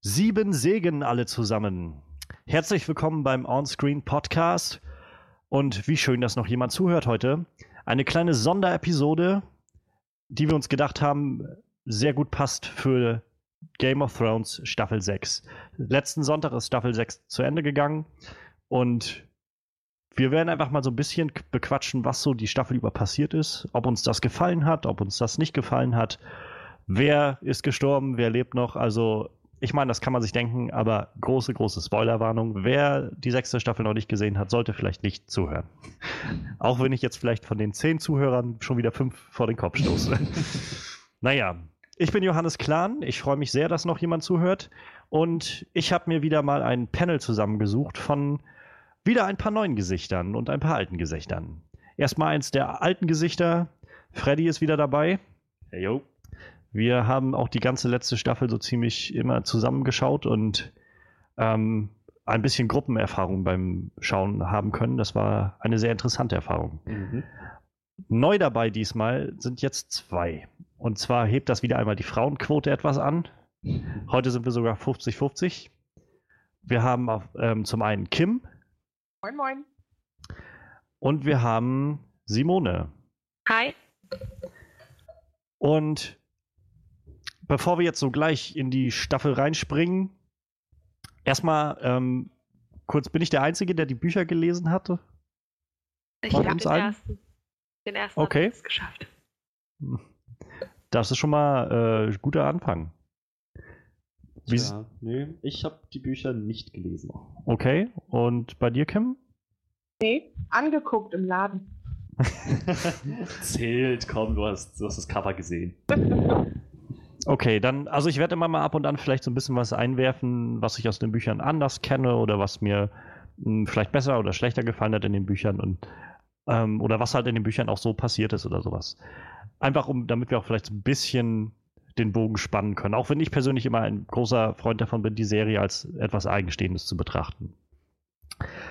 Sieben Segen alle zusammen. Herzlich willkommen beim Onscreen Podcast. Und wie schön, dass noch jemand zuhört heute. Eine kleine Sonderepisode, die wir uns gedacht haben, sehr gut passt für Game of Thrones Staffel 6. Letzten Sonntag ist Staffel 6 zu Ende gegangen und wir werden einfach mal so ein bisschen bequatschen, was so die Staffel über passiert ist, ob uns das gefallen hat, ob uns das nicht gefallen hat, wer ist gestorben, wer lebt noch. Also, ich meine, das kann man sich denken, aber große, große Spoilerwarnung. Wer die sechste Staffel noch nicht gesehen hat, sollte vielleicht nicht zuhören. Auch wenn ich jetzt vielleicht von den zehn Zuhörern schon wieder fünf vor den Kopf stoße. naja, ich bin Johannes Klahn. Ich freue mich sehr, dass noch jemand zuhört. Und ich habe mir wieder mal ein Panel zusammengesucht von wieder ein paar neuen Gesichtern und ein paar alten Gesichtern. Erstmal eins der alten Gesichter. Freddy ist wieder dabei. Hey, yo. Wir haben auch die ganze letzte Staffel so ziemlich immer zusammengeschaut und ähm, ein bisschen Gruppenerfahrung beim Schauen haben können. Das war eine sehr interessante Erfahrung. Mhm. Neu dabei diesmal sind jetzt zwei. Und zwar hebt das wieder einmal die Frauenquote etwas an. Heute sind wir sogar 50-50. Wir haben auf, ähm, zum einen Kim, Moin, moin. Und wir haben Simone. Hi. Und bevor wir jetzt so gleich in die Staffel reinspringen, erstmal ähm, kurz, bin ich der Einzige, der die Bücher gelesen hatte? Ich habe den allen? ersten. Den ersten okay. es geschafft. Das ist schon mal äh, guter Anfang. Wie ja, nee, ich habe die Bücher nicht gelesen. Okay, und bei dir, Kim? Nee, angeguckt im Laden. Zählt, komm, du hast, du hast das Cover gesehen. Okay, dann, also ich werde immer mal ab und an vielleicht so ein bisschen was einwerfen, was ich aus den Büchern anders kenne oder was mir mh, hm, vielleicht besser oder schlechter gefallen hat in den Büchern und ähm, oder was halt in den Büchern auch so passiert ist oder sowas. Einfach um, damit wir auch vielleicht so ein bisschen den Bogen spannen können. Auch wenn ich persönlich immer ein großer Freund davon bin, die Serie als etwas Eigenstehendes zu betrachten.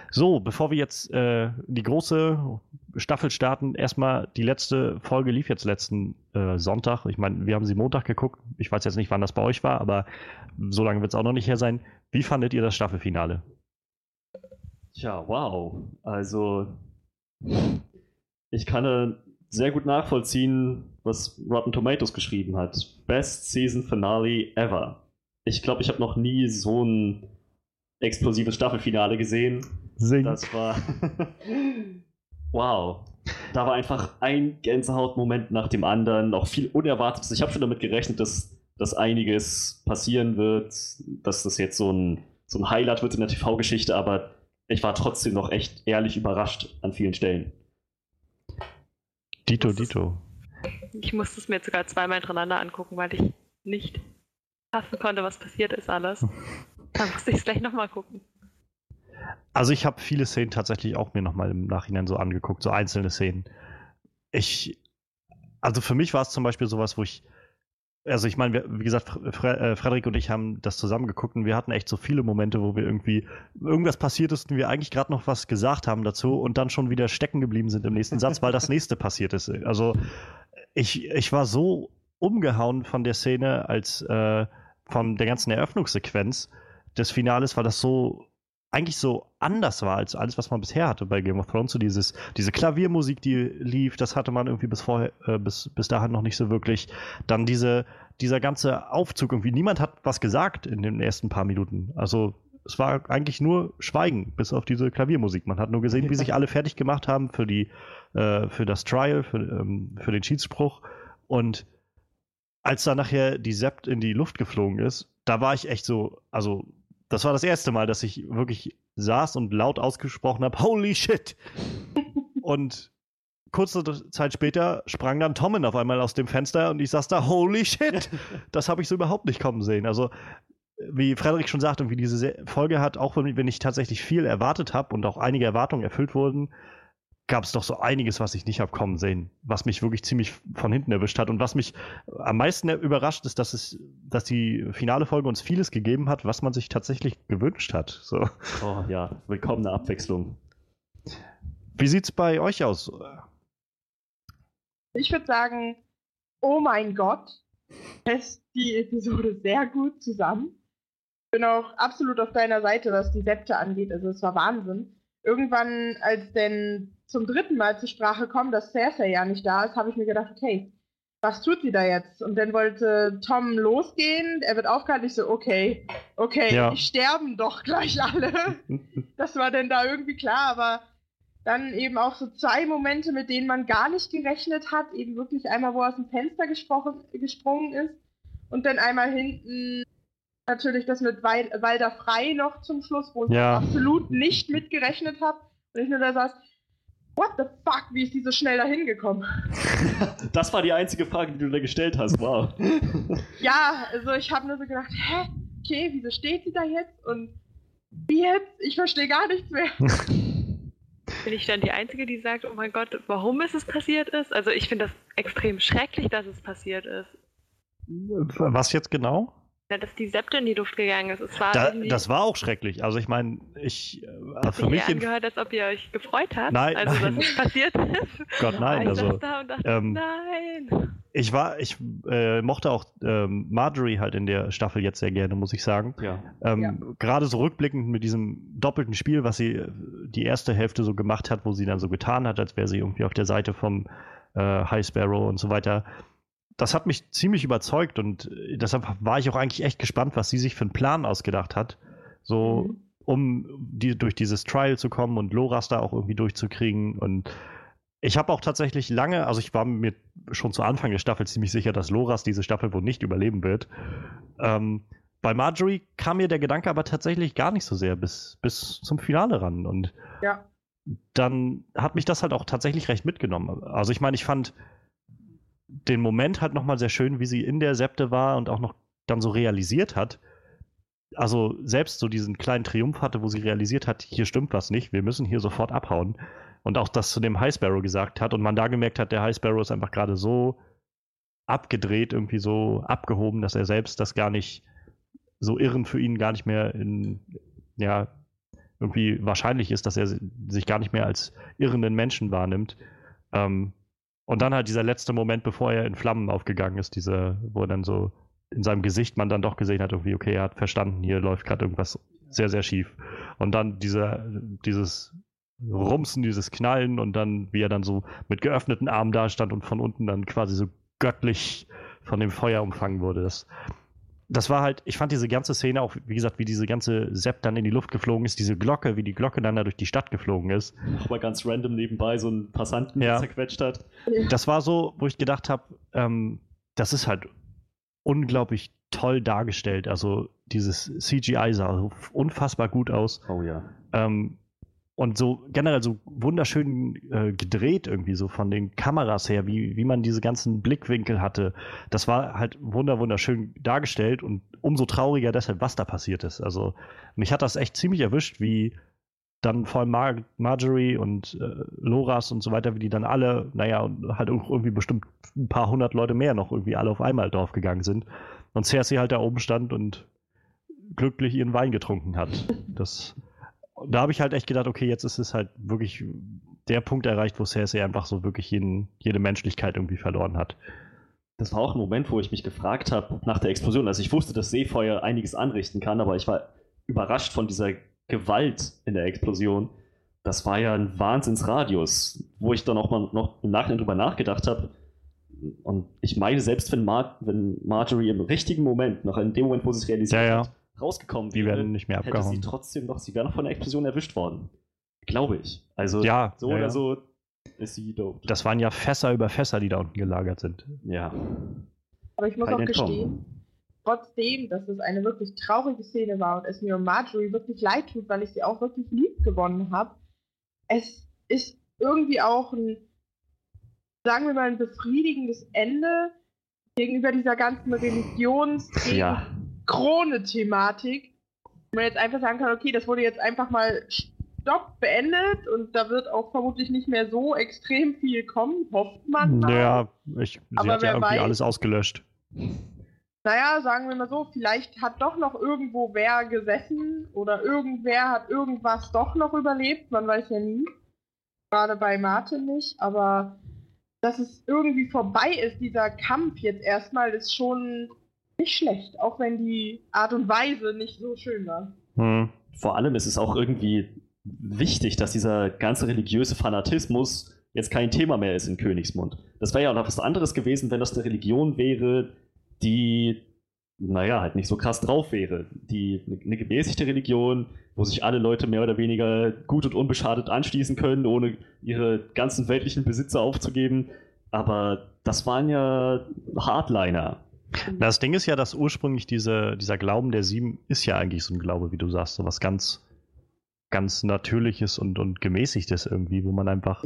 So, bevor wir jetzt äh, die große Staffel starten, erstmal die letzte Folge lief jetzt letzten äh, Sonntag. Ich meine, wir haben sie Montag geguckt. Ich weiß jetzt nicht, wann das bei euch war, aber so lange wird es auch noch nicht her sein. Wie fandet ihr das Staffelfinale? Ja, wow. Also, ich kann sehr gut nachvollziehen, was Rotten Tomatoes geschrieben hat. Best Season Finale ever. Ich glaube, ich habe noch nie so ein explosives Staffelfinale gesehen. Sing. Das war. wow. Da war einfach ein Gänsehautmoment nach dem anderen, auch viel Unerwartetes. Ich habe schon damit gerechnet, dass, dass einiges passieren wird, dass das jetzt so ein, so ein Highlight wird in der TV-Geschichte, aber ich war trotzdem noch echt ehrlich überrascht an vielen Stellen. Dito, Dito. Ich musste es mir jetzt sogar zweimal hintereinander angucken, weil ich nicht fassen konnte, was passiert ist alles. Da musste ich es gleich nochmal gucken. Also ich habe viele Szenen tatsächlich auch mir nochmal im Nachhinein so angeguckt, so einzelne Szenen. Ich, also für mich war es zum Beispiel sowas, wo ich, also ich meine, wie gesagt, Fre äh, Frederik und ich haben das zusammen geguckt und wir hatten echt so viele Momente, wo wir irgendwie irgendwas passiert ist und wir eigentlich gerade noch was gesagt haben dazu und dann schon wieder stecken geblieben sind im nächsten Satz, weil das nächste passiert ist. Also ich, ich war so umgehauen von der Szene als äh, von der ganzen Eröffnungssequenz des Finales, weil das so eigentlich so anders war als alles, was man bisher hatte bei Game of Thrones. So dieses, diese Klaviermusik, die lief, das hatte man irgendwie bis vorher, äh, bis, bis dahin noch nicht so wirklich. Dann diese, dieser ganze Aufzug irgendwie. Niemand hat was gesagt in den ersten paar Minuten. Also, es war eigentlich nur Schweigen, bis auf diese Klaviermusik. Man hat nur gesehen, wie sich alle fertig gemacht haben für die, äh, für das Trial, für, ähm, für den Schiedsspruch. Und als dann nachher die Sept in die Luft geflogen ist, da war ich echt so, also das war das erste Mal, dass ich wirklich saß und laut ausgesprochen habe, holy shit! und kurze Zeit später sprang dann Tommen auf einmal aus dem Fenster und ich saß da, holy shit! Das habe ich so überhaupt nicht kommen sehen. Also, wie Frederik schon sagte und wie diese Folge hat, auch wenn ich tatsächlich viel erwartet habe und auch einige Erwartungen erfüllt wurden, gab es doch so einiges, was ich nicht habe kommen sehen, was mich wirklich ziemlich von hinten erwischt hat. Und was mich am meisten überrascht, ist, dass es, dass die finale Folge uns vieles gegeben hat, was man sich tatsächlich gewünscht hat. So. Oh ja, willkommene Abwechslung. Wie sieht's bei euch aus? Ich würde sagen, oh mein Gott, passt die Episode sehr gut zusammen. Ich bin auch absolut auf deiner Seite, was die Septe angeht. Also es war Wahnsinn. Irgendwann, als denn zum dritten Mal zur Sprache kommt, dass Cersei ja nicht da ist, habe ich mir gedacht, okay, was tut sie da jetzt? Und dann wollte Tom losgehen, er wird aufgehalten, ich so, okay, okay, Ja. die sterben doch gleich alle. das war dann da irgendwie klar, aber dann eben auch so zwei Momente, mit denen man gar nicht gerechnet hat, eben wirklich einmal, wo er aus dem Fenster gesprochen, gesprungen ist und dann einmal hinten natürlich das mit Wal Walder Frei noch zum Schluss, wo ich Ja. absolut nicht mitgerechnet habe. Und ich nur da saß, what the fuck, wie ist die so schnell da hingekommen? Das war die einzige Frage, die du da gestellt hast. Wow. Ja, also ich habe nur so gedacht, hä, okay, wieso steht sie da jetzt? Und wie jetzt? Ich verstehe gar nichts mehr. Bin ich dann die Einzige, die sagt, oh mein Gott, warum ist es passiert ist? Also ich finde das extrem schrecklich, dass es passiert ist. Was jetzt genau? Ja, dass die Septe in die Luft gegangen ist. Es war Da, das war auch schrecklich. Also ich meine, ich äh, für mich angehört, als ob ihr euch gefreut habt. Nein, also nein. dass es passiert ist. Gott nein, also da und dachte, ähm, nein. ich war, ich äh, mochte auch ähm, Marjorie halt in der Staffel jetzt sehr gerne, muss ich sagen. Ja. Ähm, Ja. Gerade so rückblickend mit diesem doppelten Spiel, was sie äh, die erste Hälfte so gemacht hat, wo sie dann so getan hat, als wäre sie irgendwie auf der Seite vom äh, High Sparrow und so weiter. Das hat mich ziemlich überzeugt und äh, deshalb war ich auch eigentlich echt gespannt, was sie sich für einen Plan ausgedacht hat. So, Mhm. um die, durch dieses Trial zu kommen und Loras da auch irgendwie durchzukriegen. Und ich habe auch tatsächlich lange, also ich war mir schon zu Anfang der Staffel ziemlich sicher, dass Loras diese Staffel wohl nicht überleben wird. Ähm, bei Marjorie kam mir der Gedanke aber tatsächlich gar nicht so sehr bis, bis zum Finale ran. Und Ja. dann hat mich das halt auch tatsächlich recht mitgenommen. Also ich meine, ich fand den Moment halt nochmal sehr schön, wie sie in der Septe war und auch noch dann so realisiert hat. Also selbst so diesen kleinen Triumph hatte, wo sie realisiert hat, hier stimmt was nicht, wir müssen hier sofort abhauen. Und auch das zu dem High Sparrow gesagt hat und man da gemerkt hat, der High Sparrow ist einfach gerade so abgedreht, irgendwie so abgehoben, dass er selbst das gar nicht so irren für ihn gar nicht mehr in, ja, irgendwie wahrscheinlich ist, dass er sich gar nicht mehr als irrenden Menschen wahrnimmt. Ähm, und dann halt dieser letzte Moment, bevor er in Flammen aufgegangen ist, diese, wo dann so in seinem Gesicht man dann doch gesehen hat, irgendwie, okay, er hat verstanden, hier läuft gerade irgendwas sehr, sehr schief. Und dann dieser, dieses Rumsen, dieses Knallen und dann, wie er dann so mit geöffneten Armen da stand und von unten dann quasi so göttlich von dem Feuer umfangen wurde. Das, das war halt, ich fand diese ganze Szene auch, wie gesagt, wie diese ganze Sepp dann in die Luft geflogen ist, diese Glocke, wie die Glocke dann da durch die Stadt geflogen ist. Mal ganz random nebenbei so einen Passanten Ja. zerquetscht hat. Das war so, wo ich gedacht habe, ähm, das ist halt unglaublich toll dargestellt. Also dieses CGI sah unfassbar gut aus. Oh ja. Ähm, und so generell so wunderschön äh, gedreht irgendwie so von den Kameras her, wie, wie man diese ganzen Blickwinkel hatte. Das war halt wunder wunderschön dargestellt und umso trauriger deshalb, was da passiert ist. Also mich hat das echt ziemlich erwischt, wie dann vor allem Mar Marjorie und äh, Loras und so weiter, wie die dann alle, naja, halt irgendwie bestimmt ein paar hundert Leute mehr noch irgendwie alle auf einmal draufgegangen sind. Und Cersei halt da oben stand und glücklich ihren Wein getrunken hat. Das, da habe ich halt echt gedacht, okay, jetzt ist es halt wirklich der Punkt erreicht, wo Cersei einfach so wirklich jeden, jede Menschlichkeit irgendwie verloren hat. Das war auch ein Moment, wo ich mich gefragt habe nach der Explosion. Also ich wusste, dass Seefeuer einiges anrichten kann, aber ich war überrascht von dieser Gewalt in der Explosion. Das war ja ein Wahnsinnsradius, wo ich dann auch mal noch im Nachhinein drüber nachgedacht habe. Und ich meine, selbst wenn, Mar wenn Marjorie im richtigen Moment, noch in dem Moment, wo sie es realisiert Ja, ja. hat, rausgekommen Die wäre, werden nicht mehr hätte sie abgehauen. trotzdem noch, sie wäre noch von der Explosion erwischt worden. Glaube ich. Also Ja, so ja, oder ja. so ist sie dope. Das waren ja Fässer über Fässer, die da unten gelagert sind. ja. Aber ich muss Kein auch Entkommen. gestehen, trotzdem, dass es eine wirklich traurige Szene war und es mir um Marjorie wirklich leid tut, weil ich sie auch wirklich lieb gewonnen habe, es ist irgendwie auch ein, sagen wir mal, ein befriedigendes Ende gegenüber dieser ganzen Religions- Ja. Krone-Thematik. Wo man jetzt einfach sagen kann, okay, das wurde jetzt einfach mal stopp beendet und da wird auch vermutlich nicht mehr so extrem viel kommen, hofft man. mal. Ja, ich, sie Aber hat ja irgendwie weiß- alles ausgelöscht. Naja, sagen wir mal so, vielleicht hat doch noch irgendwo wer gesessen oder irgendwer hat irgendwas doch noch überlebt, man weiß ja nie. Gerade bei Martin nicht, aber dass es irgendwie vorbei ist, dieser Kampf jetzt erstmal, ist schon nicht schlecht, auch wenn die Art und Weise nicht so schön war. Hm. Vor allem ist es auch irgendwie wichtig, dass dieser ganze religiöse Fanatismus jetzt kein Thema mehr ist in Königsmund. Das wäre ja noch was anderes gewesen, wenn das eine Religion wäre, die, naja, halt nicht so krass drauf wäre. Die eine gemäßigte Religion, wo sich alle Leute mehr oder weniger gut und unbeschadet anschließen können, ohne ihre ganzen weltlichen Besitzer aufzugeben. Aber das waren ja Hardliner. Das Ding ist ja, dass ursprünglich diese, dieser Glauben der Sieben ist ja eigentlich so ein Glaube, wie du sagst, so was ganz, ganz Natürliches und, und Gemäßigtes irgendwie, wo man einfach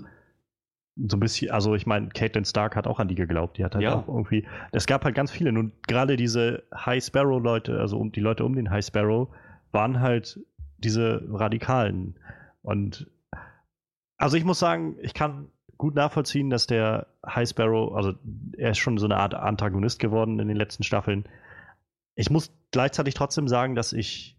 so ein bisschen, also ich meine, Caitlin Stark hat auch an die geglaubt. Die hat halt ja. auch irgendwie. Es gab halt ganz viele. Nun, gerade diese High Sparrow-Leute, also um die Leute um den High Sparrow, waren halt diese Radikalen. Und also ich muss sagen, ich kann gut nachvollziehen, dass der High Sparrow, also er ist schon so eine Art Antagonist geworden in den letzten Staffeln. Ich muss gleichzeitig trotzdem sagen, dass ich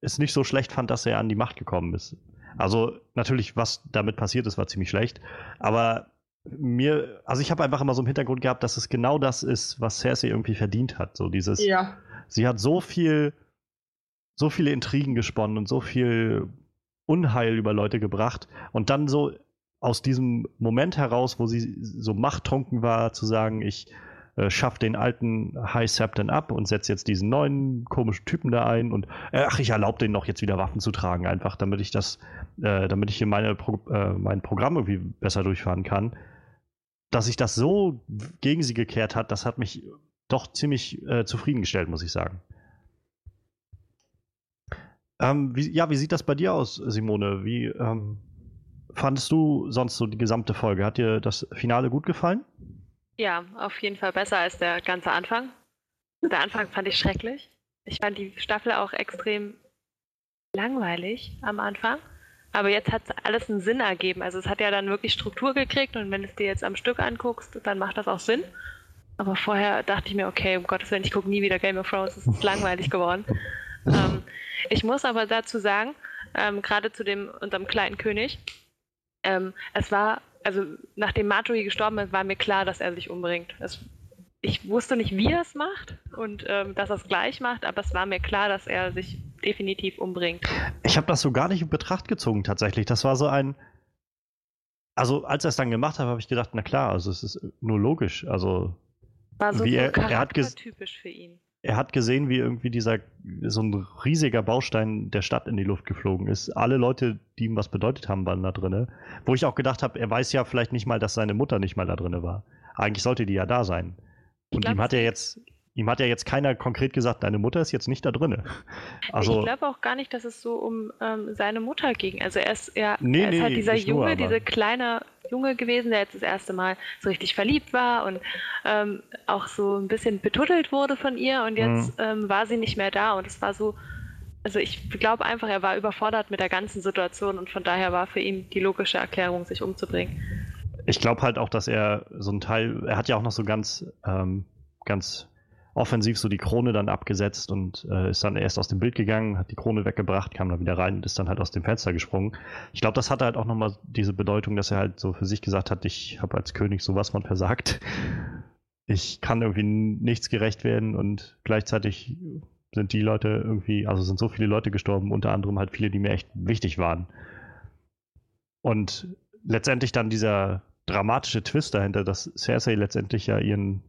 es nicht so schlecht fand, dass er an die Macht gekommen ist. Also natürlich, was damit passiert ist, war ziemlich schlecht. Aber mir, also ich habe einfach immer so im Hintergrund gehabt, dass es genau das ist, was Cersei irgendwie verdient hat. So dieses, ja. sie hat so viel, so viele Intrigen gesponnen und so viel Unheil über Leute gebracht und dann so aus diesem Moment heraus, wo sie so machttrunken war, zu sagen, ich äh, schafft den alten High Septon ab und setzt jetzt diesen neuen komischen Typen da ein und äh, ach, ich erlaube denen noch jetzt wieder Waffen zu tragen, einfach damit ich das, äh, damit ich hier meine Pro äh, mein Programm irgendwie besser durchfahren kann. Dass sich das so gegen sie gekehrt hat, das hat mich doch ziemlich äh, zufriedengestellt, muss ich sagen. Ähm, wie, ja, wie sieht das bei dir aus, Simone? Wie ähm, fandest du sonst so die gesamte Folge? Hat dir das Finale gut gefallen? Ja, auf jeden Fall besser als der ganze Anfang. Der Anfang fand ich schrecklich. Ich fand die Staffel auch extrem langweilig am Anfang. Aber jetzt hat alles einen Sinn ergeben. Also es hat ja dann wirklich Struktur gekriegt und wenn du es dir jetzt am Stück anguckst, dann macht das auch Sinn. Aber vorher dachte ich mir, okay, um Gottes Willen, ich gucke nie wieder Game of Thrones, es ist langweilig geworden. Ähm, ich muss aber dazu sagen, ähm, gerade zu dem unserem kleinen König, ähm, es war also nachdem Marjorie gestorben ist, war mir klar, dass er sich umbringt. Es, ich wusste nicht, wie er es macht und ähm, dass er es gleich macht, aber es war mir klar, dass er sich definitiv umbringt. Ich habe das so gar nicht in Betracht gezogen tatsächlich. Das war so ein. Also als er es dann gemacht hat, habe ich gedacht, na klar, also es ist nur logisch. Also war so, wie er, er hat typisch für ihn er hat gesehen, wie irgendwie dieser so ein riesiger Baustein der Stadt in die Luft geflogen ist. Alle Leute, die ihm was bedeutet haben, waren da drin. Wo ich auch gedacht habe, er weiß ja vielleicht nicht mal, dass seine Mutter nicht mal da drin war. Eigentlich sollte die ja da sein. Und glaub, ihm hat er jetzt ihm hat ja jetzt keiner konkret gesagt, deine Mutter ist jetzt nicht da drin. Also, ich glaube auch gar nicht, dass es so um ähm, seine Mutter ging. Also er ist, er, nee, er ist nee, halt dieser Junge, nur, dieser kleine Junge gewesen, der jetzt das erste Mal so richtig verliebt war und ähm, auch so ein bisschen betuddelt wurde von ihr und jetzt mhm. ähm, war sie nicht mehr da und es war so, also ich glaube einfach, er war überfordert mit der ganzen Situation und von daher war für ihn die logische Erklärung, sich umzubringen. Ich glaube halt auch, dass er so ein Teil, er hat ja auch noch so ganz, ähm, ganz offensiv so die Krone dann abgesetzt und äh, ist dann erst aus dem Bild gegangen, hat die Krone weggebracht, kam dann wieder rein und ist dann halt aus dem Fenster gesprungen. Ich glaube, das hatte halt auch nochmal diese Bedeutung, dass er halt so für sich gesagt hat, ich habe als König sowas von versagt. Ich kann irgendwie nichts gerecht werden und gleichzeitig sind die Leute irgendwie, also sind so viele Leute gestorben, unter anderem halt viele, die mir echt wichtig waren. Und letztendlich dann dieser dramatische Twist dahinter, dass Cersei letztendlich ja ihren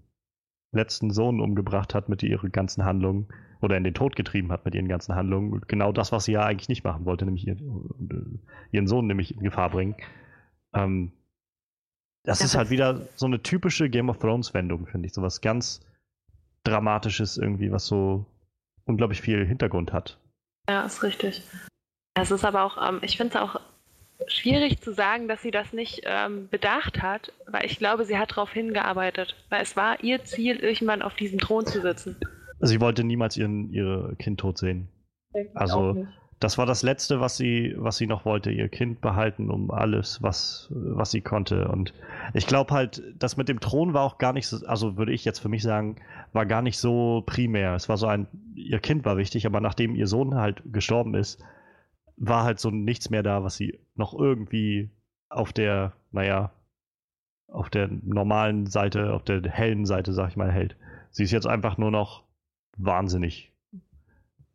letzten Sohn umgebracht hat mit ihren ganzen Handlungen oder in den Tod getrieben hat mit ihren ganzen Handlungen. Genau das, was sie ja eigentlich nicht machen wollte, nämlich ihren, ihren Sohn nämlich in Gefahr bringen. Ähm, das ja, ist halt wieder so eine typische Game of Thrones Wendung, finde ich. So was ganz Dramatisches irgendwie, was so unglaublich viel Hintergrund hat. Ja, ist richtig. Es ist aber auch, ähm, ich finde es auch schwierig zu sagen, dass sie das nicht ähm, bedacht hat, weil ich glaube, sie hat darauf hingearbeitet. Weil es war ihr Ziel, irgendwann auf diesem Thron zu sitzen. Sie wollte niemals ihren, ihr Kind tot sehen. Also das war das Letzte, was sie, was sie noch wollte, ihr Kind behalten um alles, was, was sie konnte. Und ich glaube halt, das mit dem Thron war auch gar nicht so, also würde ich jetzt für mich sagen, war gar nicht so primär. Es war so ein, ihr Kind war wichtig, aber nachdem ihr Sohn halt gestorben ist, war halt so nichts mehr da, was sie noch irgendwie auf der, naja, auf der normalen Seite, auf der hellen Seite, sag ich mal, hält. Sie ist jetzt einfach nur noch wahnsinnig.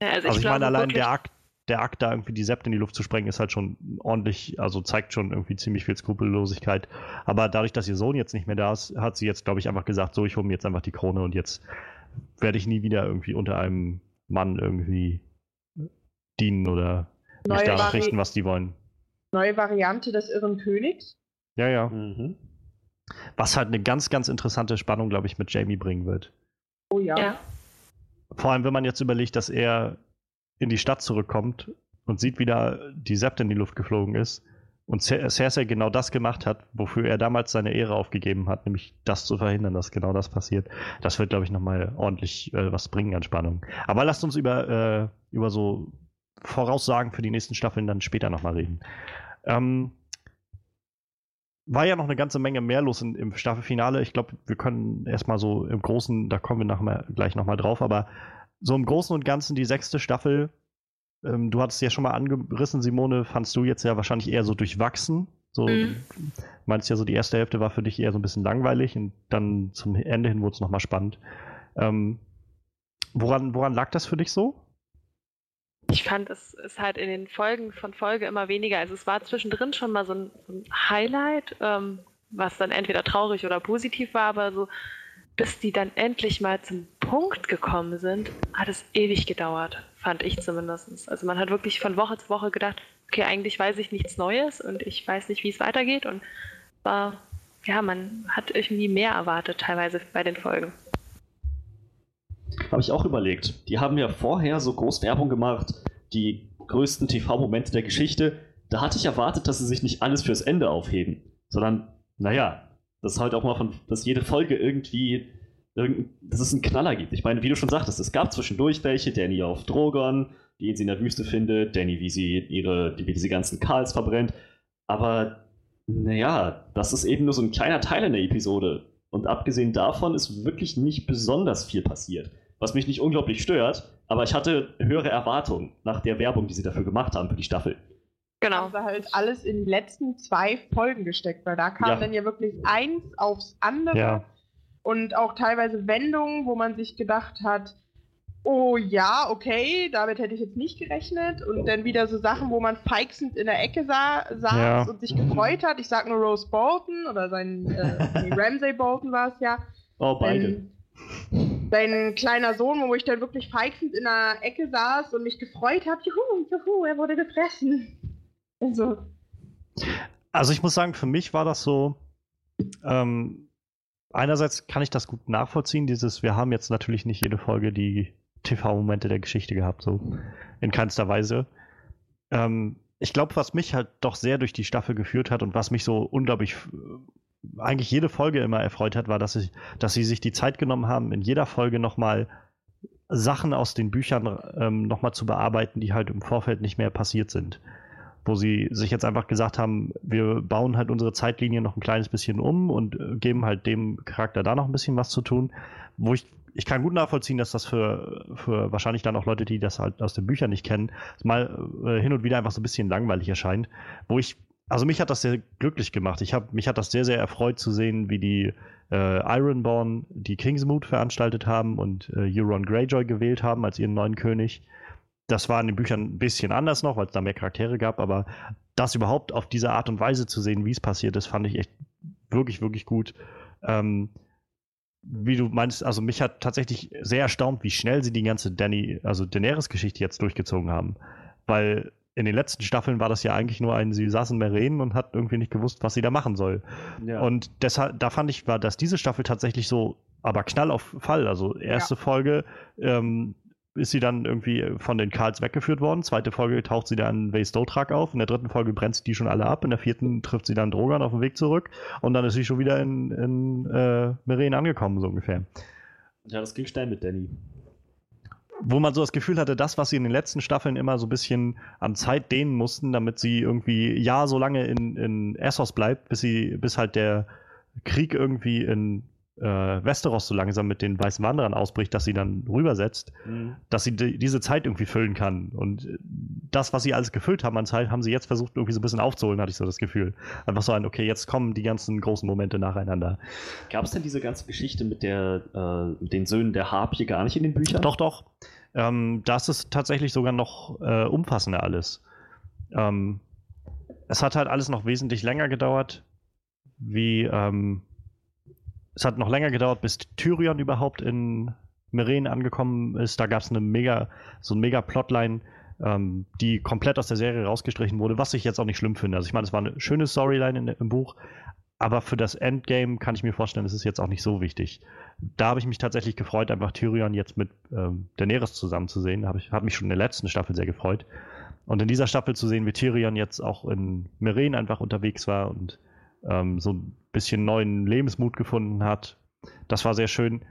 Ja, also, Also ich, glaube meine, allein der Akt, der Akt, da irgendwie die Sept in die Luft zu sprengen, ist halt schon ordentlich, also zeigt schon irgendwie ziemlich viel Skrupellosigkeit. Aber dadurch, dass ihr Sohn jetzt nicht mehr da ist, hat sie jetzt, glaube ich, einfach gesagt, so, ich hole mir jetzt einfach die Krone und jetzt werde ich nie wieder irgendwie unter einem Mann irgendwie dienen oder mich Neue danach Vari- richten, was die wollen. Neue Variante des irren Königs. Ja, ja. Mhm. Was halt eine ganz, ganz interessante Spannung, glaube ich, mit Jamie bringen wird. Oh ja. Ja. Vor allem, wenn man jetzt überlegt, dass er in die Stadt zurückkommt und sieht, wie da die Sept in die Luft geflogen ist und Cer- Cersei genau das gemacht hat, wofür er damals seine Ehre aufgegeben hat, nämlich das zu verhindern, dass genau das passiert. Das wird, glaube ich, nochmal ordentlich äh, was bringen an Spannung. Aber lasst uns über, äh, über so Voraussagen für die nächsten Staffeln dann später nochmal reden. Ähm, war ja noch eine ganze Menge mehr los in, im Staffelfinale. Ich glaube, wir können erstmal so im Großen, da kommen wir nachher, gleich nochmal drauf, aber so im Großen und Ganzen die sechste Staffel, ähm, du hattest ja schon mal angerissen, Simone, fandst du jetzt ja wahrscheinlich eher so durchwachsen. So, Mhm. meinst ja so, die erste Hälfte war für dich eher so ein bisschen langweilig und dann zum Ende hin wurde es nochmal spannend. Ähm, woran, woran lag das für dich so? Ich fand, es ist halt in den Folgen von Folge immer weniger. Also es war zwischendrin schon mal so ein, so ein Highlight, ähm, was dann entweder traurig oder positiv war, aber so bis die dann endlich mal zum Punkt gekommen sind, hat es ewig gedauert, fand ich zumindest. Also man hat wirklich von Woche zu Woche gedacht, okay, eigentlich weiß ich nichts Neues und ich weiß nicht, wie es weitergeht und war, ja, man hat irgendwie mehr erwartet teilweise bei den Folgen. Habe ich auch überlegt. Die haben ja vorher so groß Werbung gemacht, die größten TV-Momente der Geschichte. Da hatte ich erwartet, dass sie sich nicht alles fürs Ende aufheben, sondern, naja, dass halt auch mal von, dass jede Folge irgendwie, irgend, dass es einen Knaller gibt. Ich meine, wie du schon sagtest, es gab zwischendurch welche, Danny auf Drogon, die sie in der Wüste findet, Danny, wie sie ihre, wie diese ganzen Karls verbrennt. Aber, naja, das ist eben nur so ein kleiner Teil in der Episode. Und abgesehen davon ist wirklich nicht besonders viel passiert. Was mich nicht unglaublich stört, aber ich hatte höhere Erwartungen nach der Werbung, die sie dafür gemacht haben für die Staffel. Genau. Haben sie halt alles in die letzten zwei Folgen gesteckt, weil da kam Ja. dann ja wirklich eins aufs andere Ja. und auch teilweise Wendungen, wo man sich gedacht hat, oh ja, okay, damit hätte ich jetzt nicht gerechnet und dann wieder so Sachen, wo man feixend in der Ecke sa saß Ja. und sich gefreut hat. Ich sag nur Rose Bolton oder sein äh, Ramsay Bolton war es ja. Oh, beide. Sein, sein kleiner Sohn, wo ich dann wirklich feixend in der Ecke saß und mich gefreut habe, juhu, juhu, er wurde gefressen. Also, Also ich muss sagen, für mich war das so, ähm, einerseits kann ich das gut nachvollziehen, dieses, wir haben jetzt natürlich nicht jede Folge die TV-Momente der Geschichte gehabt, so in keinster Weise. Ähm, ich glaube, was mich halt doch sehr durch die Staffel geführt hat und was mich so unglaublich äh, eigentlich jede Folge immer erfreut hat, war, dass, ich, dass sie sich die Zeit genommen haben, in jeder Folge nochmal Sachen aus den Büchern ähm, nochmal zu bearbeiten, die halt im Vorfeld nicht mehr passiert sind wo sie sich jetzt einfach gesagt haben, wir bauen halt unsere Zeitlinie noch ein kleines bisschen um und äh, geben halt dem Charakter da noch ein bisschen was zu tun. Wo ich, ich kann gut nachvollziehen, dass das für, für wahrscheinlich dann auch Leute, die das halt aus den Büchern nicht kennen, mal äh, hin und wieder einfach so ein bisschen langweilig erscheint. Wo ich, also mich hat das sehr glücklich gemacht. Ich habe, mich hat das sehr, sehr erfreut zu sehen, wie die äh, Ironborn die Kingsmoot veranstaltet haben und äh, Euron Greyjoy gewählt haben als ihren neuen König das war in den Büchern ein bisschen anders noch, weil es da mehr Charaktere gab, aber das überhaupt auf diese Art und Weise zu sehen, wie es passiert ist, fand ich echt wirklich, wirklich gut. Ähm, wie du meinst, also mich hat tatsächlich sehr erstaunt, wie schnell sie die ganze Danny, also Daenerys-Geschichte jetzt durchgezogen haben. Weil in den letzten Staffeln war das ja eigentlich nur ein, sie saß in Meren und hat irgendwie nicht gewusst, was sie da machen soll. Ja. Und deshalb, da fand ich, war, dass diese Staffel tatsächlich so, aber knall auf Fall. Also erste Folge ähm, ist sie dann irgendwie von den Karls weggeführt worden. Zweite Folge taucht sie dann in Waze-Dothrak auf. In der dritten Folge brennt sie die schon alle ab. In der vierten trifft sie dann Drogon auf dem Weg zurück. Und dann ist sie schon wieder in, in äh, Meren angekommen, so ungefähr. ja, das ging schnell mit Danny. Wo man so das Gefühl hatte, das, was sie in den letzten Staffeln immer so ein bisschen an Zeit dehnen mussten, damit sie irgendwie ja so lange in, in Essos bleibt, bis sie, bis halt der Krieg irgendwie in äh, Westeros so langsam mit den weißen Wanderern ausbricht, dass sie dann rübersetzt, Mhm. dass sie die, diese Zeit irgendwie füllen kann. Und äh, das, was sie alles gefüllt haben an Zeit, haben sie jetzt versucht, irgendwie so ein bisschen aufzuholen, hatte ich so das Gefühl. Einfach so ein, okay, jetzt kommen die ganzen großen Momente nacheinander. Gab es denn diese ganze Geschichte mit, der, äh, mit den Söhnen der Harpie gar nicht in den Büchern? Doch, doch. Ähm, das ist tatsächlich sogar noch äh, umfassender alles. Ähm, es hat halt alles noch wesentlich länger gedauert, wie ähm, es hat noch länger gedauert, bis Tyrion überhaupt in Meren angekommen ist. Da gab es eine mega, so ein mega Plotline, ähm, die komplett aus der Serie rausgestrichen wurde, was ich jetzt auch nicht schlimm finde. Also ich meine, es war eine schöne Storyline in, im Buch, aber für das Endgame kann ich mir vorstellen, es ist jetzt auch nicht so wichtig. Da habe ich mich tatsächlich gefreut, einfach Tyrion jetzt mit ähm, Daenerys zusammenzusehen. Habe ich, hat mich schon in der letzten Staffel sehr gefreut. Und in dieser Staffel zu sehen, wie Tyrion jetzt auch in Meren einfach unterwegs war und ähm, so bisschen neuen Lebensmut gefunden hat, das war sehr schön.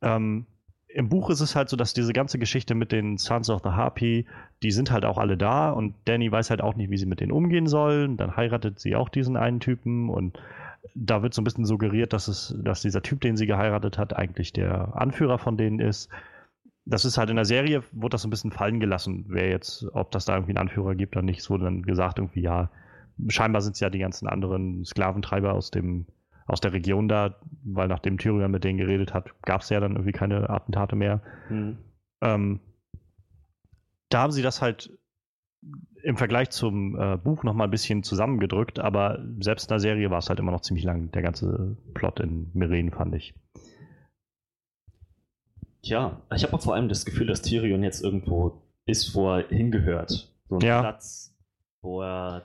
Ähm, Im Buch ist es halt so, dass diese ganze Geschichte mit den Sons of the Harpy, die sind halt auch alle da und Danny weiß halt auch nicht, wie sie mit denen umgehen sollen. Dann heiratet sie auch diesen einen Typen und da wird so ein bisschen suggeriert, dass es, dass dieser Typ, den sie geheiratet hat, eigentlich der Anführer von denen ist. Das ist halt in der Serie, wurde das so ein bisschen fallen gelassen, wer jetzt, ob das da irgendwie einen Anführer gibt oder nicht, es wurde dann gesagt, irgendwie, ja, scheinbar sind es ja die ganzen anderen Sklaventreiber aus dem, aus der Region da, weil nachdem Tyrion mit denen geredet hat, gab es ja dann irgendwie keine Attentate mehr. Hm. Ähm, da haben sie das halt im Vergleich zum äh, Buch nochmal ein bisschen zusammengedrückt, aber selbst in der Serie war es halt immer noch ziemlich lang, der ganze Plot in Meren, fand ich. Tja, ich habe auch vor allem das Gefühl, dass Tyrion jetzt irgendwo ist, wo er hingehört. So ein Ja. Platz, wo er,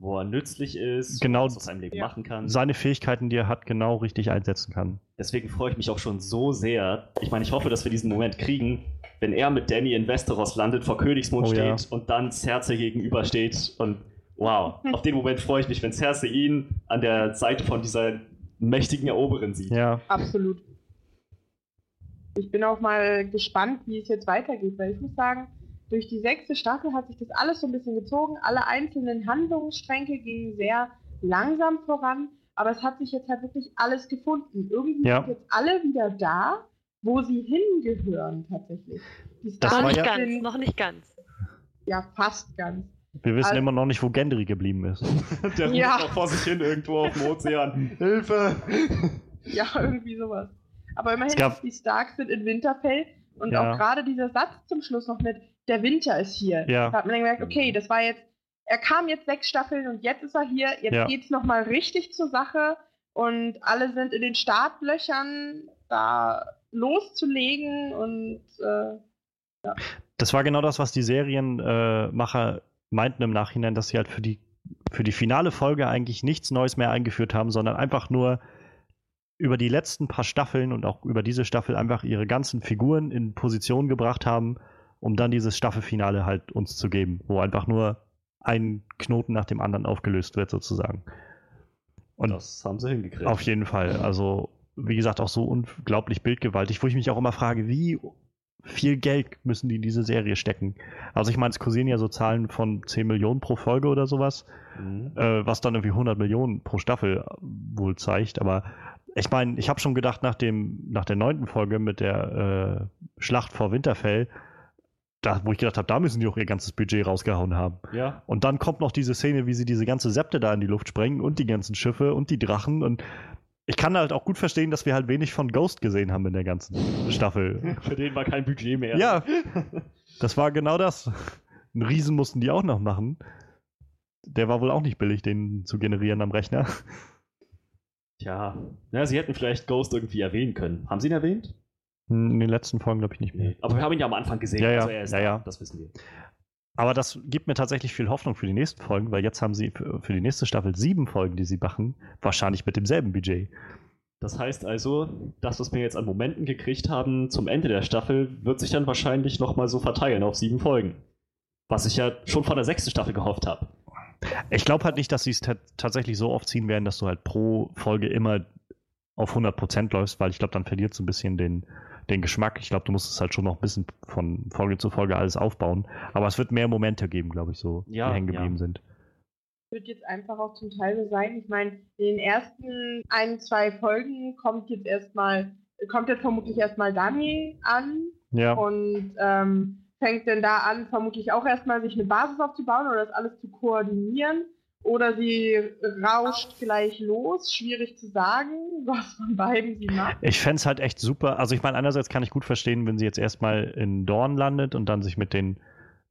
wo er nützlich ist, Genau. was aus seinem Leben Ja. machen kann. Seine Fähigkeiten, die er hat, genau richtig einsetzen kann. Deswegen freue ich mich auch schon so sehr. Ich meine, ich hoffe, dass wir diesen Moment kriegen, wenn er mit Danny in Westeros landet, vor Königsmund Oh ja. steht und dann Cersei gegenübersteht. Und wow, auf den Moment freue ich mich, wenn Cersei ihn an der Seite von dieser mächtigen Eroberin sieht. Ja, Absolut. Ich bin auch mal gespannt, wie es jetzt weitergeht, weil ich muss sagen, durch die sechste Staffel hat sich das alles so ein bisschen gezogen. Alle einzelnen Handlungsstränge gingen sehr langsam voran, aber es hat sich jetzt halt wirklich alles gefunden. Irgendwie Ja. sind jetzt alle wieder da, wo sie hingehören tatsächlich. Die Das noch war nicht ja- ganz, noch nicht ganz. ja fast ganz. wir wissen Also- immer noch nicht, wo Gendry geblieben ist. Der ruft Ja. noch vor sich hin irgendwo auf dem Ozean. Hilfe! Ja, irgendwie sowas. Aber immerhin, gab- die Starks sind in Winterfell und Ja. auch gerade dieser Satz zum Schluss noch mit der Winter ist hier. Ja. Da hat man dann gemerkt, okay, das war jetzt, er kam jetzt sechs Staffeln und jetzt ist er hier, jetzt Ja. geht's nochmal richtig zur Sache und alle sind in den Startlöchern, da loszulegen und äh, Das war genau das, was die Serienmacher meinten im Nachhinein, dass sie halt für die, für die finale Folge eigentlich nichts Neues mehr eingeführt haben, sondern einfach nur über die letzten paar Staffeln und auch über diese Staffel einfach ihre ganzen Figuren in Position gebracht haben, um dann dieses Staffelfinale halt uns zu geben, wo einfach nur ein Knoten nach dem anderen aufgelöst wird, sozusagen. Und das haben sie hingekriegt. auf jeden Fall. Also, wie gesagt, auch so unglaublich bildgewaltig, wo ich mich auch immer frage, wie viel Geld müssen die in diese Serie stecken? Also, ich meine, es kursieren ja so Zahlen von 10 Millionen pro Folge oder sowas, Mhm. äh, was dann irgendwie 100 Millionen pro Staffel wohl zeigt. Aber ich meine, ich habe schon gedacht, nach, dem, nach der neunten Folge mit der äh, Schlacht vor Winterfell, da, wo ich gedacht habe, da müssen die auch ihr ganzes Budget rausgehauen haben. Ja, Und dann kommt noch diese Szene, wie sie diese ganze Septe da in die Luft sprengen und die ganzen Schiffe und die Drachen. Und ich kann halt auch gut verstehen, dass wir halt wenig von Ghost gesehen haben in der ganzen Staffel. für den war kein Budget mehr. Ja, das war genau das. Einen Riesen mussten die auch noch machen. Der war wohl auch nicht billig, den zu generieren am Rechner. Tja, ja, sie hätten vielleicht Ghost irgendwie erwähnen können. Haben sie ihn erwähnt? In den letzten Folgen glaube ich nicht mehr. Aber wir haben ihn ja am Anfang gesehen. Ja, ja, also er ist ja, ja. Das wissen wir. Aber das gibt mir tatsächlich viel Hoffnung für die nächsten Folgen, weil jetzt haben sie für die nächste Staffel sieben Folgen, die sie machen, wahrscheinlich mit demselben Budget. Das heißt also, das, was wir jetzt an Momenten gekriegt haben zum Ende der Staffel, wird sich dann wahrscheinlich nochmal so verteilen auf sieben Folgen. Was ich ja schon von der sechsten Staffel gehofft habe. Ich glaube halt nicht, dass sie es ta- tatsächlich so oft ziehen werden, dass du halt pro Folge immer auf 100% läufst, weil ich glaube, dann verliert so ein bisschen den, den Geschmack. Ich glaube, du musst es halt schon noch ein bisschen von Folge zu Folge alles aufbauen. Aber es wird mehr Momente geben, glaube ich, so, Ja, die hängen geblieben ja. sind. wird jetzt einfach auch zum Teil so sein. Ich meine, in den ersten ein, zwei Folgen kommt jetzt erstmal, kommt jetzt vermutlich erstmal Dani an Ja, und ähm, fängt denn da an, vermutlich auch erstmal sich eine Basis aufzubauen oder das alles zu koordinieren. Oder sie rauscht gleich los. Schwierig zu sagen, was von beiden sie macht. Ich fände es halt echt super. Also ich meine, einerseits kann ich gut verstehen, wenn sie jetzt erstmal in Dorn landet und dann sich mit den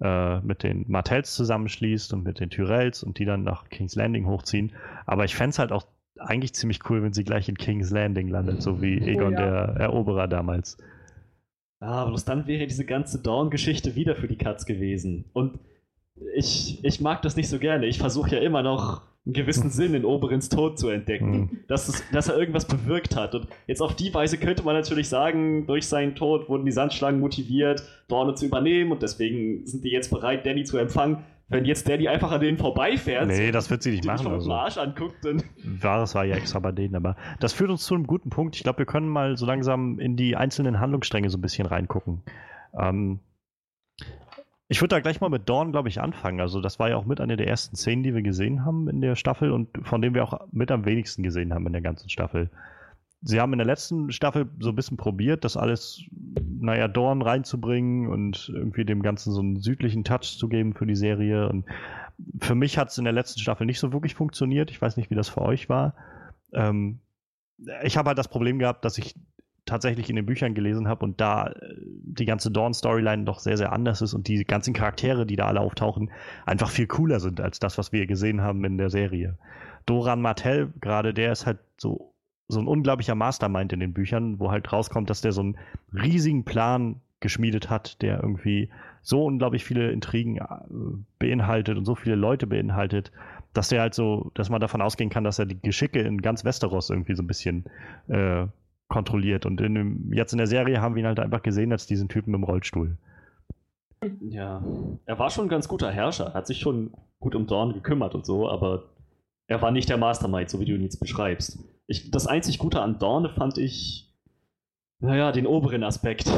äh, mit den Martells zusammenschließt und mit den Tyrells und die dann nach King's Landing hochziehen. Aber ich fände es halt auch eigentlich ziemlich cool, wenn sie gleich in King's Landing landet, so wie Egon oh, ja. der Eroberer damals. Ah, bloß dann wäre diese ganze Dawn-Geschichte wieder für die Katz gewesen. Und ich, ich mag das nicht so gerne. Ich versuche ja immer noch einen gewissen Sinn in Oberins Tod zu entdecken, mhm. dass, es, dass er irgendwas bewirkt hat. Und jetzt auf die Weise könnte man natürlich sagen, durch seinen Tod wurden die Sandschlangen motiviert, Dorne zu übernehmen und deswegen sind die jetzt bereit, Danny zu empfangen. Wenn jetzt Danny einfach an denen vorbeifährt, nee, das wird sie nicht machen. Also. Arsch anguckt, dann Wahres war ja extra bei denen, aber das führt uns zu einem guten Punkt. Ich glaube, wir können mal so langsam in die einzelnen Handlungsstränge so ein bisschen reingucken. Ähm, ich würde da gleich mal mit Dawn, glaube ich, anfangen. Also, das war ja auch mit einer der ersten Szenen, die wir gesehen haben in der Staffel und von dem wir auch mit am wenigsten gesehen haben in der ganzen Staffel. Sie haben in der letzten Staffel so ein bisschen probiert, das alles, naja, Dawn reinzubringen und irgendwie dem Ganzen so einen südlichen Touch zu geben für die Serie. Und für mich hat es in der letzten Staffel nicht so wirklich funktioniert. Ich weiß nicht, wie das für euch war. Ähm, ich habe halt das Problem gehabt, dass ich tatsächlich in den Büchern gelesen habe und da äh, die ganze Dawn-Storyline doch sehr, sehr anders ist und die ganzen Charaktere, die da alle auftauchen, einfach viel cooler sind als das, was wir gesehen haben in der Serie. Doran Martell, gerade der ist halt so so ein unglaublicher Mastermind in den Büchern, wo halt rauskommt, dass der so einen riesigen Plan geschmiedet hat, der irgendwie so unglaublich viele Intrigen äh, beinhaltet und so viele Leute beinhaltet, dass der halt so, dass man davon ausgehen kann, dass er die Geschicke in ganz Westeros irgendwie so ein bisschen äh, kontrolliert. Und in dem, jetzt in der Serie haben wir ihn halt einfach gesehen als diesen Typen im Rollstuhl. Ja, er war schon ein ganz guter Herrscher, hat sich schon gut um Dorn gekümmert und so, aber er war nicht der Mastermind, so wie du ihn jetzt beschreibst. Ich, das einzig Gute an Dorne fand ich, naja, den oberen Aspekt.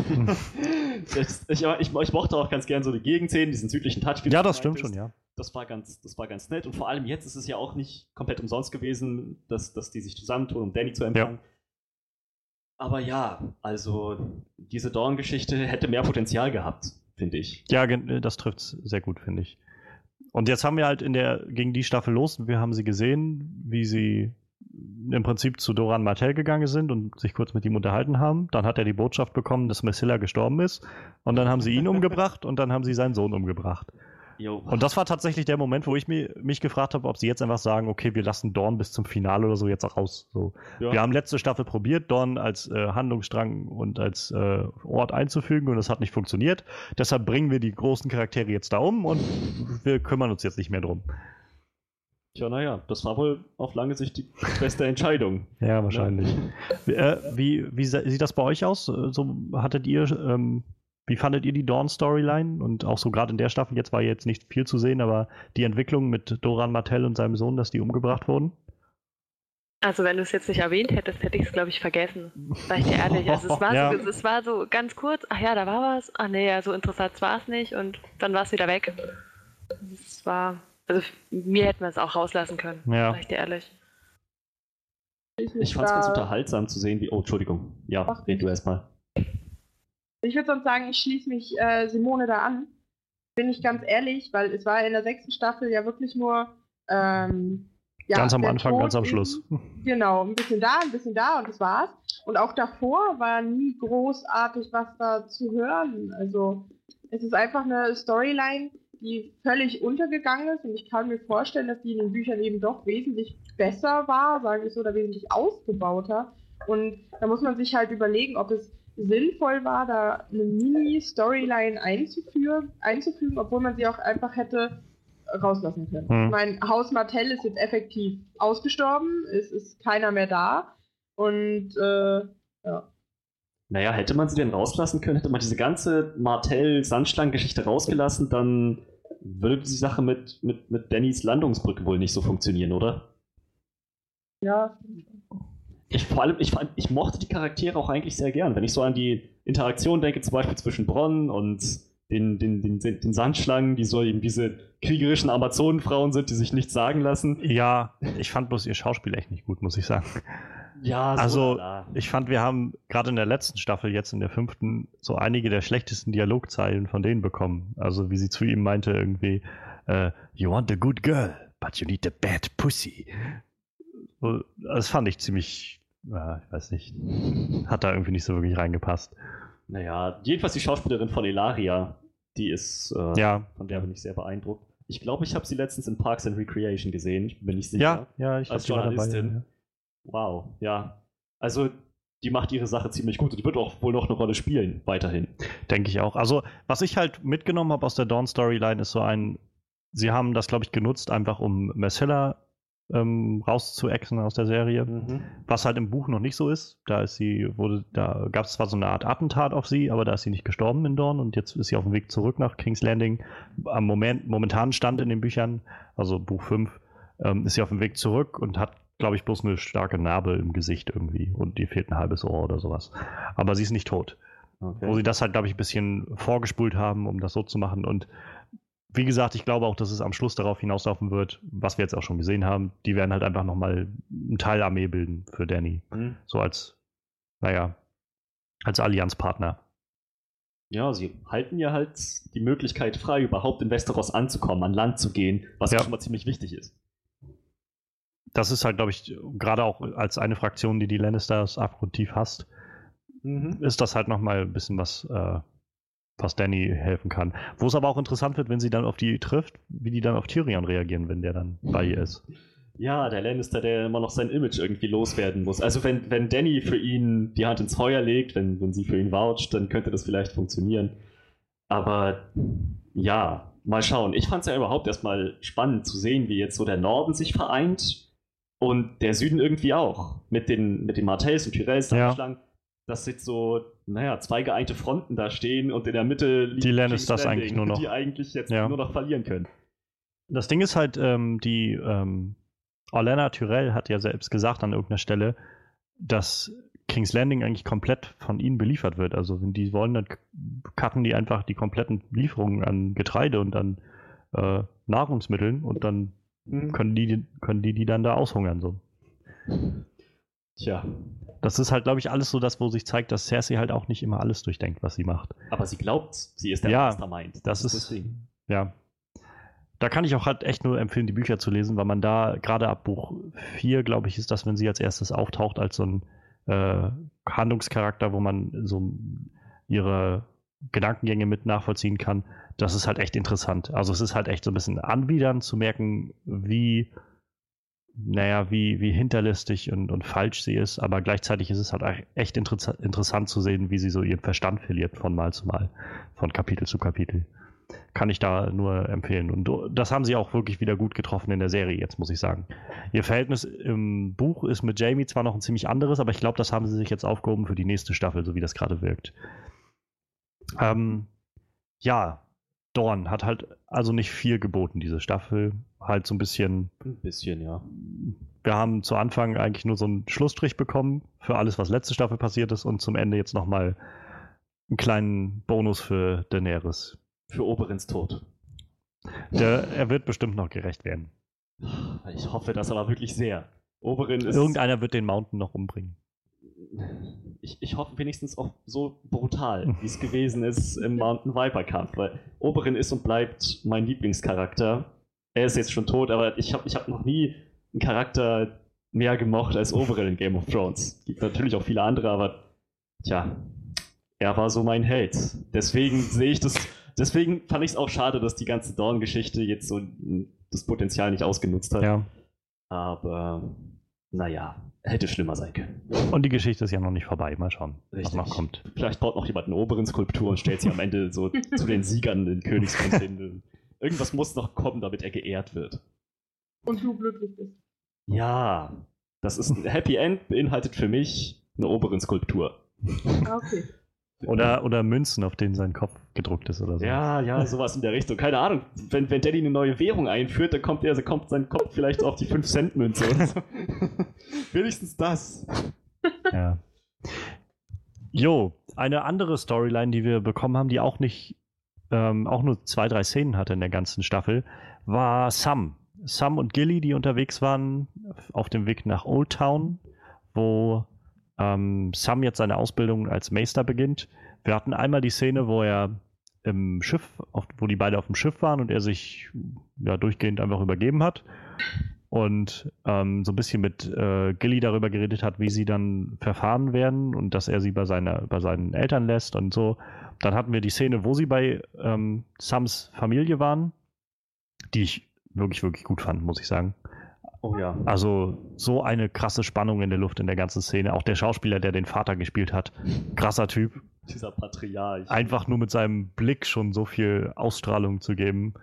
ich, ich, ich, mochte auch ganz gern so die Gegenszenen, diesen südlichen Touch. Ja, das stimmt schon, ja. Das war, ganz, das war ganz nett. Und vor allem jetzt ist es ja auch nicht komplett umsonst gewesen, dass, dass die sich zusammentun, um Danny zu empfangen. Ja. Aber ja, also diese Dawn-Geschichte hätte mehr Potenzial gehabt, finde ich. Ja, das trifft es sehr gut, finde ich. Und jetzt haben wir halt in der, gegen die Staffel los wir haben sie gesehen, wie sie im Prinzip zu Doran Martell gegangen sind und sich kurz mit ihm unterhalten haben. Dann hat er die Botschaft bekommen, dass Messilla gestorben ist. Und dann haben sie ihn umgebracht und dann haben sie seinen Sohn umgebracht. Jo. Und das war tatsächlich der Moment, wo ich mich, mich gefragt habe, ob sie jetzt einfach sagen, okay, wir lassen Dorn bis zum Finale oder so jetzt auch raus. So. Ja. Wir haben letzte Staffel probiert, Dorn als äh, Handlungsstrang und als äh, Ort einzufügen und es hat nicht funktioniert. Deshalb bringen wir die großen Charaktere jetzt da um und wir kümmern uns jetzt nicht mehr drum. Tja, naja, das war wohl auf lange Sicht die beste Entscheidung. ja, wahrscheinlich. Ja. Äh, wie, wie sieht das bei euch aus? So hattet ihr ähm, wie fandet ihr die Dawn-Storyline? Und auch so gerade in der Staffel, jetzt war jetzt nicht viel zu sehen, aber die Entwicklung mit Doran Martell und seinem Sohn, dass die umgebracht wurden? Also wenn du es jetzt nicht erwähnt hättest, hätte ich es, glaube ich, vergessen. Sag ich dir ehrlich. Also es war, ja. so, es war so ganz kurz, ach ja, da war was. Ach nee, ja, so interessant war es nicht. Und dann war es wieder weg. Es war, also mir hätten wir es auch rauslassen können, ja. sag ich dir ehrlich. Ich, ich fand es ganz unterhaltsam zu sehen, wie, oh, Entschuldigung. Ja, red du erstmal. Ich würde sonst sagen, ich schließe mich äh, Simone da an. Bin ich ganz ehrlich, weil es war in der sechsten Staffel ja wirklich nur. Ähm, ja, ganz am Anfang, Tod ganz am Schluss. Genau, ein bisschen da, ein bisschen da und das war's. Und auch davor war nie großartig was da zu hören. Also es ist einfach eine Storyline, die völlig untergegangen ist und ich kann mir vorstellen, dass die in den Büchern eben doch wesentlich besser war, sagen wir so, oder wesentlich ausgebauter. Und da muss man sich halt überlegen, ob es sinnvoll war, da eine Mini-Storyline einzuführen, einzufügen, obwohl man sie auch einfach hätte rauslassen können. Hm. Ich meine, Haus Martell ist jetzt effektiv ausgestorben, es ist keiner mehr da und äh, ja. Naja, hätte man sie denn rauslassen können, hätte man diese ganze Martell-Sandschlangen-Geschichte rausgelassen, dann würde die Sache mit, mit, mit Dannys Landungsbrücke wohl nicht so funktionieren, oder? Ja, ich, vor allem, ich, ich mochte die Charaktere auch eigentlich sehr gern. Wenn ich so an die Interaktion denke, zum Beispiel zwischen Bronn und den, den, den, den Sandschlangen, die so eben diese kriegerischen Amazonenfrauen sind, die sich nichts sagen lassen. Ja, ich fand bloß ihr Schauspiel echt nicht gut, muss ich sagen. Ja, Also, lala. Ich fand, wir haben gerade in der letzten Staffel, jetzt in der fünften, so einige der schlechtesten Dialogzeilen von denen bekommen. Also wie sie zu ihm meinte irgendwie, äh, you want a good girl, but you need a bad pussy. So, Das fand ich ziemlich, ja, ich weiß nicht, hat da irgendwie nicht so wirklich reingepasst. Naja, jedenfalls die Schauspielerin von Elaria, die ist, äh, Ja, von der bin ich sehr beeindruckt. Ich glaube, ich habe sie letztens in Parks and Recreation gesehen, ich bin nicht sicher. ja, ja, ich Als Journalistin. ja. Wow, ja. Also, die macht ihre Sache ziemlich gut und die wird auch wohl noch eine Rolle spielen, weiterhin. Denke ich auch. Also, was ich halt mitgenommen habe aus der Dawn-Storyline, ist so ein, sie haben das, glaube ich, genutzt, einfach um Marcella ähm, rauszuexen aus der Serie. Was halt im Buch noch nicht so ist. Da ist sie, wurde, da gab es zwar so eine Art Attentat auf sie, aber da ist sie nicht gestorben in Dawn und jetzt ist sie auf dem Weg zurück nach King's Landing. Am Moment, momentanen Stand in den Büchern, also Buch 5, ähm, ist sie auf dem Weg zurück und hat, glaube ich, bloß eine starke Narbe im Gesicht irgendwie und ihr fehlt ein halbes Ohr oder sowas. Aber sie ist nicht tot Okay. wo sie das halt, glaube ich, ein bisschen vorgespult haben, um das so zu machen. Und wie gesagt, ich glaube auch, dass es am Schluss darauf hinauslaufen wird, was wir jetzt auch schon gesehen haben. Die werden halt einfach nochmal einen Teilarmee bilden für Danny. Hm. So als, naja, als Allianzpartner. Ja, sie halten ja halt die Möglichkeit frei, überhaupt in Westeros anzukommen, an Land zu gehen, was ja schon mal ziemlich wichtig ist. Das ist halt, glaube ich, gerade auch als eine Fraktion, die die Lannisters abgrundtief hasst, ist das halt nochmal ein bisschen was, äh, was Danny helfen kann. Wo es aber auch interessant wird, wenn sie dann auf die trifft, wie die dann auf Tyrion reagieren, wenn der dann bei ihr ist. Ja, der Lannister, der immer noch sein Image irgendwie loswerden muss. Also wenn, wenn Danny für ihn die Hand ins Feuer legt, wenn, wenn sie für ihn voucht, dann könnte das vielleicht funktionieren. Aber ja, mal schauen. Ich fand es ja überhaupt erstmal spannend zu sehen, wie jetzt so der Norden sich vereint und der Süden irgendwie auch. Mit den, mit den Martells und Tyrells Ja. Anschlag. Das sind so, naja, zwei geeinte Fronten da stehen und in der Mitte liegt Die Lannisters eigentlich nur noch. Die eigentlich jetzt Ja. nur noch verlieren können. Das Ding ist halt, ähm, die ähm, Orlana Tyrell hat ja selbst gesagt an irgendeiner Stelle, dass King's Landing eigentlich komplett von ihnen beliefert wird. Also wenn die wollen, dann cutten die einfach die kompletten Lieferungen an Getreide und an äh, Nahrungsmitteln und dann können die, können die die dann da aushungern. So. Tja, Das ist halt, glaube ich, alles so das, wo sich zeigt, dass Cersei halt auch nicht immer alles durchdenkt, was sie macht. aber sie glaubt, sie ist der Ja, Mastermind. Das ist, das Ding. ja. Da kann ich auch halt echt nur empfehlen, die Bücher zu lesen, weil man da, gerade ab Buch 4, glaube ich, ist das, wenn sie als erstes auftaucht, als so ein äh, Handlungscharakter, wo man so ihre Gedankengänge mit nachvollziehen kann. Das ist halt echt interessant. Also es ist halt echt so ein bisschen anwidernd zu merken, wie, naja, wie, wie hinterlistig und, und falsch sie ist, aber gleichzeitig ist es halt echt interessa interessant zu sehen, wie sie so ihren Verstand verliert von Mal zu Mal, von Kapitel zu Kapitel kann ich da nur empfehlen. Und das haben sie auch wirklich wieder gut getroffen in der Serie, jetzt muss ich sagen. Ihr Verhältnis im Buch ist mit Jamie zwar noch ein ziemlich anderes, aber ich glaube, das haben sie sich jetzt aufgehoben für die nächste Staffel, so wie das gerade wirkt. Ähm, ja, Dorn hat halt also nicht viel geboten, diese Staffel. Halt so ein bisschen Ein bisschen, ja. wir haben zu Anfang eigentlich nur so einen Schlussstrich bekommen für alles, was letzte Staffel passiert ist und zum Ende jetzt nochmal einen kleinen Bonus für Daenerys. Für Oberins Tod. Der, er wird bestimmt noch gerecht werden. Ich hoffe das aber wirklich sehr. Oberin ist. Irgendeiner wird den Mountain noch umbringen. Ich, ich hoffe wenigstens auch so brutal, wie es gewesen ist im Mountain Viper Kampf, weil Oberin ist und bleibt mein Lieblingscharakter. Er ist jetzt schon tot, aber ich habe ich hab noch nie einen Charakter mehr gemocht als Oberin in Game of Thrones. Gibt natürlich auch viele andere, aber tja, er war so mein Held. Deswegen sehe ich das. Deswegen fand ich es auch schade, dass die ganze Dawn-Geschichte jetzt so das Potenzial nicht ausgenutzt hat. Ja. Aber naja, hätte schlimmer sein können. Und die Geschichte ist ja noch nicht vorbei. Mal schauen, Richtig. was noch kommt. Vielleicht baut noch jemand eine oberen Skulptur und stellt sie am Ende so zu den Siegern in Königsmund hin. Irgendwas muss noch kommen, damit er geehrt wird. Und du glücklich bist. Ja, das ist ein Happy End, beinhaltet für mich eine oberen Skulptur. Ah, okay. Oder, oder Münzen, auf denen sein Kopf gedruckt ist oder so. Ja, ja, sowas in der Richtung. Keine Ahnung. Wenn, wenn Daddy eine neue Währung einführt, dann kommt, er, dann kommt sein Kopf vielleicht auf die 5-Cent-Münze oder so. Wenigstens das. Ja. Jo, eine andere Storyline, die wir bekommen haben, die auch nicht, ähm, auch nur zwei, drei Szenen hatte in der ganzen Staffel, war Sam. Sam und Gilly, die unterwegs waren auf dem Weg nach Old Town, wo ähm, Sam jetzt seine Ausbildung als Meister beginnt. Wir hatten einmal die Szene, wo er im Schiff, auf, wo die beide auf dem Schiff waren und er sich ja durchgehend einfach übergeben hat und ähm, so ein bisschen mit äh, Gilly darüber geredet hat, wie sie dann verfahren werden und dass er sie bei, seiner, bei seinen Eltern lässt und so. Dann hatten wir die Szene, wo sie bei ähm, Sams Familie waren, die ich wirklich, wirklich gut fand, muss ich sagen. Oh ja. Also so eine krasse Spannung in der Luft in der ganzen Szene. Auch der Schauspieler, der den Vater gespielt hat, krasser Typ. Dieser Patriarch. Einfach nur mit seinem Blick schon so viel Ausstrahlung zu geben.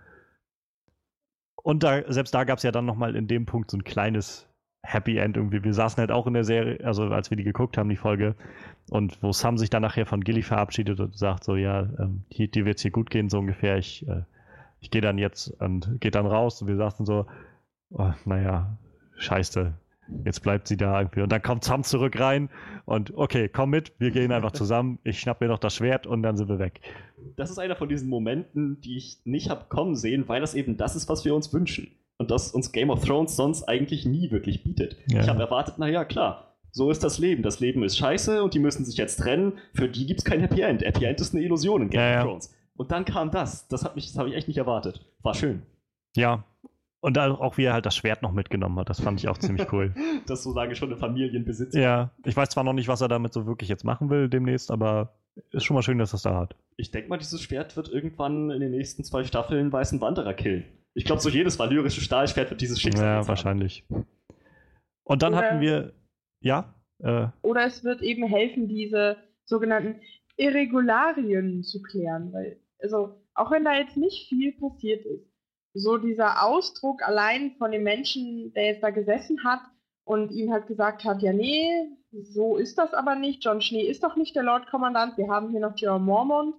Und da, selbst da gab es ja dann nochmal in dem Punkt so ein kleines Happy End irgendwie. Wir saßen halt auch in der Serie, also als wir die geguckt haben, die Folge, und wo Sam sich dann nachher von Gilly verabschiedet und sagt so, ja, ähm, hier, dir wird's hier gut gehen, so ungefähr. Ich, äh, ich gehe dann jetzt und geht dann raus. Und wir saßen so, oh, naja, scheiße, jetzt bleibt sie da irgendwie. Und dann kommt Sam zurück rein und okay, komm mit, wir gehen einfach zusammen. Ich schnapp mir noch das Schwert und dann sind wir weg. Das ist einer von diesen Momenten, die ich nicht habe kommen sehen, weil das eben das ist, was wir uns wünschen. Und das uns Game of Thrones sonst eigentlich nie wirklich bietet. Ja. Ich habe erwartet, naja, klar, so ist das Leben. Das Leben ist scheiße und die müssen sich jetzt trennen. Für die gibt es kein Happy End. Happy End ist eine Illusion in Game Ja, ja. of Thrones. Und dann kam das. Das, hat mich- das habe ich echt nicht erwartet. War schön. Ja. Und dann auch wie er halt das Schwert noch mitgenommen hat, das fand ich auch ziemlich cool. Das so sage ich schon eine Familienbesitz. Ja, ich weiß zwar noch nicht, was er damit so wirklich jetzt machen will demnächst, aber ist schon mal schön, dass er es da hat. Ich denke mal, dieses Schwert wird irgendwann in den nächsten zwei Staffeln Weißen Wanderer killen. Ich glaube, so jedes valyrische Stahlschwert wird dieses Schicksal Ja, jetzt haben. wahrscheinlich. Und dann Oder- hatten wir, ja, äh, Oder es wird eben helfen, diese sogenannten Irregularien zu klären. Weil, also, auch wenn da jetzt nicht viel passiert ist, so dieser Ausdruck allein von dem Menschen, der jetzt da gesessen hat und ihm halt gesagt hat, ja, nee, so ist das aber nicht. John Schnee ist doch nicht der Lordkommandant. Wir haben hier noch Jerome Mormont.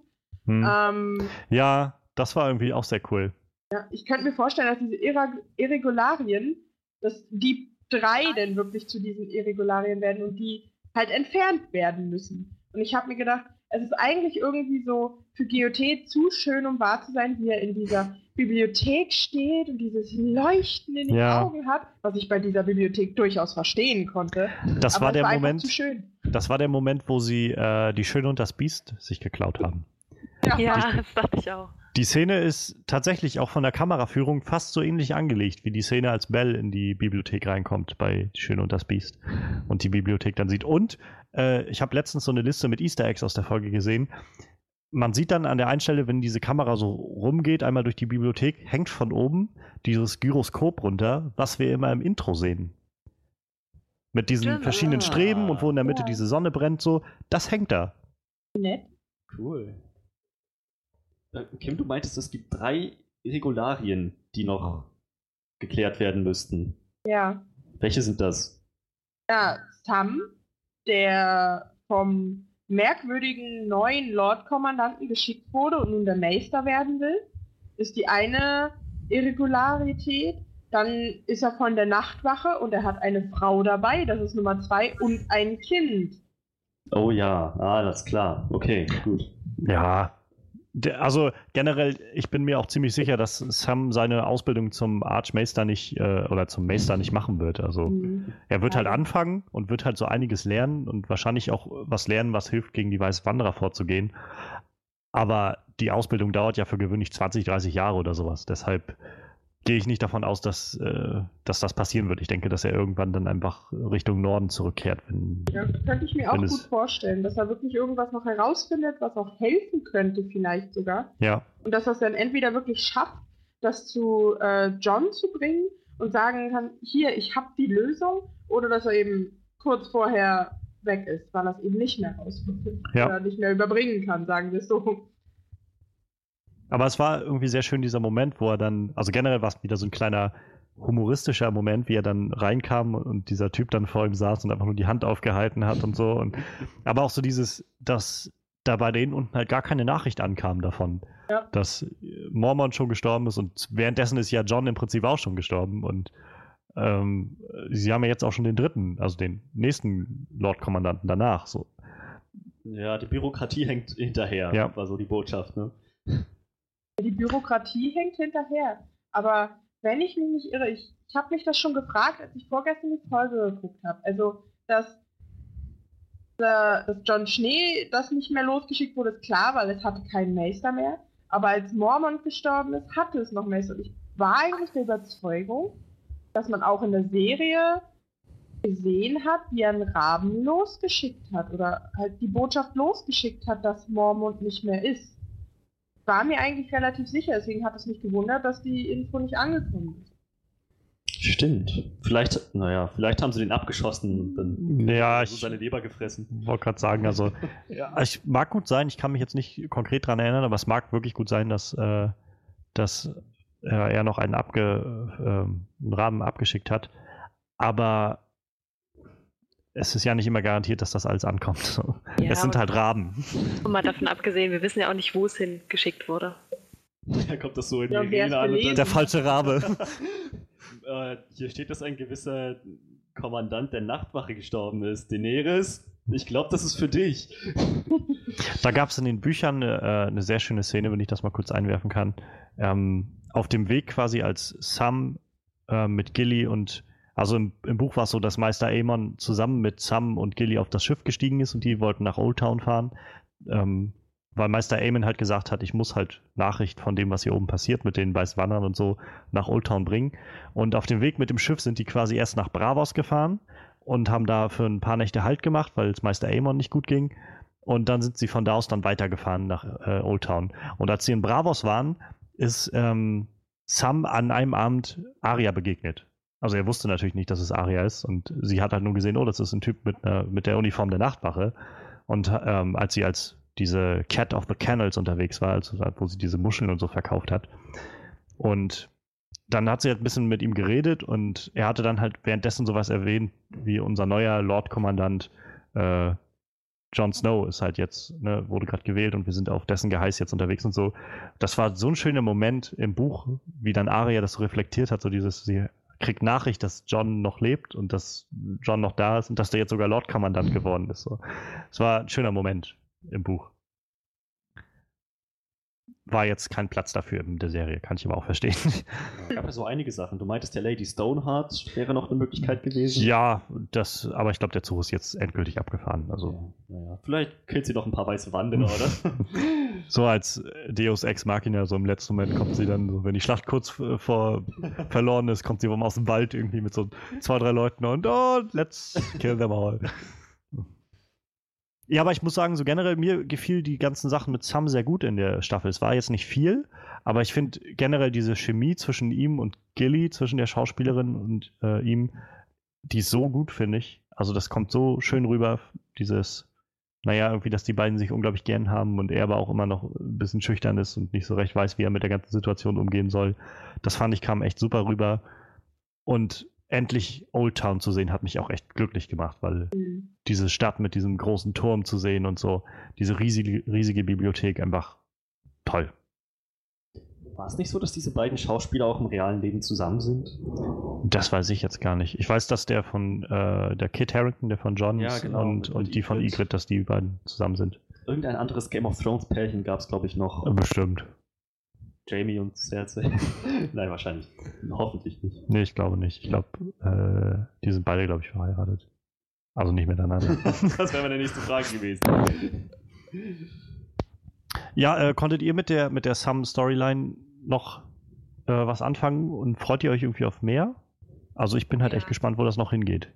hm. Ähm, ja, das war irgendwie auch sehr cool. ja, ich könnte mir vorstellen, dass diese Irra Irregularien, dass die drei denn wirklich zu diesen Irregularien werden und die halt entfernt werden müssen. Und ich habe mir gedacht, es ist eigentlich irgendwie so für GOT zu schön, um wahr zu sein, wie er in dieser Bibliothek steht und dieses Leuchten in den Ja. Augen hat, was ich bei dieser Bibliothek durchaus verstehen konnte. Das Aber war der war Moment, zu schön. das war der Moment, wo sie äh, die Schöne und das Biest sich geklaut haben. Ja, das dachte ich auch. Die Szene ist tatsächlich auch von der Kameraführung fast so ähnlich angelegt wie die Szene, als Belle in die Bibliothek reinkommt bei Die Schöne und das Biest und die Bibliothek dann sieht. Und äh, ich habe letztens so eine Liste mit Easter Eggs aus der Folge gesehen. Man sieht dann an der einen Stelle, wenn diese Kamera so rumgeht, einmal durch die Bibliothek, hängt von oben dieses Gyroskop runter, was wir immer im Intro sehen. Mit diesen Stimmt. verschiedenen Streben und wo in der Mitte Ja. diese Sonne brennt, so, das hängt da. Nett. Cool. Äh, Kim, du meintest, es gibt drei Regularien, die noch geklärt werden müssten. Ja. Welche sind das? Ja, Sam, der vom merkwürdigen neuen Lordkommandanten geschickt wurde und nun der Meister werden will, ist die eine Irregularität. Dann ist er von der Nachtwache und er hat eine Frau dabei, das ist Nummer zwei, und ein Kind. Oh ja, ah, das ist klar. Okay, gut. Ja, also generell, ich bin mir auch ziemlich sicher, dass Sam seine Ausbildung zum Archmeister nicht äh, oder zum Meister nicht machen wird. Also Hm. er wird halt Ja. anfangen und wird halt so einiges lernen und wahrscheinlich auch was lernen, was hilft, gegen die Weißen Wanderer vorzugehen. Aber die Ausbildung dauert ja für gewöhnlich 20, 30 Jahre oder sowas. Deshalb gehe ich nicht davon aus, dass, äh, dass das passieren wird. Ich denke, dass er irgendwann dann einfach Richtung Norden zurückkehrt, wenn, Ja, könnte ich mir auch gut vorstellen, dass er wirklich irgendwas noch herausfindet, was auch helfen könnte, vielleicht sogar. ja. Und dass er es dann entweder wirklich schafft, das zu äh, John zu bringen und sagen kann, hier, ich habe die Lösung, oder dass er eben kurz vorher weg ist, weil er es eben nicht mehr rausfindet Ja. oder nicht mehr überbringen kann, sagen wir es so. Aber es war irgendwie sehr schön, dieser Moment, wo er dann, also generell war es wieder so ein kleiner humoristischer Moment, wie er dann reinkam und dieser Typ dann vor ihm saß und einfach nur die Hand aufgehalten hat und so. Und, aber auch so dieses, dass da bei denen unten halt gar keine Nachricht ankam davon, Ja. dass Mormon schon gestorben ist und währenddessen ist ja John im Prinzip auch schon gestorben und ähm, sie haben ja jetzt auch schon den dritten, also den nächsten Lordkommandanten danach. So. Ja, die Bürokratie hängt hinterher, Ja. war so die Botschaft, ne? Die Bürokratie hängt hinterher. Aber wenn ich mich nicht irre, ich, ich habe mich das schon gefragt, als ich vorgestern die Folge geguckt habe. Also dass, dass John Schnee das nicht mehr losgeschickt wurde, ist klar, weil es hatte keinen Meister mehr. Aber als Mormont gestorben ist, hatte es noch Meister. Und ich war eigentlich der Überzeugung, dass man auch in der Serie gesehen hat, wie er einen Raben losgeschickt hat oder halt die Botschaft losgeschickt hat, dass Mormont nicht mehr ist. War mir eigentlich relativ sicher, deswegen hat es mich gewundert, dass die Info nicht angekommen ist. Stimmt. Vielleicht, naja, vielleicht haben sie den abgeschossen und dann Ja, so ich seine Leber gefressen. wollte gerade sagen, also ja, ich mag gut sein, ich kann mich jetzt nicht konkret daran erinnern, aber es mag wirklich gut sein, dass, äh, dass äh, er noch einen, abge, äh, einen Rahmen abgeschickt hat. Aber es ist ja nicht immer garantiert, dass das alles ankommt. Ja, es sind halt Raben. Und mal davon abgesehen, wir wissen ja auch nicht, wo es hingeschickt wurde. Da kommt das so in Ja, die Rede an. Der falsche Rabe. äh, hier steht, dass ein gewisser Kommandant der Nachtwache gestorben ist. Daenerys, ich glaube, das ist für dich. Da gab es in den Büchern äh, eine sehr schöne Szene, wenn ich das mal kurz einwerfen kann. Ähm, auf dem Weg quasi, als Sam äh, mit Gilly und also im, im Buch war es so, dass Meister Aemon zusammen mit Sam und Gilly auf das Schiff gestiegen ist und die wollten nach Old Town fahren, ähm, weil Meister Aemon halt gesagt hat, ich muss halt Nachricht von dem, was hier oben passiert mit den Weißen und so nach Old Town bringen. Und auf dem Weg mit dem Schiff sind die quasi erst nach Bravos gefahren und haben da für ein paar Nächte Halt gemacht, weil es Meister Aemon nicht gut ging. Und dann sind sie von da aus dann weitergefahren nach äh, Old Town. Und als sie in Bravos waren, ist ähm, Sam an einem Abend Arya begegnet. Also er wusste natürlich nicht, dass es Arya ist. Und sie hat halt nur gesehen, oh, das ist ein Typ mit, einer- mit der Uniform der Nachtwache. Und ähm, als sie als diese Cat of the Kennels unterwegs war, also wo sie diese Muscheln und so verkauft hat. Und dann hat sie halt ein bisschen mit ihm geredet und er hatte dann halt währenddessen sowas erwähnt, wie unser neuer Lord-Kommandant äh, Jon Snow ist halt jetzt, ne, wurde gerade gewählt und wir sind auf dessen Geheiß jetzt unterwegs und so. Das war so ein schöner Moment im Buch, wie dann Arya das so reflektiert hat, so dieses, sie kriegt Nachricht, dass John noch lebt und dass John noch da ist und dass der jetzt sogar Lord-Kommandant geworden ist. So. Es war ein schöner Moment im Buch. War jetzt kein Platz dafür in der Serie, kann ich aber auch verstehen. Es gab ja so einige Sachen. Du meintest, der Lady Stoneheart wäre noch eine Möglichkeit gewesen. ja, das, aber ich glaube, der Zug ist jetzt endgültig abgefahren. Also Ja, naja. Vielleicht killt sie noch ein paar weiße Wanderer, oder? so als Deus Ex Machina, so im letzten Moment kommt sie dann, so, wenn die Schlacht kurz äh, vor verloren ist, kommt sie vom aus dem Wald irgendwie mit so zwei, drei Leuten und oh, let's kill them all. Ja, aber ich muss sagen, so generell, mir gefiel die ganzen Sachen mit Sam sehr gut in der Staffel. Es war jetzt nicht viel, aber ich finde generell diese Chemie zwischen ihm und Gilly, zwischen der Schauspielerin und äh, ihm, die ist so gut, finde ich. Also das kommt so schön rüber, dieses, naja, irgendwie, dass die beiden sich unglaublich gern haben und er aber auch immer noch ein bisschen schüchtern ist und nicht so recht weiß, wie er mit der ganzen Situation umgehen soll. Das fand ich kam echt super rüber. Und endlich Old Town zu sehen, hat mich auch echt glücklich gemacht, weil Mhm. diese Stadt mit diesem großen Turm zu sehen und so, diese riesige, riesige Bibliothek, einfach toll. War es nicht so, dass diese beiden Schauspieler auch im realen Leben zusammen sind? Das weiß ich jetzt gar nicht. Ich weiß, dass der von äh, der Kit Harrington, der von John Ja, ist, genau, und, und die von Ygritte. Ygritte, dass die beiden zusammen sind. Irgendein anderes Game of Thrones Pärchen gab es, glaube ich, noch. Bestimmt. Jamie und Cersei. Nein, wahrscheinlich. Hoffentlich nicht. Nee, ich glaube nicht. Ich glaube, äh, die sind beide, glaube ich, verheiratet. Also nicht miteinander. das wäre meine nächste Frage gewesen. ja, äh, konntet ihr mit der, mit der Sam-Storyline noch äh, was anfangen und freut ihr euch irgendwie auf mehr? Also ich bin halt Ja. echt gespannt, wo das noch hingeht.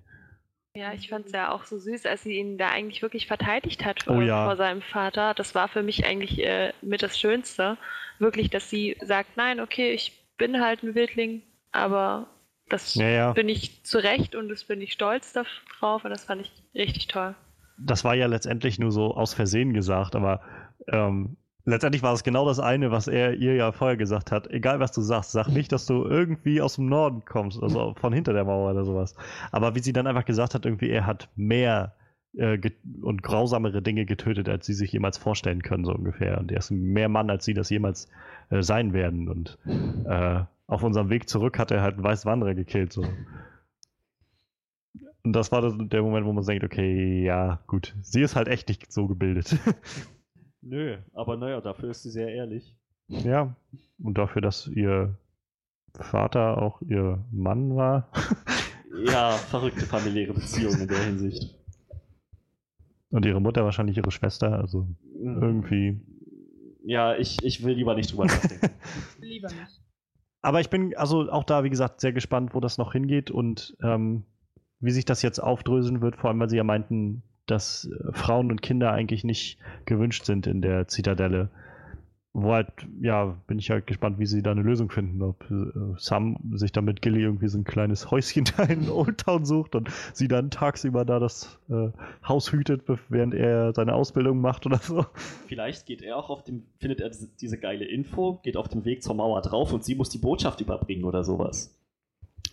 Ja, ich fand es ja auch so süß, als sie ihn da eigentlich wirklich verteidigt hat Oh äh, ja. vor seinem Vater. Das war für mich eigentlich äh, mit das Schönste. Wirklich, dass sie sagt, nein, okay, ich bin halt ein Wildling, aber das Ja, ja. bin ich zu Recht und das bin ich stolz drauf und das fand ich richtig toll. Das war ja letztendlich nur so aus Versehen gesagt, aber ähm, letztendlich war es genau das eine, was er ihr ja vorher gesagt hat. Egal was du sagst, sag nicht, dass du irgendwie aus dem Norden kommst, also von hinter der Mauer oder sowas. Aber wie sie dann einfach gesagt hat, irgendwie, er hat mehr äh, und grausamere Dinge getötet, als sie sich jemals vorstellen können, so ungefähr. Und er ist mehr Mann, als sie das jemals äh, sein werden. Und äh, auf unserem Weg zurück hat er halt einen weißen Wanderer gekillt. So. Und das war der Moment, wo man denkt, okay, ja, gut. Sie ist halt echt nicht so gebildet. Nö, aber naja, dafür ist sie sehr ehrlich. ja. Und dafür, dass ihr Vater auch ihr Mann war. Ja, verrückte familiäre Beziehungen in der Hinsicht. Und ihre Mutter wahrscheinlich ihre Schwester, also irgendwie. Ja, ich, ich will lieber nicht drüber nachdenken. Lieber nicht. Aber ich bin also auch da, wie gesagt, sehr gespannt, wo das noch hingeht und ähm, wie sich das jetzt aufdröseln wird, vor allem weil sie ja meinten, dass äh, Frauen und Kinder eigentlich nicht gewünscht sind in der Zitadelle. Wo halt, ja, bin ich halt gespannt, wie sie da eine Lösung finden. Ob äh, Sam sich da mit Gilly irgendwie so ein kleines Häuschen da in Old Town sucht und sie dann tagsüber da das äh, Haus hütet, während er seine Ausbildung macht oder so. Vielleicht geht er auch auf dem, findet er diese, diese geile Info, geht auf dem Weg zur Mauer drauf und sie muss die Botschaft überbringen oder sowas.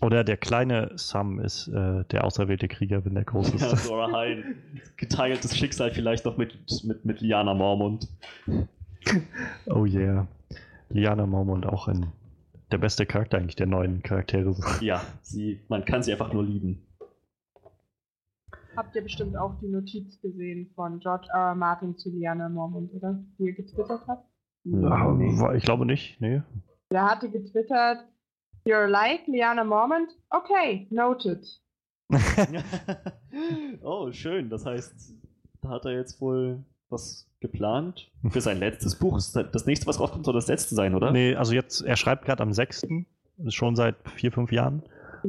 Oder der kleine Sam ist äh, der auserwählte Krieger, wenn der groß ist. Ja, Zora Hine. Geteiltes Schicksal vielleicht noch mit, mit, mit Liana Mormont. Oh yeah. Liana Mormont auch ein, der beste Charakter eigentlich der neuen Charaktere. Ja, sie, man kann sie einfach nur lieben. Habt ihr bestimmt auch die Notiz gesehen von George R. R. Martin zu Liana Mormont, oder? Die er getwittert hat? Ja, ich glaube nicht, nee. Der hatte getwittert, You're like Liana Mormont? Okay, noted. oh, schön. Das heißt, da hat er jetzt wohl was geplant für sein letztes Buch. Ist das nächste, was rauskommt, soll das letzte sein, oder? Nee, also jetzt, er schreibt gerade am 6. schon seit vier, fünf Jahren.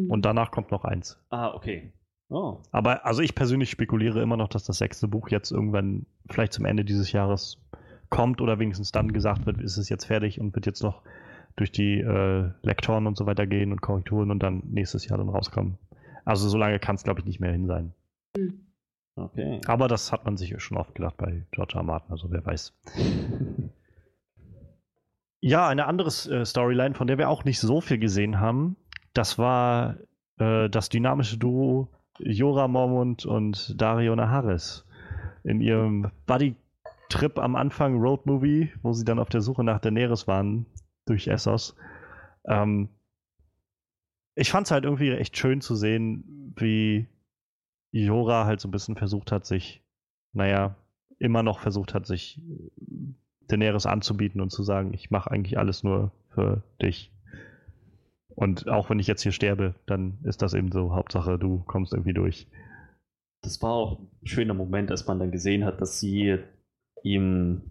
Und danach kommt noch eins. Ah, okay. Oh. Aber also ich persönlich spekuliere immer noch, dass das sechste Buch jetzt irgendwann vielleicht zum Ende dieses Jahres kommt oder wenigstens dann gesagt wird, ist es jetzt fertig und wird jetzt noch durch die äh, Lektoren und so weiter gehen und Korrekturen und dann nächstes Jahr dann rauskommen. Also so lange kann es, glaube ich, nicht mehr hin sein. Okay. Aber das hat man sich schon oft gedacht bei George R. Martin, also wer weiß. ja, eine andere äh, Storyline, von der wir auch nicht so viel gesehen haben, das war äh, das dynamische Duo Jora Mormont und Dario Naharis in ihrem Buddy-Trip am Anfang Road Movie, wo sie dann auf der Suche nach Daenerys waren durch Essos. Ähm, ich fand es halt irgendwie echt schön zu sehen, wie Jora halt so ein bisschen versucht hat, sich, naja, immer noch versucht hat, sich Daenerys anzubieten und zu sagen, ich mache eigentlich alles nur für dich. Und auch wenn ich jetzt hier sterbe, dann ist das eben so. Hauptsache, du kommst irgendwie durch. Das war auch ein schöner Moment, als man dann gesehen hat, dass sie ihm,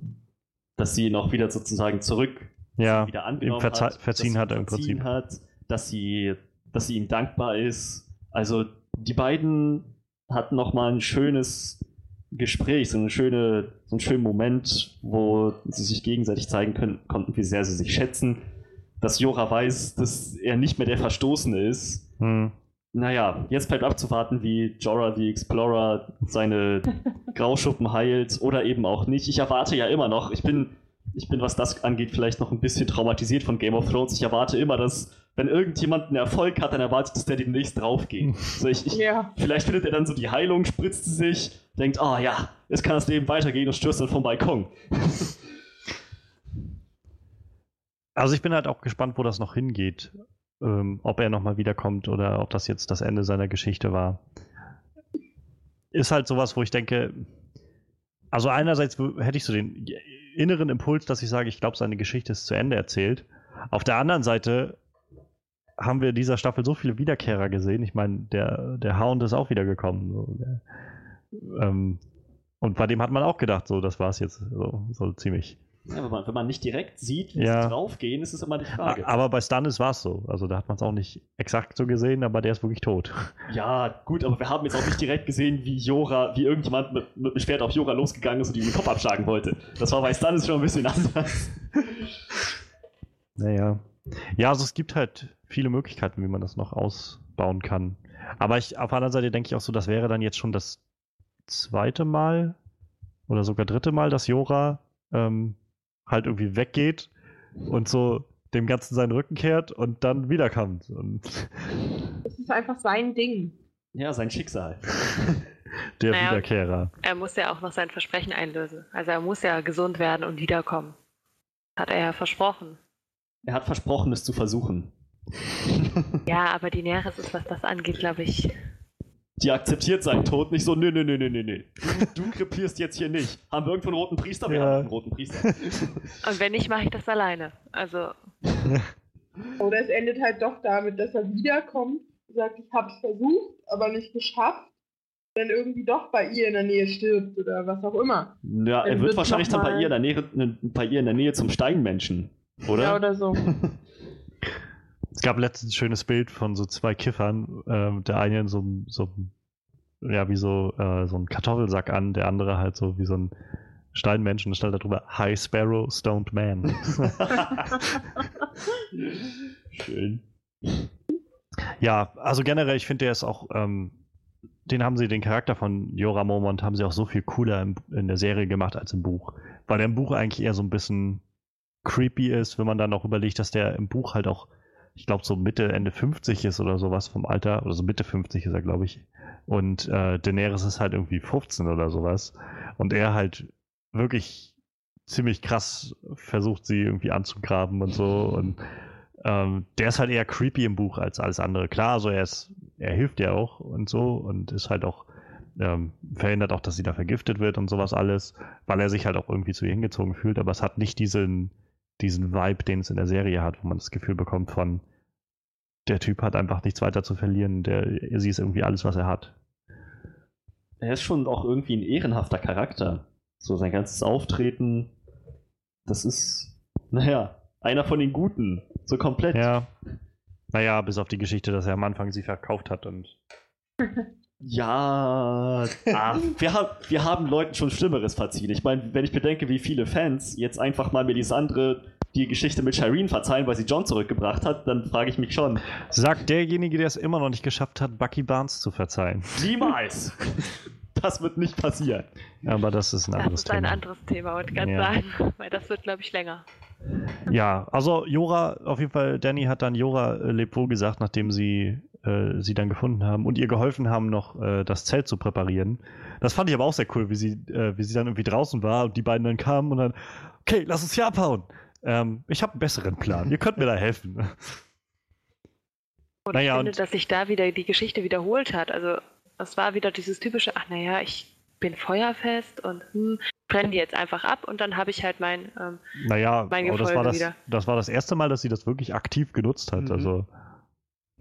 dass sie ihn auch wieder sozusagen zurück ja, wieder angenommen hat, verziehen dass hat sie im verziehen Prinzip. Hat, dass sie, dass sie ihm dankbar ist. Also die beiden hatten noch mal ein schönes Gespräch, so eine schöne, so einen schönen Moment, wo sie sich gegenseitig zeigen können, konnten, wie sehr sie sich schätzen. Dass Jora weiß, dass er nicht mehr der Verstoßene ist. Hm. Naja, jetzt bleibt abzuwarten, wie Jorah the Explorer seine Grauschuppen heilt oder eben auch nicht. Ich erwarte ja immer noch, ich bin, ich bin, was das angeht, vielleicht noch ein bisschen traumatisiert von Game of Thrones. Ich erwarte immer, dass, wenn irgendjemand einen Erfolg hat, dann erwartet, dass der demnächst draufgeht. So, ich, ich, Ja. Vielleicht findet er dann so die Heilung, spritzt sie sich, denkt, ah ja, jetzt kann das Leben weitergehen und stürzt dann vom Balkon. Also ich bin halt auch gespannt, wo das noch hingeht. Ähm, ob er nochmal wiederkommt oder ob das jetzt das Ende seiner Geschichte war. Ist halt sowas, wo ich denke, also einerseits hätte ich so den inneren Impuls, dass ich sage, ich glaube, seine Geschichte ist zu Ende erzählt. Auf der anderen Seite haben wir in dieser Staffel so viele Wiederkehrer gesehen. Ich meine, der, der Hound ist auch wiedergekommen. So, der, ähm, und bei dem hat man auch gedacht, so, das war's jetzt. So, so ziemlich. Ja, wenn, man, wenn man nicht direkt sieht, wie Ja. sie draufgehen, ist es immer die Frage. Aber bei Stannis war es so. Also da hat man es auch nicht exakt so gesehen, aber der ist wirklich tot. Ja, gut, aber wir haben jetzt auch nicht direkt gesehen, wie Jora, wie irgendjemand mit, mit dem Schwert auf Jora losgegangen ist und ihm den Kopf abschlagen wollte. Das war bei Stannis schon ein bisschen anders. Naja. Ja, also es gibt halt viele Möglichkeiten, wie man das noch ausbauen kann. Aber ich, auf der anderen Seite denke ich auch so, das wäre dann jetzt schon das zweite Mal oder sogar dritte Mal, dass Jora ähm, halt irgendwie weggeht und so dem Ganzen seinen Rücken kehrt und dann wiederkommt. Und Es ist einfach sein Ding. Ja, sein Schicksal. der Naja. Wiederkehrer. Er muss ja auch noch sein Versprechen einlösen. Also er muss ja gesund werden und wiederkommen. Hat er ja versprochen. Er hat versprochen, es zu versuchen. Ja, aber die Näheres ist, was das angeht, glaube ich. Die akzeptiert seinen Tod nicht so, nö, nö, nö, nö, nö, nö. Du, du krepierst jetzt hier nicht. Haben wir irgendwo einen roten Priester? Wir Ja. haben einen roten Priester. Und wenn nicht, mache ich das alleine. Also, Oder es endet halt doch damit, dass er wiederkommt sagt, ich hab's versucht, aber nicht geschafft, dann irgendwie doch bei ihr in der Nähe stirbt oder was auch immer. Ja, er Dann wird wird's wahrscheinlich dann bei ihr, in der Nähe, ne, bei ihr in der Nähe zum Steinmenschen, oder? Ja, oder so. Es gab letztens ein schönes Bild von so zwei Kiffern. Ähm, der eine in so einem, so ja, wie so, äh, so ein Kartoffelsack an, der andere halt so wie so ein Steinmensch und da stand da drüber High Sparrow, Stoned Man. Schön. ja, also generell, ich finde, der ist auch, ähm, den haben sie, den Charakter von Jorah Mormont haben sie auch so viel cooler im, in der Serie gemacht als im Buch. Weil der im Buch eigentlich eher so ein bisschen creepy ist, wenn man dann auch überlegt, dass der im Buch halt auch, ich glaube, so Mitte, Ende 50 ist oder sowas vom Alter, oder so Mitte 50 ist er, glaube ich. Und äh, Daenerys ist halt irgendwie 15 oder sowas. Und er halt wirklich ziemlich krass versucht, sie irgendwie anzugraben und so. Und ähm, der ist halt eher creepy im Buch als alles andere. Klar, also er ist, er hilft ja auch und so und ist halt auch, ähm, verhindert auch, dass sie da vergiftet wird und sowas alles, weil er sich halt auch irgendwie zu ihr hingezogen fühlt, aber es hat nicht diesen, diesen Vibe, den es in der Serie hat, wo man das Gefühl bekommt von, der Typ hat einfach nichts weiter zu verlieren, der, sie ist irgendwie alles, was er hat. Er ist schon auch irgendwie ein ehrenhafter Charakter. So sein ganzes Auftreten, das ist, naja, einer von den Guten. So komplett. Ja. Naja, bis auf die Geschichte, dass er am Anfang sie verkauft hat und Ja, ah, wir, haben, wir haben Leuten schon Schlimmeres verziehen. Ich meine, wenn ich bedenke, wie viele Fans jetzt einfach mal Melisandre die Geschichte mit Shireen verzeihen, weil sie John zurückgebracht hat, dann frage ich mich schon, sagt derjenige, der es immer noch nicht geschafft hat, Bucky Barnes zu verzeihen. niemals! Das wird nicht passieren. Aber das ist ein Das anderes ist ein Thema. anderes Thema, wollte ich ganz Ja. sagen. Weil das wird, glaube ich, länger. Ja, also Jora, auf jeden Fall, Danny hat dann Jora äh, wohl gesagt, nachdem sie äh, sie dann gefunden haben und ihr geholfen haben, noch äh, das Zelt zu präparieren. Das fand ich aber auch sehr cool, wie sie, äh, wie sie dann irgendwie draußen war und die beiden dann kamen und dann, okay, lass uns hier abhauen. Ähm, ich habe einen besseren Plan. Ihr könnt mir da helfen. Und Naja, ich finde, und- dass sich da wieder die Geschichte wiederholt hat. Also es war wieder dieses typische, ach naja, ich bin feuerfest und hm, brenne die jetzt einfach ab und dann habe ich halt mein, ähm, Naja, Mein aber das Gefolge war das, wieder. das war das erste Mal, dass sie das wirklich aktiv genutzt hat. Mhm. Also,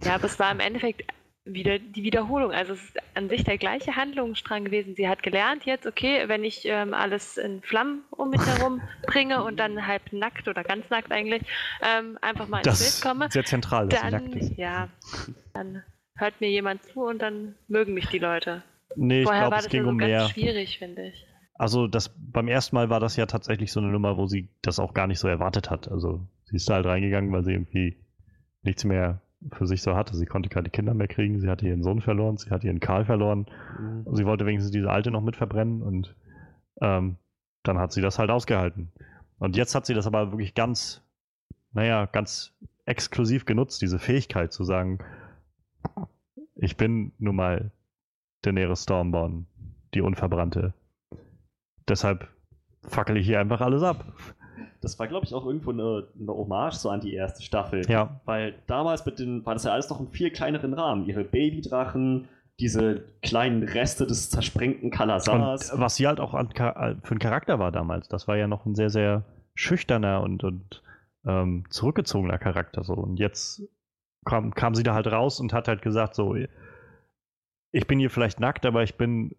ja, aber es war im Endeffekt wieder die Wiederholung. Also es ist an sich der gleiche Handlungsstrang gewesen. Sie hat gelernt jetzt, okay, wenn ich ähm, alles in Flammen um mich herum bringe und dann halb nackt oder ganz nackt eigentlich ähm, einfach mal ins das Bild komme, sehr zentral, dass dann, nackt ist. ja, dann hört mir jemand zu und dann mögen mich die Leute. Nee, ich Vorher glaube, war es ging so um ganz mehr. schwierig, finde ich. Also das beim ersten Mal war das ja tatsächlich so eine Nummer, wo sie das auch gar nicht so erwartet hat. Also sie ist da halt reingegangen, weil sie irgendwie nichts mehr für sich so hatte. Sie konnte keine Kinder mehr kriegen, sie hatte ihren Sohn verloren, sie hatte ihren Karl verloren. Und sie wollte wenigstens diese alte noch mit verbrennen und ähm, dann hat sie das halt ausgehalten. Und jetzt hat sie das aber wirklich ganz, naja, ganz exklusiv genutzt, diese Fähigkeit zu sagen, ich bin nun mal Daenerys Stormborn, die Unverbrannte. Deshalb fackel ich hier einfach alles ab. Das war, glaube ich, auch irgendwo eine, eine Hommage so an die erste Staffel. Ja, Weil damals mit den, war das ja alles noch im viel kleineren Rahmen. Ihre Babydrachen, diese kleinen Reste des zersprengten und Kalasars. was sie halt auch an, Cha- für ein Charakter war damals, das war ja noch ein sehr, sehr schüchterner und, und ähm, zurückgezogener Charakter. So. Und jetzt kam, kam sie da halt raus und hat halt gesagt, so, ich bin hier vielleicht nackt, aber ich bin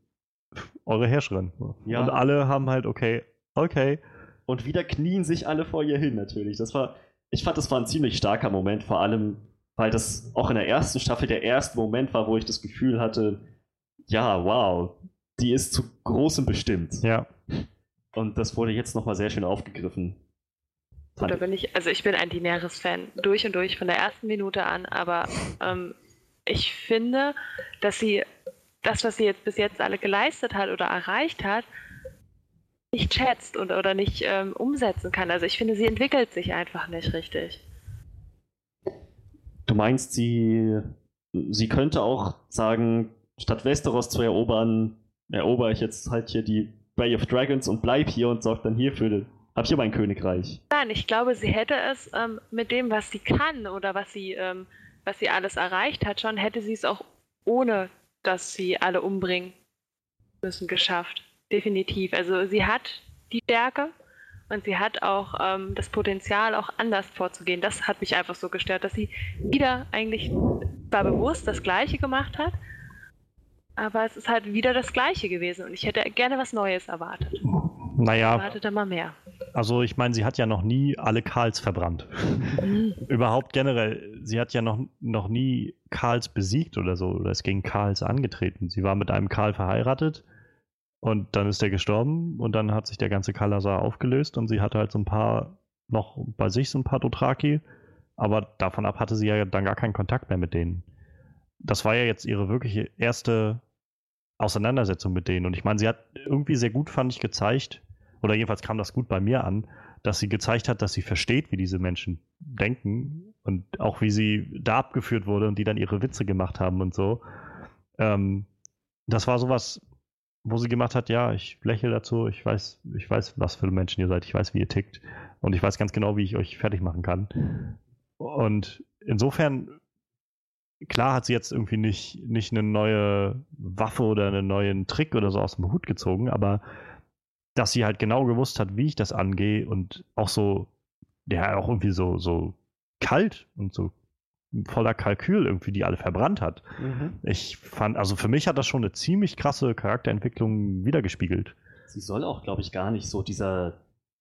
eure Herrscherin. Ja. Und alle haben halt, okay, okay. Und wieder knien sich alle vor ihr hin, natürlich. Das war, ich fand, das war ein ziemlich starker Moment, vor allem, weil das auch in der ersten Staffel der erste Moment war, wo ich das Gefühl hatte, ja, wow, die ist zu großem bestimmt. Ja, Und das wurde jetzt nochmal sehr schön aufgegriffen. Da bin ich, also ich bin ein Daenerys-Fan durch und durch von der ersten Minute an, aber ähm, ich finde, dass sie das, was sie jetzt bis jetzt alle geleistet hat oder erreicht hat, nicht schätzt und, oder nicht ähm, umsetzen kann. Also ich finde, sie entwickelt sich einfach nicht richtig. Du meinst, sie, sie könnte auch sagen, statt Westeros zu erobern, erobere ich jetzt halt hier die Bay of Dragons und bleib hier und sorge dann hierfür, hab hier mein Königreich. Nein, ich glaube, sie hätte es ähm, mit dem, was sie kann oder was sie, ähm, was sie alles erreicht hat, schon hätte sie es auch ohne, dass sie alle umbringen müssen, geschafft. Definitiv. Also sie hat die Stärke und sie hat auch ähm, das Potenzial, auch anders vorzugehen. Das hat mich einfach so gestört, dass sie wieder eigentlich zwar bewusst das Gleiche gemacht hat, aber es ist halt wieder das Gleiche gewesen und ich hätte gerne was Neues erwartet. Naja, Erwartet mal mehr. also ich meine, sie hat ja noch nie alle Karls verbrannt. Überhaupt generell, sie hat ja noch, noch nie Karls besiegt oder so, oder ist gegen Karls angetreten. Sie war mit einem Karl verheiratet und dann ist der gestorben und dann hat sich der ganze Kalasar aufgelöst und sie hatte halt so ein paar, noch bei sich so ein paar Dothraki, aber davon ab hatte sie ja dann gar keinen Kontakt mehr mit denen. Das war ja jetzt ihre wirkliche erste Auseinandersetzung mit denen und ich meine, sie hat irgendwie sehr gut, fand ich, gezeigt, oder jedenfalls kam das gut bei mir an, dass sie gezeigt hat, dass sie versteht, wie diese Menschen denken und auch wie sie da abgeführt wurde und die dann ihre Witze gemacht haben und so. Ähm, das war sowas, wo sie gemacht hat, ja, ich lächle dazu, ich weiß, ich weiß, was für Menschen ihr seid, ich weiß, wie ihr tickt und ich weiß ganz genau, wie ich euch fertig machen kann. Und insofern, klar hat sie jetzt irgendwie nicht, nicht eine neue Waffe oder einen neuen Trick oder so aus dem Hut gezogen, aber dass sie halt genau gewusst hat, wie ich das angehe und auch so, ja, auch irgendwie so, so kalt und so voller Kalkül irgendwie die alle verbrannt hat. Mhm. Ich fand, also für mich hat das schon eine ziemlich krasse Charakterentwicklung wiedergespiegelt. Sie soll auch, glaube ich, gar nicht so dieser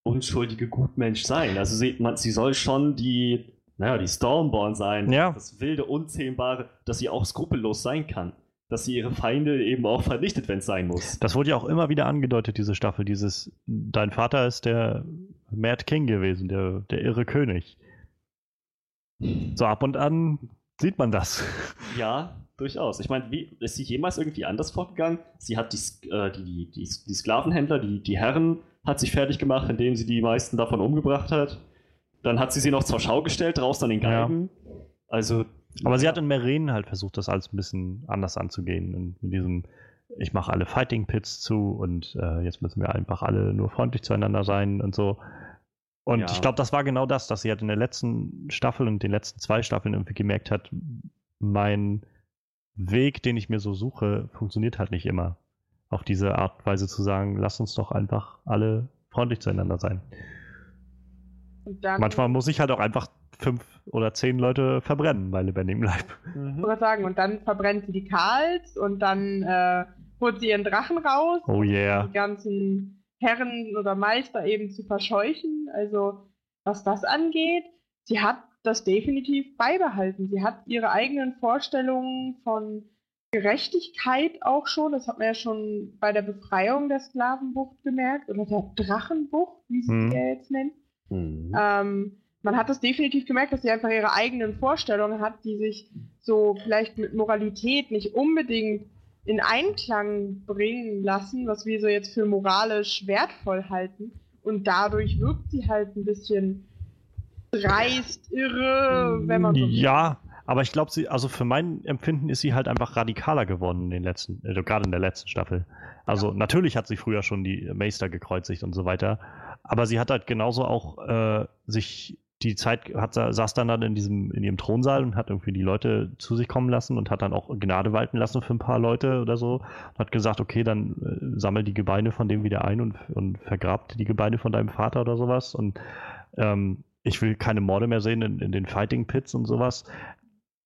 unschuldige Gutmensch sein. Also sie, man, sie soll schon die, naja, die Stormborn sein. Ja. Das wilde, unzähmbare, dass sie auch skrupellos sein kann. Dass sie ihre Feinde eben auch vernichtet, wenn es sein muss. Das wurde ja auch immer wieder angedeutet, diese Staffel, dieses, dein Vater ist der Mad King gewesen, der, der irre König. So ab und an sieht man das. Ja, durchaus. Ich meine, wie ist sie jemals irgendwie anders vorgegangen? Sie hat die, äh, die, die, die, Sklavenhändler, die, die Herren, hat sich fertig gemacht, indem sie die meisten davon umgebracht hat. Dann hat sie sie noch zur Schau gestellt, draußen an den Ja. Geigen. Also. Aber sie hat in Meren halt versucht, das alles ein bisschen anders anzugehen. Und mit diesem, ich mache alle Fighting Pits zu und äh, jetzt müssen wir einfach alle nur freundlich zueinander sein und so. Und Ja. ich glaube, das war genau das, dass sie halt in der letzten Staffel und den letzten zwei Staffeln irgendwie gemerkt hat, mein Weg, den ich mir so suche, funktioniert halt nicht immer. Auf diese Art und Weise zu sagen, lass uns doch einfach alle freundlich zueinander sein. Und dann, Manchmal muss ich halt auch einfach fünf oder zehn Leute verbrennen bei lebendigem Leib. Ich wollte sagen, und dann verbrennt sie die Karls und dann äh, holt sie ihren Drachen raus, Oh yeah. die ganzen Herren oder Meister eben zu verscheuchen. Also was das angeht, sie hat das definitiv beibehalten. Sie hat ihre eigenen Vorstellungen von Gerechtigkeit auch schon, das hat man ja schon bei der Befreiung der Sklavenbucht gemerkt, oder der Drachenbucht, wie sie Hm. ja jetzt nennt. Mhm. Ähm, man hat das definitiv gemerkt, dass sie einfach ihre eigenen Vorstellungen hat, die sich so vielleicht mit Moralität nicht unbedingt in Einklang bringen lassen, was wir so jetzt für moralisch wertvoll halten. Und dadurch wirkt sie halt ein bisschen dreist, irre, wenn man so will. Ja, aber ich glaube, sie, also für mein Empfinden ist sie halt einfach radikaler geworden in den letzten, also gerade in der letzten Staffel. Also natürlich hat sie früher schon die Meister gekreuzigt und so weiter, aber sie hat halt genauso auch äh, sich die Zeit hat saß dann dann in diesem in ihrem Thronsaal und hat irgendwie die Leute zu sich kommen lassen und hat dann auch Gnade walten lassen für ein paar Leute oder so und hat gesagt, okay, dann äh, sammel die Gebeine von dem wieder ein und, und vergrabt die Gebeine von deinem Vater oder sowas und ähm, ich will keine Morde mehr sehen in, in den Fighting Pits und sowas.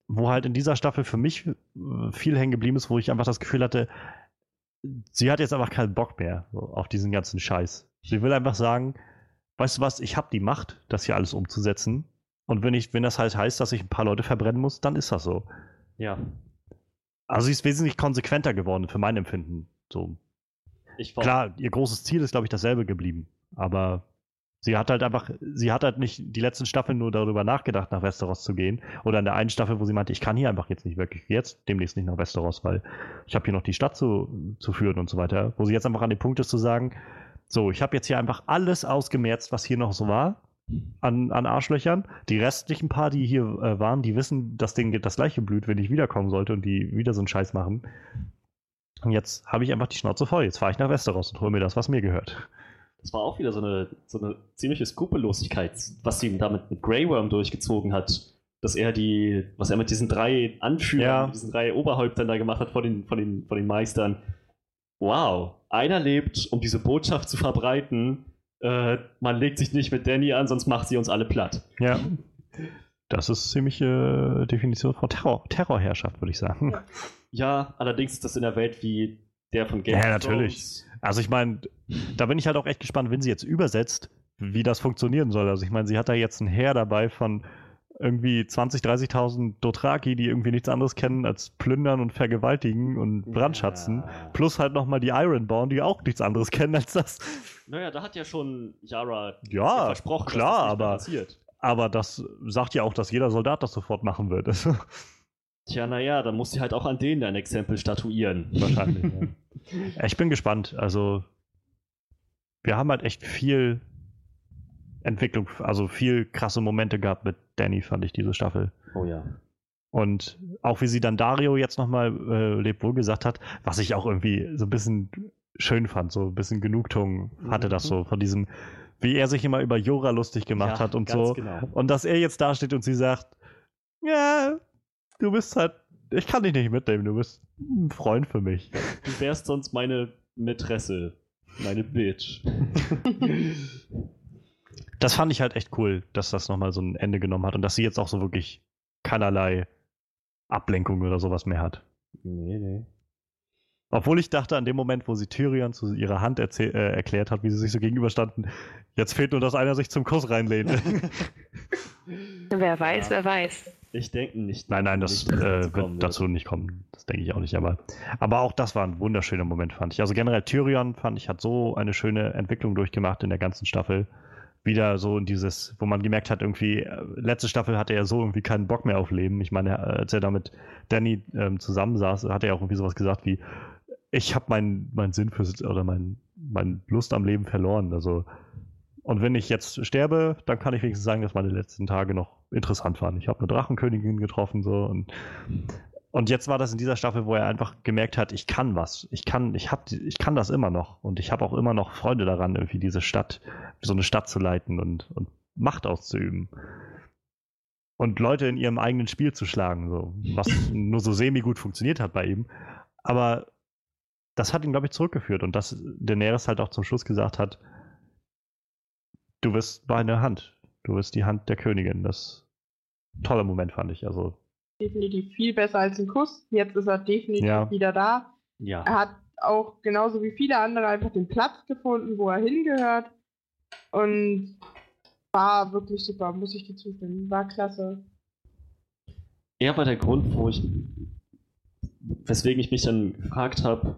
Wo halt in dieser Staffel für mich äh, viel hängen geblieben ist, wo ich einfach das Gefühl hatte, sie hat jetzt einfach keinen Bock mehr auf diesen ganzen Scheiß. Sie will einfach sagen, weißt du was, ich habe die Macht, das hier alles umzusetzen. Und wenn ich, wenn das halt heißt, dass ich ein paar Leute verbrennen muss, dann ist das so. Ja. Also sie ist wesentlich konsequenter geworden für mein Empfinden. So Ich war, klar, ihr großes Ziel ist, glaube ich, dasselbe geblieben. Aber sie hat halt einfach, sie hat halt nicht die letzten Staffeln nur darüber nachgedacht, nach Westeros zu gehen. Oder in der einen Staffel, wo sie meinte, ich kann hier einfach jetzt nicht wirklich, jetzt demnächst nicht nach Westeros, weil ich habe hier noch die Stadt zu, zu führen und so weiter. Wo sie jetzt einfach an dem Punkt ist zu sagen, so, ich habe jetzt hier einfach alles ausgemerzt, was hier noch so war. An, an Arschlöchern. Die restlichen paar, die hier äh, waren, die wissen, dass denen das gleiche blüht, wenn ich wiederkommen sollte und die wieder so einen Scheiß machen. Und jetzt habe ich einfach die Schnauze voll. Jetzt fahre ich nach Westeros und hole mir das, was mir gehört. das war auch wieder so eine, so eine ziemliche Skrupellosigkeit, was sie damit mit Grey Worm durchgezogen hat. Dass er die, was er mit diesen drei Anführern, Ja. diesen drei Oberhäuptern da gemacht hat von den, von den, von den Meistern. Wow, einer lebt, um diese Botschaft zu verbreiten. Äh, man legt sich nicht mit Danny an, sonst macht sie uns alle platt. Ja. Das ist ziemliche äh, Definition von Terror, Terrorherrschaft, würde ich sagen. Ja. Ja, allerdings ist das in der Welt wie der von Game Ja, natürlich. Also ich meine, da bin ich halt auch echt gespannt, wenn sie jetzt übersetzt, wie das funktionieren soll. Also ich meine, sie hat da jetzt ein Heer dabei von irgendwie 20, 30.000 Dothraki, die irgendwie nichts anderes kennen als plündern und vergewaltigen und brandschatzen. Ja. Plus halt nochmal die Ironborn, die auch nichts anderes kennen als das. Naja, da hat ja schon Yara Ja, versprochen, klar, dass das aber- passiert. Aber das sagt ja auch, dass jeder Soldat das sofort machen wird. Tja, naja, dann muss sie halt auch an denen ein Exempel statuieren. Wahrscheinlich. ja. Ich bin gespannt. Also, wir haben halt echt viel Entwicklung, also viel krasse Momente gehabt mit Danny, fand ich, diese Staffel. Oh ja. Und auch wie sie dann Dario jetzt nochmal äh, lebt wohl gesagt hat, was ich auch irgendwie so ein bisschen schön fand, so ein bisschen Genugtuung hatte das Mhm. so von diesem, wie er sich immer über Jora lustig gemacht Ja, hat und so. Genau. Und dass er jetzt dasteht und sie sagt, ja, du bist halt, ich kann dich nicht mitnehmen, du bist ein Freund für mich. Du wärst sonst meine Mätresse. Meine Bitch. Das fand ich halt echt cool, dass das nochmal so ein Ende genommen hat und dass sie jetzt auch so wirklich keinerlei Ablenkung oder sowas mehr hat. nee, nee. Obwohl ich dachte, an dem Moment, wo sie Tyrion zu ihrer Hand äh, erklärt hat, wie sie sich so gegenüberstanden, jetzt fehlt nur, dass einer sich zum Kuss reinlehnt. Wer weiß, Ja. wer weiß. Ich denke nicht. nein, nein, das nicht, äh, dazu kommen wird dazu nicht kommen. Das denke ich auch nicht. Aber, aber auch das war ein wunderschöner Moment, fand ich. Also generell Tyrion, fand ich, hat so eine schöne Entwicklung durchgemacht in der ganzen Staffel. Wieder so in dieses, wo man gemerkt hat, irgendwie, äh, letzte Staffel hatte er so irgendwie keinen Bock mehr auf Leben. Ich meine, äh, als er da mit Danny ähm, zusammensaß, hat er auch irgendwie sowas gesagt wie, ich habe meinen mein Sinn für oder mein, mein Lust am Leben verloren. Also, und wenn ich jetzt sterbe, dann kann ich wenigstens sagen, dass meine letzten Tage noch interessant waren. Ich habe eine Drachenkönigin getroffen so und und jetzt war das in dieser Staffel, wo er einfach gemerkt hat, ich kann was. Ich kann, ich hab, ich kann das immer noch und ich habe auch immer noch Freude daran, irgendwie diese Stadt, so eine Stadt zu leiten und, und Macht auszuüben. Und Leute in ihrem eigenen Spiel zu schlagen, so, was nur so semi-gut funktioniert hat bei ihm. Aber das hat ihn, glaube ich, zurückgeführt und dass Daenerys halt auch zum Schluss gesagt hat, du bist meine Hand. Du bist die Hand der Königin. Das toller Moment fand ich. Also, Definitiv viel besser als ein Kuss. Jetzt ist er definitiv Ja. wieder da. Ja. Er hat auch genauso wie viele andere einfach den Platz gefunden, wo er hingehört. Und war wirklich super, muss ich dir zustimmen. War klasse. Er war der Grund, wo ich, weswegen ich mich dann gefragt habe,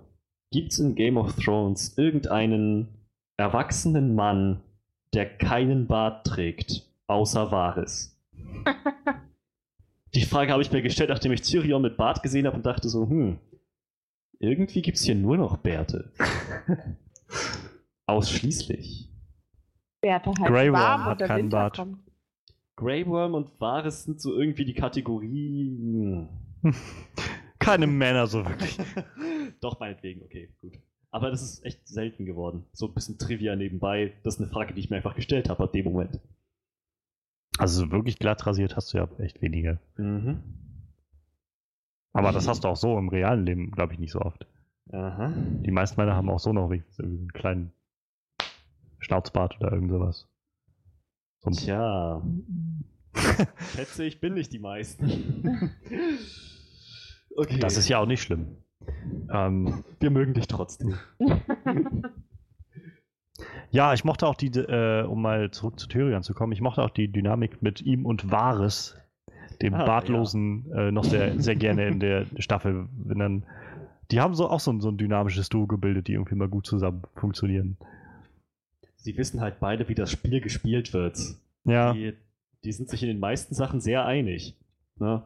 gibt es in Game of Thrones irgendeinen erwachsenen Mann, der keinen Bart trägt, außer Varys? Die Frage habe ich mir gestellt, nachdem ich Tyrion mit Bart gesehen habe und dachte so, hm, irgendwie gibt es hier nur noch Bärte. Ausschließlich. Bärte halt Grey Worm warm hat keinen Winter Bart. kommt. Grey Worm und Varys sind so irgendwie die Kategorie. hm. keine Männer so wirklich. Doch, meinetwegen, okay, gut. Aber das ist echt selten geworden. So ein bisschen Trivia nebenbei. Das ist eine Frage, die ich mir einfach gestellt habe ab dem Moment. Also wirklich glatt rasiert hast du ja echt wenige. Mhm. Aber das hast du auch so im realen Leben, glaube ich, nicht so oft. Aha. Die meisten Männer haben auch so noch wenigstens irgendwie einen kleinen Schnauzbart oder irgend sowas. So Tja. Schätze, ich bin nicht die meisten. okay. Das ist ja auch nicht schlimm. Ähm, Wir mögen dich trotzdem. ja, ich mochte auch die, äh, um mal zurück zu Tyrion zu kommen, ich mochte auch die Dynamik mit ihm und Varys, dem Ah, Bartlosen, äh, noch sehr, sehr gerne in der Staffel. Wenn dann, die haben so auch so ein, so ein dynamisches Duo gebildet, die irgendwie mal gut zusammen funktionieren. Sie wissen halt beide, wie das Spiel gespielt wird. Ja. Die, die sind sich in den meisten Sachen sehr einig. Ne?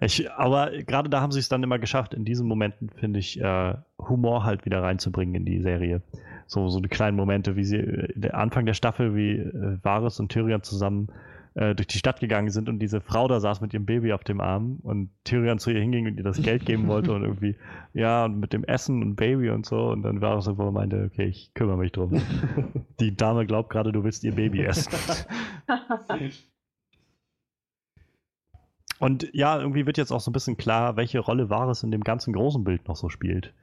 Ich, aber gerade da haben sie es dann immer geschafft, in diesen Momenten, finde ich, äh, Humor halt wieder reinzubringen in die Serie. So, so die kleinen Momente, wie sie äh, der Anfang der Staffel, wie äh, Varys und Tyrion zusammen äh, durch die Stadt gegangen sind und diese Frau da saß mit ihrem Baby auf dem Arm und Tyrion zu ihr hinging und ihr das Geld geben wollte und irgendwie, ja, und mit dem Essen und Baby und so. Und dann Varys irgendwo meinte, okay, ich kümmere mich drum. die Dame glaubt gerade, du willst ihr Baby essen. Und ja, irgendwie wird jetzt auch so ein bisschen klar, welche Rolle Varys in dem ganzen großen Bild noch so spielt.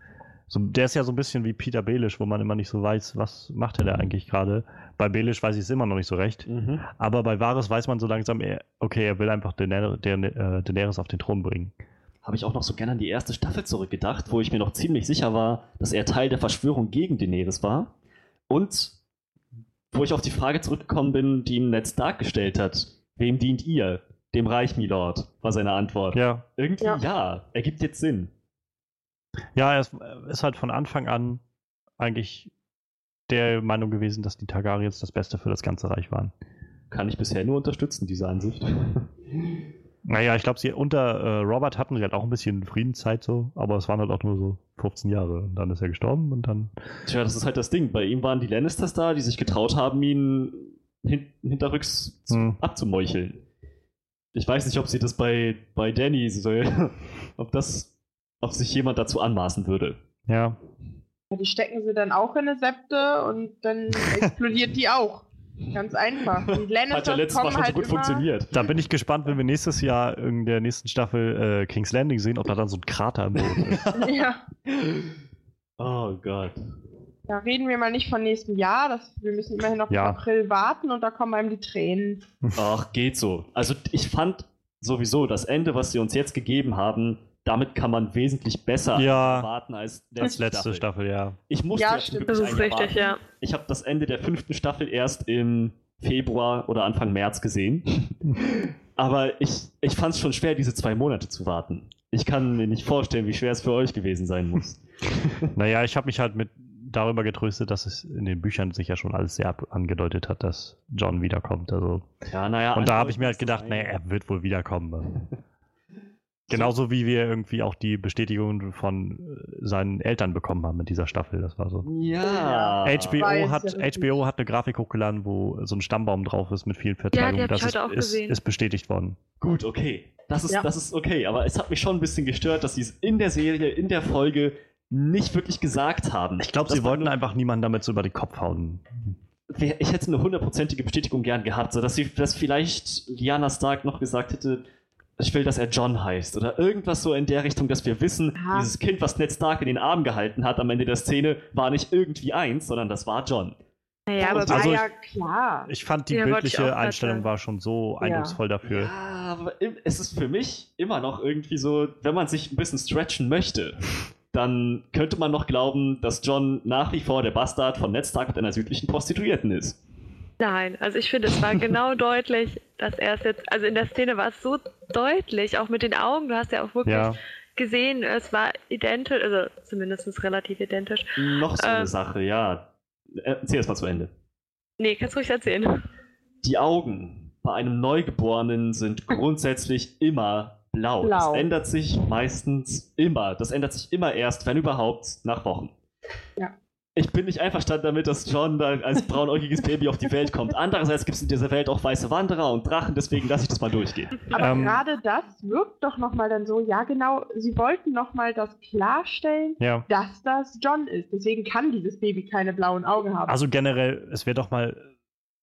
So, der ist ja so ein bisschen wie Peter Belisch, wo man immer nicht so weiß, was macht er da eigentlich gerade. Bei Belisch weiß ich es immer noch nicht so recht. Mhm. Aber bei Varys weiß man so langsam, er, okay, er will einfach Daener äh, Daenerys auf den Thron bringen. Habe ich auch noch so gerne an die erste Staffel zurückgedacht, wo ich mir noch ziemlich sicher war, dass er Teil der Verschwörung gegen Daenerys war. Und wo ich auf die Frage zurückgekommen bin, die ihm Ned Stark gestellt hat. Wem dient ihr? Dem Reich, Milord, war seine Antwort. Ja, Irgendwie Ja. ja. ergibt jetzt Sinn. Ja er ist, er ist halt von Anfang an eigentlich der Meinung gewesen, dass die Targaryens das Beste für das ganze Reich waren. Kann ich bisher nur unterstützen, diese Ansicht. Naja, ich glaube, sie unter äh, Robert hatten sie halt auch ein bisschen Friedenszeit so, aber es waren halt auch nur so 15 Jahre. Und dann ist er gestorben und dann. Tja, das ist halt das Ding. Bei ihm waren die Lannisters da, die sich getraut haben, ihn hin hinterrücks Hm. abzumeucheln. Ich weiß nicht, ob sie das bei, bei Danny so, ob das, ob sich jemand dazu anmaßen würde. Ja. Ja, Die stecken sie dann auch in eine Septe und dann explodiert die auch. Ganz einfach. Die Hat ja Lannisters letztes Mal schon so halt gut immer, funktioniert. Da bin ich gespannt, wenn wir nächstes Jahr in der nächsten Staffel äh, King's Landing sehen, ob da dann so ein Krater im Boden ist. Ja, Oh Gott. da reden wir mal nicht von nächstem Jahr. Das, wir müssen immerhin noch Ja. bis April warten und da kommen einem die Tränen. Ach, geht so. Also ich fand sowieso das Ende, was sie uns jetzt gegeben haben, damit kann man wesentlich besser Ja. erwarten als Als letzte Staffel, ja. Ich musste Ja, stimmt. Das ist richtig, warten. ja. Ich habe das Ende der fünften Staffel erst im Februar oder Anfang März gesehen. Aber ich, ich fand es schon schwer, diese zwei Monate zu warten. Ich kann mir nicht vorstellen, wie schwer es für euch gewesen sein muss. Naja, ich habe mich halt mit darüber getröstet, dass es in den Büchern sich ja schon alles sehr angedeutet hat, dass John wiederkommt. Also. Ja, naja. Und da habe ich mir halt gedacht, nee, er wird wohl wiederkommen. Genauso wie wir irgendwie auch die Bestätigung von äh, seinen Eltern bekommen haben mit dieser Staffel. Das war so. Ja. HBO hat, ja. HBO hat eine Grafik hochgeladen, wo so ein Stammbaum drauf ist mit vielen Verteilungen. ich das ist, heute auch ist, gesehen. ist bestätigt worden. Gut, okay. Das ist, Ja. das ist okay, aber es hat mich schon ein bisschen gestört, dass sie es in der Serie, in der Folge nicht wirklich gesagt haben. Ich glaube, sie wollten einfach niemanden damit so über den Kopf hauen. Ich hätte eine hundertprozentige Bestätigung gern gehabt, so dass sie, dass vielleicht Lyanna Stark noch gesagt hätte, ich will, dass er John heißt oder irgendwas so in der Richtung, dass wir wissen, Aha. dieses Kind, was Ned Stark in den Arm gehalten hat am Ende der Szene, war nicht irgendwie eins, sondern das war John. Naja, aber war also ja klar. Ich fand, die Ja, ich bildliche Einstellung war schon so Ja. eindrucksvoll dafür. Ja, aber es ist für mich immer noch irgendwie so, wenn man sich ein bisschen stretchen möchte, dann könnte man noch glauben, dass John nach wie vor der Bastard von Ned Stark mit einer südlichen Prostituierten ist. Nein, also ich finde, es war genau deutlich, dass er es jetzt, also in der Szene war es so deutlich, auch mit den Augen, du hast ja auch wirklich Ja, gesehen, es war identisch, also zumindest relativ identisch. Noch so eine Ähm. Sache, ja. Erzähl es mal zu Ende. Nee, kannst du ruhig erzählen. Die Augen bei einem Neugeborenen sind grundsätzlich immer blau. Blau. Das ändert sich meistens immer. Das ändert sich immer erst, wenn überhaupt, nach Wochen. Ja. Ich bin nicht einverstanden damit, dass John da als braunäugiges Baby auf die Welt kommt. Andererseits gibt es in dieser Welt auch weiße Wanderer und Drachen, deswegen lasse ich das mal durchgehen. Aber Ähm. gerade das wirkt doch nochmal dann so, ja genau, sie wollten nochmal das klarstellen, ja. dass das John ist. Deswegen kann dieses Baby keine blauen Augen haben. Also generell, es wäre doch mal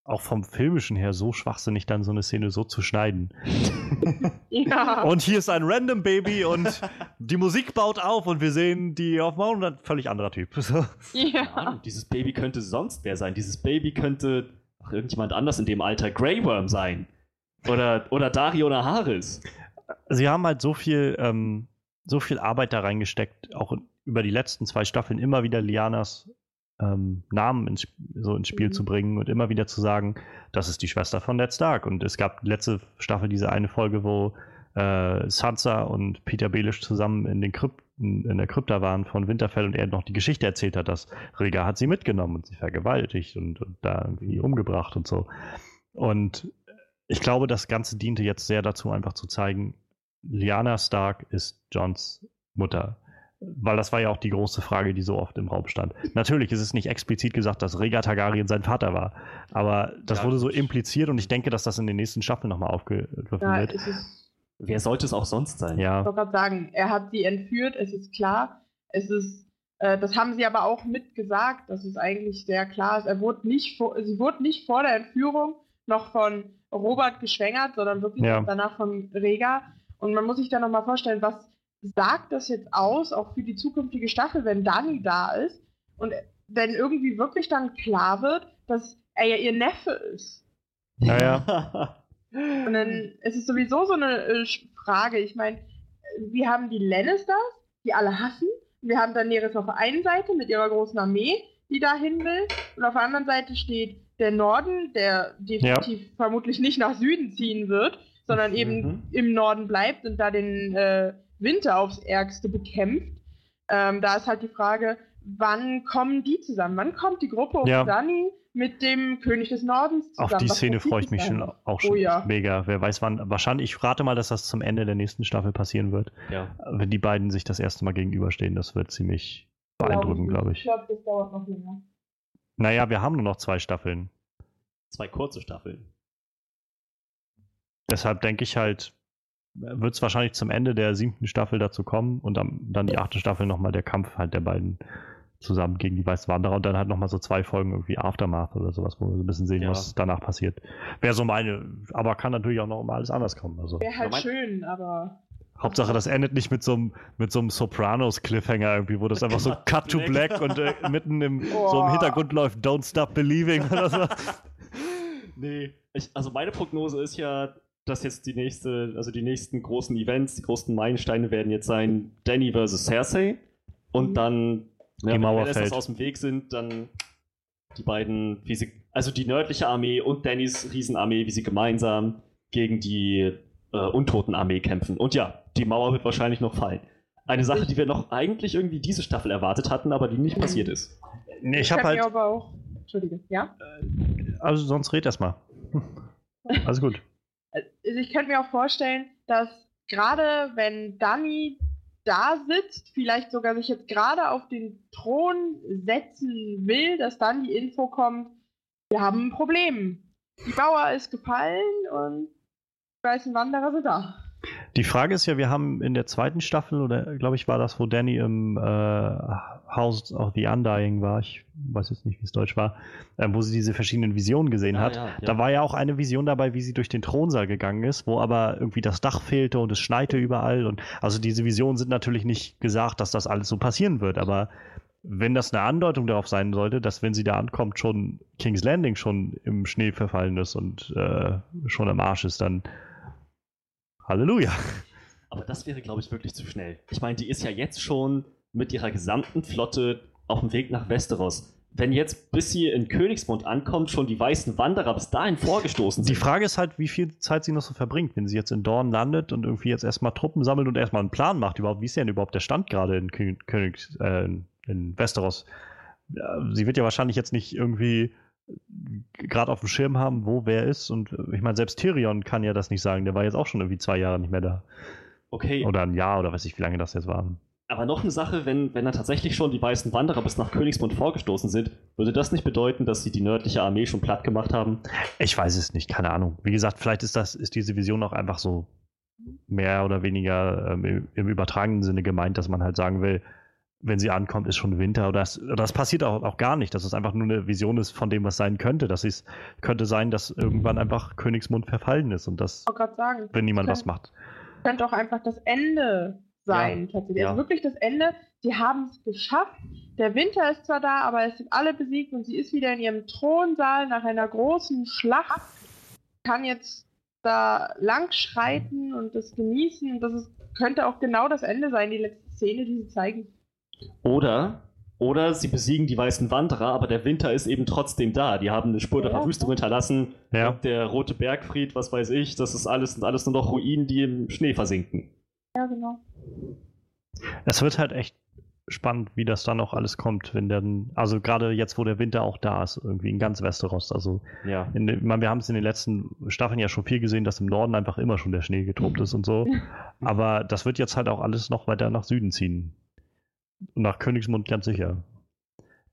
auch vom Filmischen her so schwachsinnig, dann so eine Szene so zu schneiden. ja. Und hier ist ein Random Baby und die Musik baut auf und wir sehen die auf dem Mount und ein völlig anderer Typ. Ja. Ahnung, dieses Baby könnte sonst wer sein. Dieses Baby könnte auch irgendjemand anders in dem Alter Grey Worm sein. Oder, oder Dario Naharis. Sie haben halt so viel, ähm, so viel Arbeit da reingesteckt, auch über die letzten zwei Staffeln immer wieder Lianas ähm, Namen ins, so ins Spiel Mhm. zu bringen und immer wieder zu sagen, das ist die Schwester von Ned Stark. Und es gab letzte Staffel diese eine Folge, wo äh, Sansa und Peter Baelish zusammen in den Krypten, in der Krypta waren von Winterfell und er noch die Geschichte erzählt hat, dass Rhaegar hat sie mitgenommen und sie vergewaltigt und, und da irgendwie umgebracht und so. Und ich glaube, das Ganze diente jetzt sehr dazu, einfach zu zeigen, Lyanna Stark ist Johns Mutter. Weil das war ja auch die große Frage, die so oft im Raum stand. Natürlich ist es nicht explizit gesagt, dass Rhaegar Targaryen sein Vater war. Aber das Ja, wurde so impliziert und ich denke, dass das in den nächsten Staffeln nochmal aufgegriffen ja, wird. Wer sollte es auch sonst sein? ich Ja, wollte gerade sagen, er hat sie entführt, es ist klar. Es ist, äh, das haben sie aber auch mitgesagt, dass es eigentlich sehr klar ist. Er wurde nicht vor, sie wurde nicht vor der Entführung noch von Robert geschwängert, sondern wirklich Ja. danach von Rega. Und man muss sich da nochmal vorstellen, was sagt das jetzt aus, auch für die zukünftige Staffel, wenn Dani da ist und wenn irgendwie wirklich dann klar wird, dass er ja ihr Neffe ist. Naja. Und dann ist es sowieso so eine äh, Frage. Ich meine, wir haben die Lannisters, die alle hassen. Wir haben Daenerys auf der einen Seite mit ihrer großen Armee, die dahin will. Und auf der anderen Seite steht der Norden, der definitiv ja. vermutlich nicht nach Süden ziehen wird, sondern eben mhm. im Norden bleibt und da den äh, Winter aufs Ärgste bekämpft. Ähm, da ist halt die Frage, wann kommen die zusammen? Wann kommt die Gruppe um ja. Dani mit dem König des Nordens zusammen? Auf die Was Szene freue ich mich schon auch schon oh, ja. mega. Wer weiß wann. Wahrscheinlich, ich rate mal, dass das zum Ende der nächsten Staffel passieren wird. Ja. Wenn die beiden sich das erste Mal gegenüberstehen, das wird ziemlich beeindruckend, glaube ich. Ich glaube, das dauert noch länger. Naja, wir haben nur noch zwei Staffeln. Zwei kurze Staffeln. Deshalb denke ich halt, wird es wahrscheinlich zum Ende der siebten Staffel dazu kommen und dann, dann die achte Staffel nochmal der Kampf halt der beiden zusammen gegen die Weißen Wanderer und dann halt nochmal so zwei Folgen irgendwie Aftermath oder sowas, wo wir so ein bisschen sehen, ja. was danach passiert. Wäre so meine, aber kann natürlich auch noch mal alles anders kommen. Also. Wäre halt schön, aber. Hauptsache, das endet nicht mit so einem, mit so einem Sopranos-Cliffhanger irgendwie, wo das einfach so Cut to Black und äh, mitten im, oh. so im Hintergrund läuft Don't Stop Believing oder so. nee. Ich, also meine Prognose ist ja, dass jetzt die nächste, also die nächsten großen Events, die großen Meilensteine werden jetzt sein Danny versus Cersei und mhm. dann, die ja, Mauer wenn fällt. aus dem Weg sind, dann die beiden, wie sie, also die nördliche Armee und Dannys Riesenarmee, wie sie gemeinsam gegen die äh, Untotenarmee kämpfen. Und ja, die Mauer wird wahrscheinlich noch fallen. Eine Sache, die wir noch eigentlich irgendwie diese Staffel erwartet hatten, aber die nicht passiert ist. Nee, ich, ich habe halt. Aber auch, Entschuldige, ja? Also sonst red erst mal. Alles gut. Also ich könnte mir auch vorstellen, dass gerade wenn Dani da sitzt, vielleicht sogar sich jetzt gerade auf den Thron setzen will, dass dann die Info kommt, wir haben ein Problem. Die Bauer ist gefallen und die weißen Wanderer sind da. Die Frage ist ja, wir haben in der zweiten Staffel, oder glaube ich, war das, wo Danny im äh, House of the Undying war, ich weiß jetzt nicht, wie es deutsch war, äh, wo sie diese verschiedenen Visionen gesehen ah, hat. Ja, ja. Da war ja auch eine Vision dabei, wie sie durch den Thronsaal gegangen ist, wo aber irgendwie das Dach fehlte und es schneite überall. Und also diese Visionen sind natürlich nicht gesagt, dass das alles so passieren wird, aber wenn das eine Andeutung darauf sein sollte, dass wenn sie da ankommt, schon King's Landing schon im Schnee verfallen ist und äh, schon am Arsch ist, dann Halleluja. Aber das wäre, glaube ich, wirklich zu schnell. Ich meine, die ist ja jetzt schon mit ihrer gesamten Flotte auf dem Weg nach Westeros. Wenn jetzt, bis sie in Königsmund ankommt, schon die weißen Wanderer bis dahin vorgestoßen sind. Die Frage ist halt, wie viel Zeit sie noch so verbringt, wenn sie jetzt in Dorn landet und irgendwie jetzt erstmal Truppen sammelt und erstmal einen Plan macht, überhaupt, wie ist denn überhaupt der Stand gerade in Königs, äh, in Westeros? Sie wird ja wahrscheinlich jetzt nicht irgendwie gerade auf dem Schirm haben, wo wer ist. Und äh, ich meine, selbst Tyrion kann ja das nicht sagen. Der war jetzt auch schon irgendwie zwei Jahre nicht mehr da. Okay. Oder ein Jahr oder weiß ich, wie lange das jetzt war. Aber noch eine Sache, wenn, wenn da tatsächlich schon die weißen Wanderer bis nach Königsmund vorgestoßen sind, würde das nicht bedeuten, dass sie die nördliche Armee schon platt gemacht haben? Ich weiß es nicht, keine Ahnung. Wie gesagt, vielleicht ist das, ist diese Vision auch einfach so mehr oder weniger ähm, im, im übertragenen Sinne gemeint, dass man halt sagen will, wenn sie ankommt, ist schon Winter oder das, oder das passiert auch, auch gar nicht, dass es einfach nur eine Vision ist von dem, was sein könnte. Das ist, könnte sein, dass irgendwann einfach Königsmund verfallen ist und das, sagen, wenn niemand könnte, was macht. Könnte auch einfach das Ende sein, ja, tatsächlich. Also ja. Also wirklich das Ende. Sie haben es geschafft. Der Winter ist zwar da, aber es sind alle besiegt und sie ist wieder in ihrem Thronsaal nach einer großen Schlacht. Kann jetzt da lang schreiten und das genießen. Das ist, könnte auch genau das Ende sein, die letzte Szene, die sie zeigen. Oder, oder sie besiegen die weißen Wanderer, aber der Winter ist eben trotzdem da. Die haben eine Spur der Verwüstung hinterlassen. Ja. Der rote Bergfried, was weiß ich, das ist alles, sind alles nur noch Ruinen, die im Schnee versinken. Ja, genau. Es wird halt echt spannend, wie das dann noch alles kommt, wenn dann, also gerade jetzt, wo der Winter auch da ist, irgendwie in ganz Westeros. Also, ja. In, ich meine, wir haben es in den letzten Staffeln ja schon viel gesehen, dass im Norden einfach immer schon der Schnee getobt ist und so. Aber das wird jetzt halt auch alles noch weiter nach Süden ziehen nach Königsmund ganz sicher.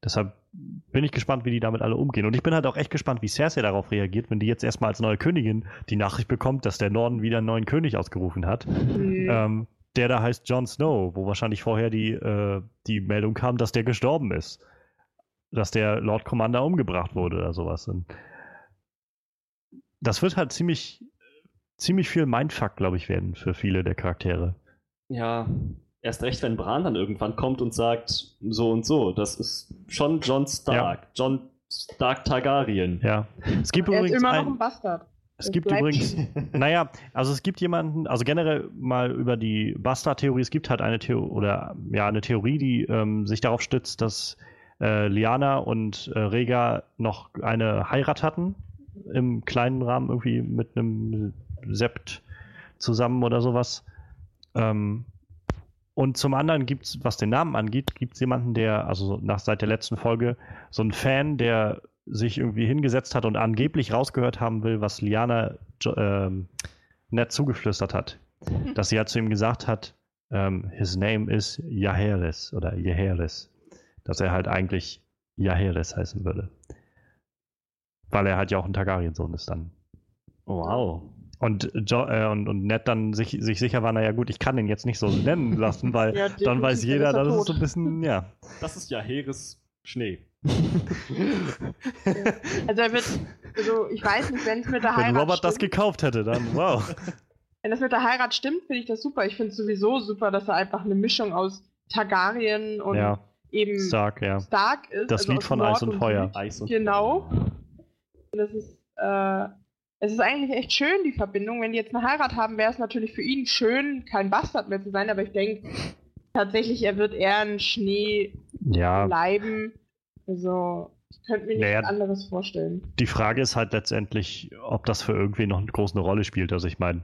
Deshalb bin ich gespannt, wie die damit alle umgehen. Und ich bin halt auch echt gespannt, wie Cersei darauf reagiert, wenn die jetzt erstmal als neue Königin die Nachricht bekommt, dass der Norden wieder einen neuen König ausgerufen hat. Mhm. Ähm, der da heißt Jon Snow, wo wahrscheinlich vorher die, äh, die Meldung kam, dass der gestorben ist. Dass der Lord Commander umgebracht wurde oder sowas. Und das wird halt ziemlich, ziemlich viel Mindfuck, glaube ich, werden für viele der Charaktere. ja, erst recht, wenn Bran dann irgendwann kommt und sagt, so und so, das ist schon John Stark, John Stark Targaryen. Ja. Es gibt Er ist übrigens immer noch ein, ein Bastard. es gibt übrigens, naja, also es gibt jemanden, also generell mal über die Bastard-Theorie, es gibt halt eine Theorie, oder ja, eine Theorie, die ähm, sich darauf stützt, dass äh, Liana und äh, Rhaegar noch eine Heirat hatten, im kleinen Rahmen irgendwie mit einem Sept zusammen oder sowas. Ähm, und zum anderen gibt es, was den Namen angeht, gibt es jemanden, der, also nach seit der letzten Folge, so ein Fan, der sich irgendwie hingesetzt hat und angeblich rausgehört haben will, was Liana ähm, Ned zugeflüstert hat. Dass sie halt zu ihm gesagt hat, ähm, his name is Jaehaerys oder Jaehaerys. Dass er halt eigentlich Jaehaerys heißen würde. Weil er halt ja auch ein Targaryen-Sohn ist dann. Wow. Und, jo äh, und, und Ned dann sich, sich sicher war, naja gut, ich kann den jetzt nicht so nennen lassen, weil Ja, dann weiß jeder, dann das ist so ein bisschen, ja. Das ist ja Heeres Schnee. Also er wird, also ich weiß nicht, wenn es mit der Wenn Heirat Robert das stimmt, gekauft hätte, dann wow. wenn das mit der Heirat stimmt, finde ich das super. Ich finde es sowieso super, dass er einfach eine Mischung aus Targaryen und ja, eben stark, ja. Stark ist. Das also Lied von Nord Eis und Feuer. Eis und Genau. Und das ist, äh, es ist eigentlich echt schön, die Verbindung. Wenn die jetzt eine Heirat haben, wäre es natürlich für ihn schön, kein Bastard mehr zu sein, aber ich denke tatsächlich, er wird eher ein Schnee Ja, bleiben. Also, ich könnte mir nichts Naja. anderes vorstellen. die Frage ist halt letztendlich, ob das für irgendwie noch eine große Rolle spielt. Also ich meine,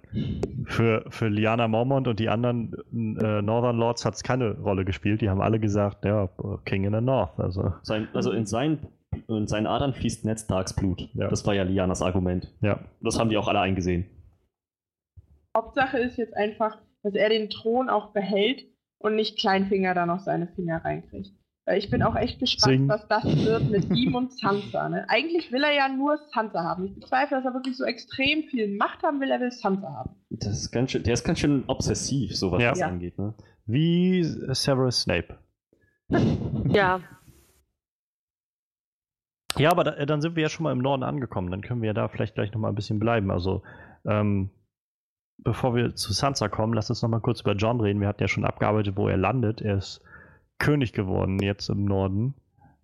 für, für Liana Mormont und die anderen äh, Northern Lords hat es keine Rolle gespielt. Die haben alle gesagt, ja, King in the North. Also Sein, also in seinen, in seinen Adern fließt Ned Starks Blut. Ja. Das war ja Lianas Argument. ja, Das haben die auch alle eingesehen. Hauptsache ist jetzt einfach, dass er den Thron auch behält und nicht Kleinfinger da noch seine Finger reinkriegt. Weil ich bin auch echt gespannt, Sing. was das wird mit ihm und Sansa. Ne? Eigentlich will er ja nur Sansa haben. Ich bezweifle, dass er wirklich so extrem viel Macht haben will. Er will Sansa haben. Das ist ganz schön, der ist ganz schön obsessiv, so was Ja. das Ja. angeht. Ne? wie Severus Snape. Ja, Ja, aber da, dann sind wir ja schon mal im Norden angekommen. Dann können wir ja da vielleicht gleich noch mal ein bisschen bleiben. Also, ähm, bevor wir zu Sansa kommen, lass uns noch mal kurz über John reden. Wir hatten ja schon abgearbeitet, wo er landet. Er ist König geworden jetzt im Norden.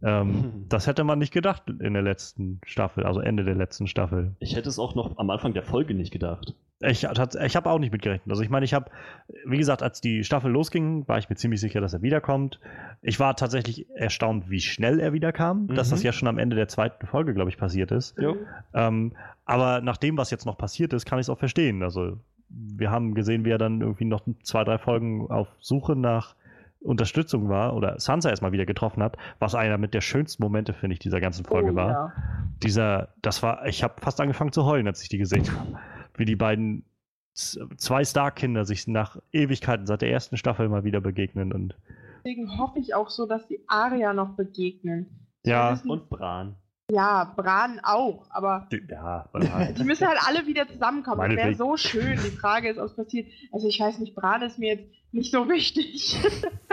Ähm, das hätte man nicht gedacht in der letzten Staffel, also Ende der letzten Staffel. Ich hätte es auch noch am Anfang der Folge nicht gedacht. Ich, ich habe auch nicht mitgerechnet. Also ich meine, ich habe, wie gesagt, als die Staffel losging, war ich mir ziemlich sicher, dass er wiederkommt. Ich war tatsächlich erstaunt, wie schnell er wiederkam, dass Mhm. das ja schon am Ende der zweiten Folge, glaube ich, passiert ist. Ähm, aber nach dem, was jetzt noch passiert ist, kann ich es auch verstehen. Also wir haben gesehen, wie er dann irgendwie noch zwei, drei Folgen auf Suche nach Unterstützung war oder Sansa erstmal wieder getroffen hat, was einer mit der schönsten Momente, finde ich, dieser ganzen Folge oh, war Ja. dieser, das war, ich habe fast angefangen zu heulen, als ich die gesehen habe. Wie die beiden zwei Stark-Kinder sich nach Ewigkeiten seit der ersten Staffel mal wieder begegnen und Deswegen hoffe ich auch so, dass die Arya noch begegnen. ja, wissen- Und Bran. Ja, Bran auch, aber die- ja, die müssen halt alle wieder zusammenkommen. Das wäre so schön. Die Frage ist, ob es passiert. Also ich weiß nicht, Bran ist mir jetzt nicht so wichtig.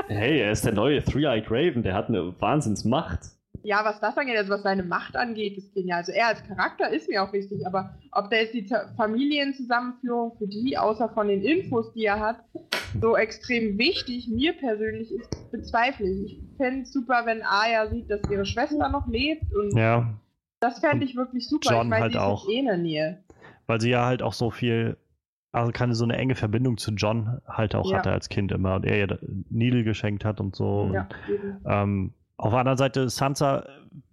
Hey, er ist der neue Three-Eyed Raven, der hat eine Wahnsinnsmacht. Ja, was das angeht, also was seine Macht angeht, ist genial. Also er als Charakter ist mir auch wichtig, aber ob da jetzt die Familienzusammenführung für die, außer von den Infos, die er hat, so extrem wichtig, mir persönlich ist, bezweifle ich. Ich fände es super, wenn Aya sieht, dass ihre Schwester noch lebt und ja, das fände ich wirklich super. John ich meine, halt ist auch. eh in der Nähe. weil sie ja halt auch so viel, also keine so eine enge Verbindung zu John halt auch Ja. hatte als Kind immer und er ihr Needle geschenkt hat und so. Ja, Und, eben. ähm, auf der anderen Seite, Sansa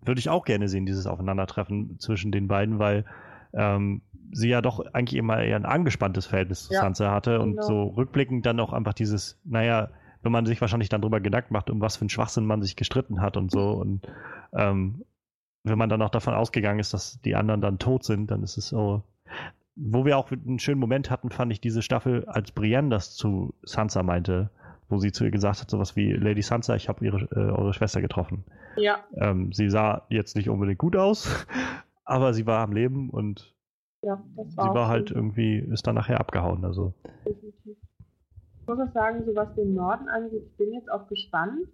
würde ich auch gerne sehen, dieses Aufeinandertreffen zwischen den beiden, weil ähm, sie ja doch eigentlich immer eher ein angespanntes Verhältnis zu Ja, Sansa hatte und genau. so rückblickend dann auch einfach dieses, naja, wenn man sich wahrscheinlich dann drüber Gedanken macht, um was für einen Schwachsinn man sich gestritten hat und so und ähm, wenn man dann auch davon ausgegangen ist, dass die anderen dann tot sind, dann ist es so. Wo wir auch einen schönen Moment hatten, fand ich diese Staffel, als Brienne das zu Sansa meinte, wo sie zu ihr gesagt hat, sowas wie Lady Sansa, ich habe ihre äh, eure Schwester getroffen. Ja, Ähm, sie sah jetzt nicht unbedingt gut aus, aber sie war am Leben und ja, das sie war, war halt gut, irgendwie, ist dann nachher abgehauen. Also. Ich muss auch sagen, so was den Norden angeht, ich bin jetzt auch gespannt,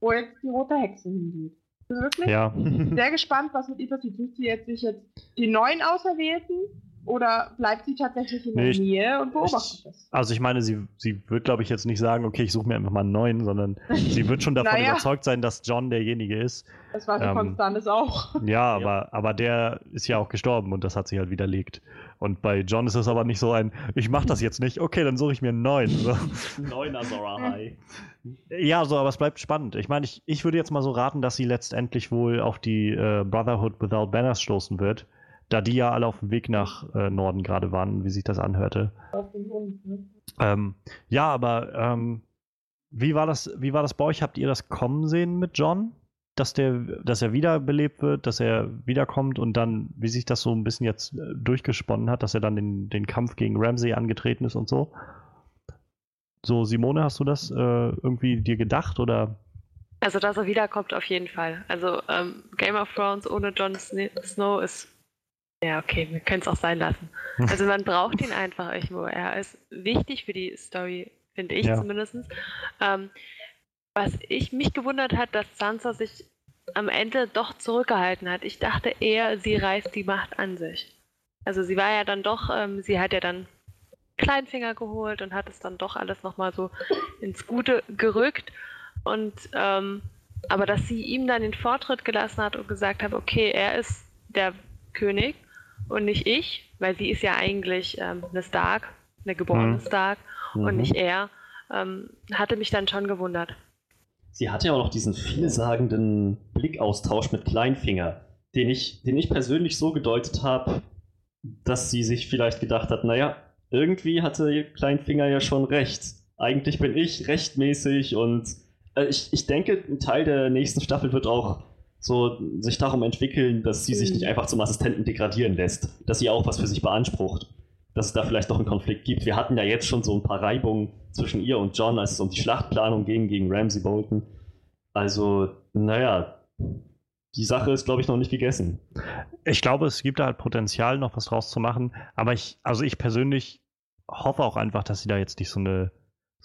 wo jetzt die rote Hexe hingeht. Wirklich ja, sehr gespannt, was mit ihr passiert. Sie jetzt sich jetzt die neuen Auserwählten Oder bleibt sie tatsächlich in der Nee, ich- Nähe und beobachtet das? Also ich meine, sie, sie wird, glaube ich, jetzt nicht sagen, okay, ich suche mir einfach mal einen neuen, sondern sie wird schon davon Naja. überzeugt sein, dass John derjenige ist. Das war die Ähm, Konstanz auch. Ja, aber, aber der ist ja auch gestorben und das hat sie halt widerlegt. Und bei John ist es aber nicht so ein, ich mache das jetzt nicht, okay, dann suche ich mir einen neuen. So. Neuner Zora High. Ja, so, aber es bleibt spannend. Ich meine, ich, ich würde jetzt mal so raten, dass sie letztendlich wohl auf die äh, Brotherhood Without Banners stoßen wird, da die ja alle auf dem Weg nach äh, Norden gerade waren, wie sich das anhörte. Ne? Ähm, ja, aber ähm, wie, war das, wie war das bei euch? Habt ihr das kommen sehen mit John? Dass, der, dass er wiederbelebt wird, dass er wiederkommt und dann, wie sich das so ein bisschen jetzt äh, durchgesponnen hat, dass er dann den, den Kampf gegen Ramsey angetreten ist und so? So, Simone, hast du das äh, irgendwie dir gedacht oder? Also, dass er wiederkommt, auf jeden Fall. Also, ähm, Game of Thrones ohne Jon Sn- Snow ist. Ja, okay, wir können es auch sein lassen. Also, man braucht ihn einfach irgendwo. Er ist wichtig für die Story, finde ich Ja. zumindest. Ähm, was ich mich gewundert hat, dass Sansa sich am Ende doch zurückgehalten hat. Ich dachte eher, sie reißt die Macht an sich. Also, sie war ja dann doch, ähm, sie hat ja dann Kleinfinger geholt und hat es dann doch alles nochmal so ins Gute gerückt. Und ähm, aber dass sie ihm dann den Vortritt gelassen hat und gesagt hat, okay, er ist der König und nicht ich, weil sie ist ja eigentlich ähm, eine Stark, eine geborene Mhm. Stark und Mhm. nicht er, ähm, hatte mich dann schon gewundert. Sie hatte ja auch noch diesen vielsagenden Blickaustausch mit Kleinfinger, den ich, den ich persönlich so gedeutet habe, dass sie sich vielleicht gedacht hat, naja, irgendwie hatte Kleinfinger ja schon recht. Eigentlich bin ich rechtmäßig und äh, ich, ich denke, ein Teil der nächsten Staffel wird auch so sich darum entwickeln, dass sie sich Mhm. nicht einfach zum Assistenten degradieren lässt, dass sie auch was für sich beansprucht. Dass es da vielleicht noch einen Konflikt gibt. Wir hatten ja jetzt schon so ein paar Reibungen zwischen ihr und John, als es um die Schlachtplanung ging gegen Ramsey Bolton. Also, naja, die Sache ist, glaube ich, noch nicht gegessen. Ich glaube, es gibt da halt Potenzial, noch was draus zu machen. Aber ich, also ich persönlich hoffe auch einfach, dass sie da jetzt nicht so eine,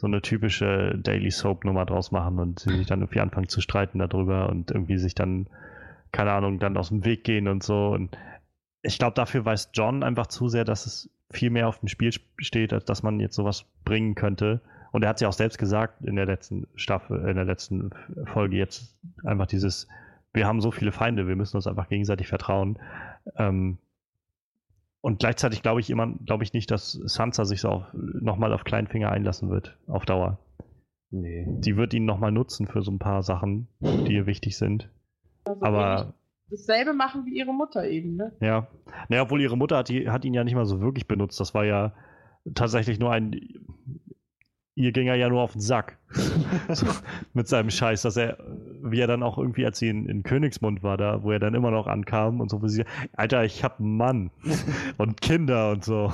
so eine typische Daily Soap Nummer draus machen und sie sich dann irgendwie anfangen zu streiten darüber und irgendwie sich dann, keine Ahnung, dann aus dem Weg gehen und so. Und ich glaube, dafür weiß John einfach zu sehr, dass es viel mehr auf dem Spiel steht, als dass man jetzt sowas bringen könnte. Und er hat es ja auch selbst gesagt in der letzten Staffel, in der letzten Folge jetzt einfach dieses, wir haben so viele Feinde, wir müssen uns einfach gegenseitig vertrauen. Ähm, und gleichzeitig glaube ich immer, glaube ich nicht, dass Sansa sich so auf, nochmal auf Kleinfinger einlassen wird, auf Dauer. Nee. Die wird ihn nochmal nutzen für so ein paar Sachen, die ihr wichtig sind. Also Aber dasselbe machen wie ihre Mutter eben, ne? ja, naja, obwohl ihre Mutter hat, die, hat ihn ja nicht mal so wirklich benutzt. Das war ja tatsächlich nur ein. Ihr ging er ja nur auf den Sack. so, mit seinem Scheiß, dass er, wie er dann auch irgendwie, als sie in, in Königsmund war, da, wo er dann immer noch ankam und so, wo sie, Alter, ich hab einen Mann und Kinder und so.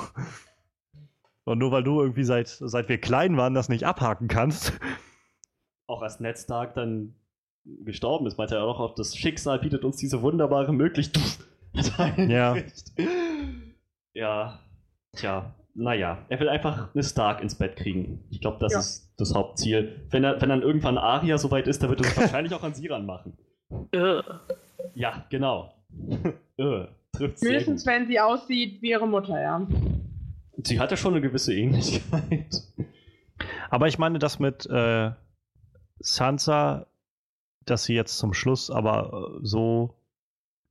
Und nur weil du irgendwie seit, seit wir klein waren, das nicht abhaken kannst. Auch als Ned Stark dann gestorben ist, meinte er auch, das Schicksal bietet uns diese wunderbare Möglichkeit. Ja. Ja. Tja, naja. Er will einfach eine Stark ins Bett kriegen. Ich glaube, das Ja. ist das Hauptziel. Wenn, er, wenn dann irgendwann Arya soweit ist, dann wird er sich wahrscheinlich auch an sie ranmachen. Ugh. Ja, genau. äh, trifft gut. wenn sie aussieht wie ihre Mutter, ja. Sie hat ja schon eine gewisse Ähnlichkeit. Aber ich meine, das mit äh, Sansa, dass sie jetzt zum Schluss aber äh, so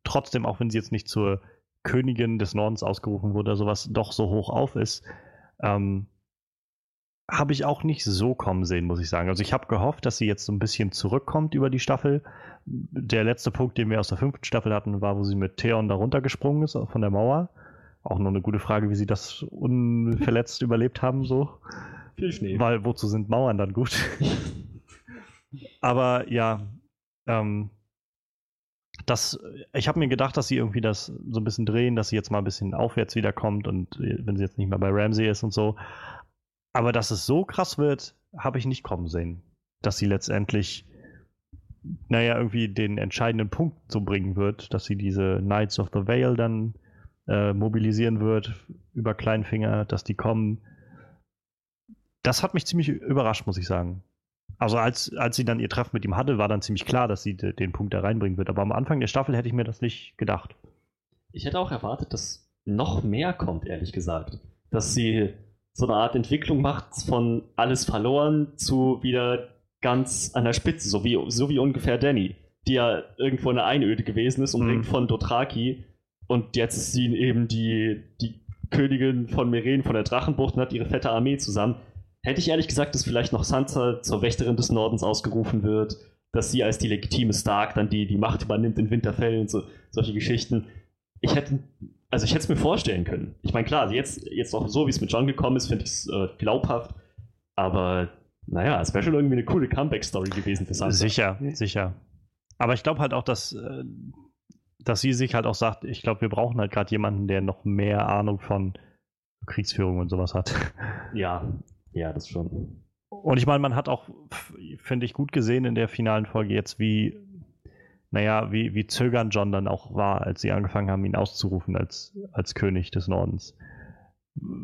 trotzdem, auch wenn sie jetzt nicht zur Königin des Nordens ausgerufen wurde oder sowas, doch so hoch auf ist, ähm, habe ich auch nicht so kommen sehen, muss ich sagen. Also ich habe gehofft, dass sie jetzt so ein bisschen zurückkommt über die Staffel. Der letzte Punkt, den wir aus der fünften Staffel hatten, war, wo sie mit Theon da runtergesprungen ist von der Mauer. Auch noch eine gute Frage, wie sie das unverletzt überlebt haben, so. Viel Schnee. Weil wozu sind Mauern dann gut? Aber ja, ähm, das, ich habe mir gedacht, dass sie irgendwie das so ein bisschen drehen, dass sie jetzt mal ein bisschen aufwärts wiederkommt und äh, wenn sie jetzt nicht mehr bei Ramsey ist und so. Aber dass es so krass wird, habe ich nicht kommen sehen. Dass sie letztendlich, naja, irgendwie den entscheidenden Punkt so bringen wird, dass sie diese Knights of the Vale dann äh, mobilisieren wird über Kleinfinger, dass die kommen. Das hat mich ziemlich überrascht, muss ich sagen. Also als, als sie dann ihr Treffen mit ihm hatte, war dann ziemlich klar, dass sie de- den Punkt da reinbringen wird. Aber am Anfang der Staffel hätte ich mir das nicht gedacht. Ich hätte auch erwartet, dass noch mehr kommt, ehrlich gesagt. Dass sie so eine Art Entwicklung macht von alles verloren zu wieder ganz an der Spitze, so wie, so wie ungefähr Danny, die ja irgendwo in der Einöde gewesen ist, umringt Mhm. von Dothraki und jetzt ist sie eben die, die Königin von Meren, von der Drachenbucht und hat ihre fette Armee zusammen. Hätte ich ehrlich gesagt, dass vielleicht noch Sansa zur Wächterin des Nordens ausgerufen wird, dass sie als die legitime Stark dann die, die Macht übernimmt in Winterfell und so, solche Geschichten. Ich hätte, also ich hätte es mir vorstellen können. Ich meine, klar, jetzt, jetzt auch so, wie es mit John gekommen ist, finde ich es äh, glaubhaft. Aber naja, es wäre schon irgendwie eine coole Comeback-Story gewesen für Sansa. Sicher, sicher. Aber ich glaube halt auch, dass, äh, dass sie sich halt auch sagt, ich glaube, wir brauchen halt gerade jemanden, der noch mehr Ahnung von Kriegsführung und sowas hat. Ja, ja, das schon. Und ich meine, man hat auch, finde ich, gut gesehen in der finalen Folge jetzt, wie, naja, wie, wie zögernd John dann auch war, als sie angefangen haben, ihn auszurufen als, als König des Nordens.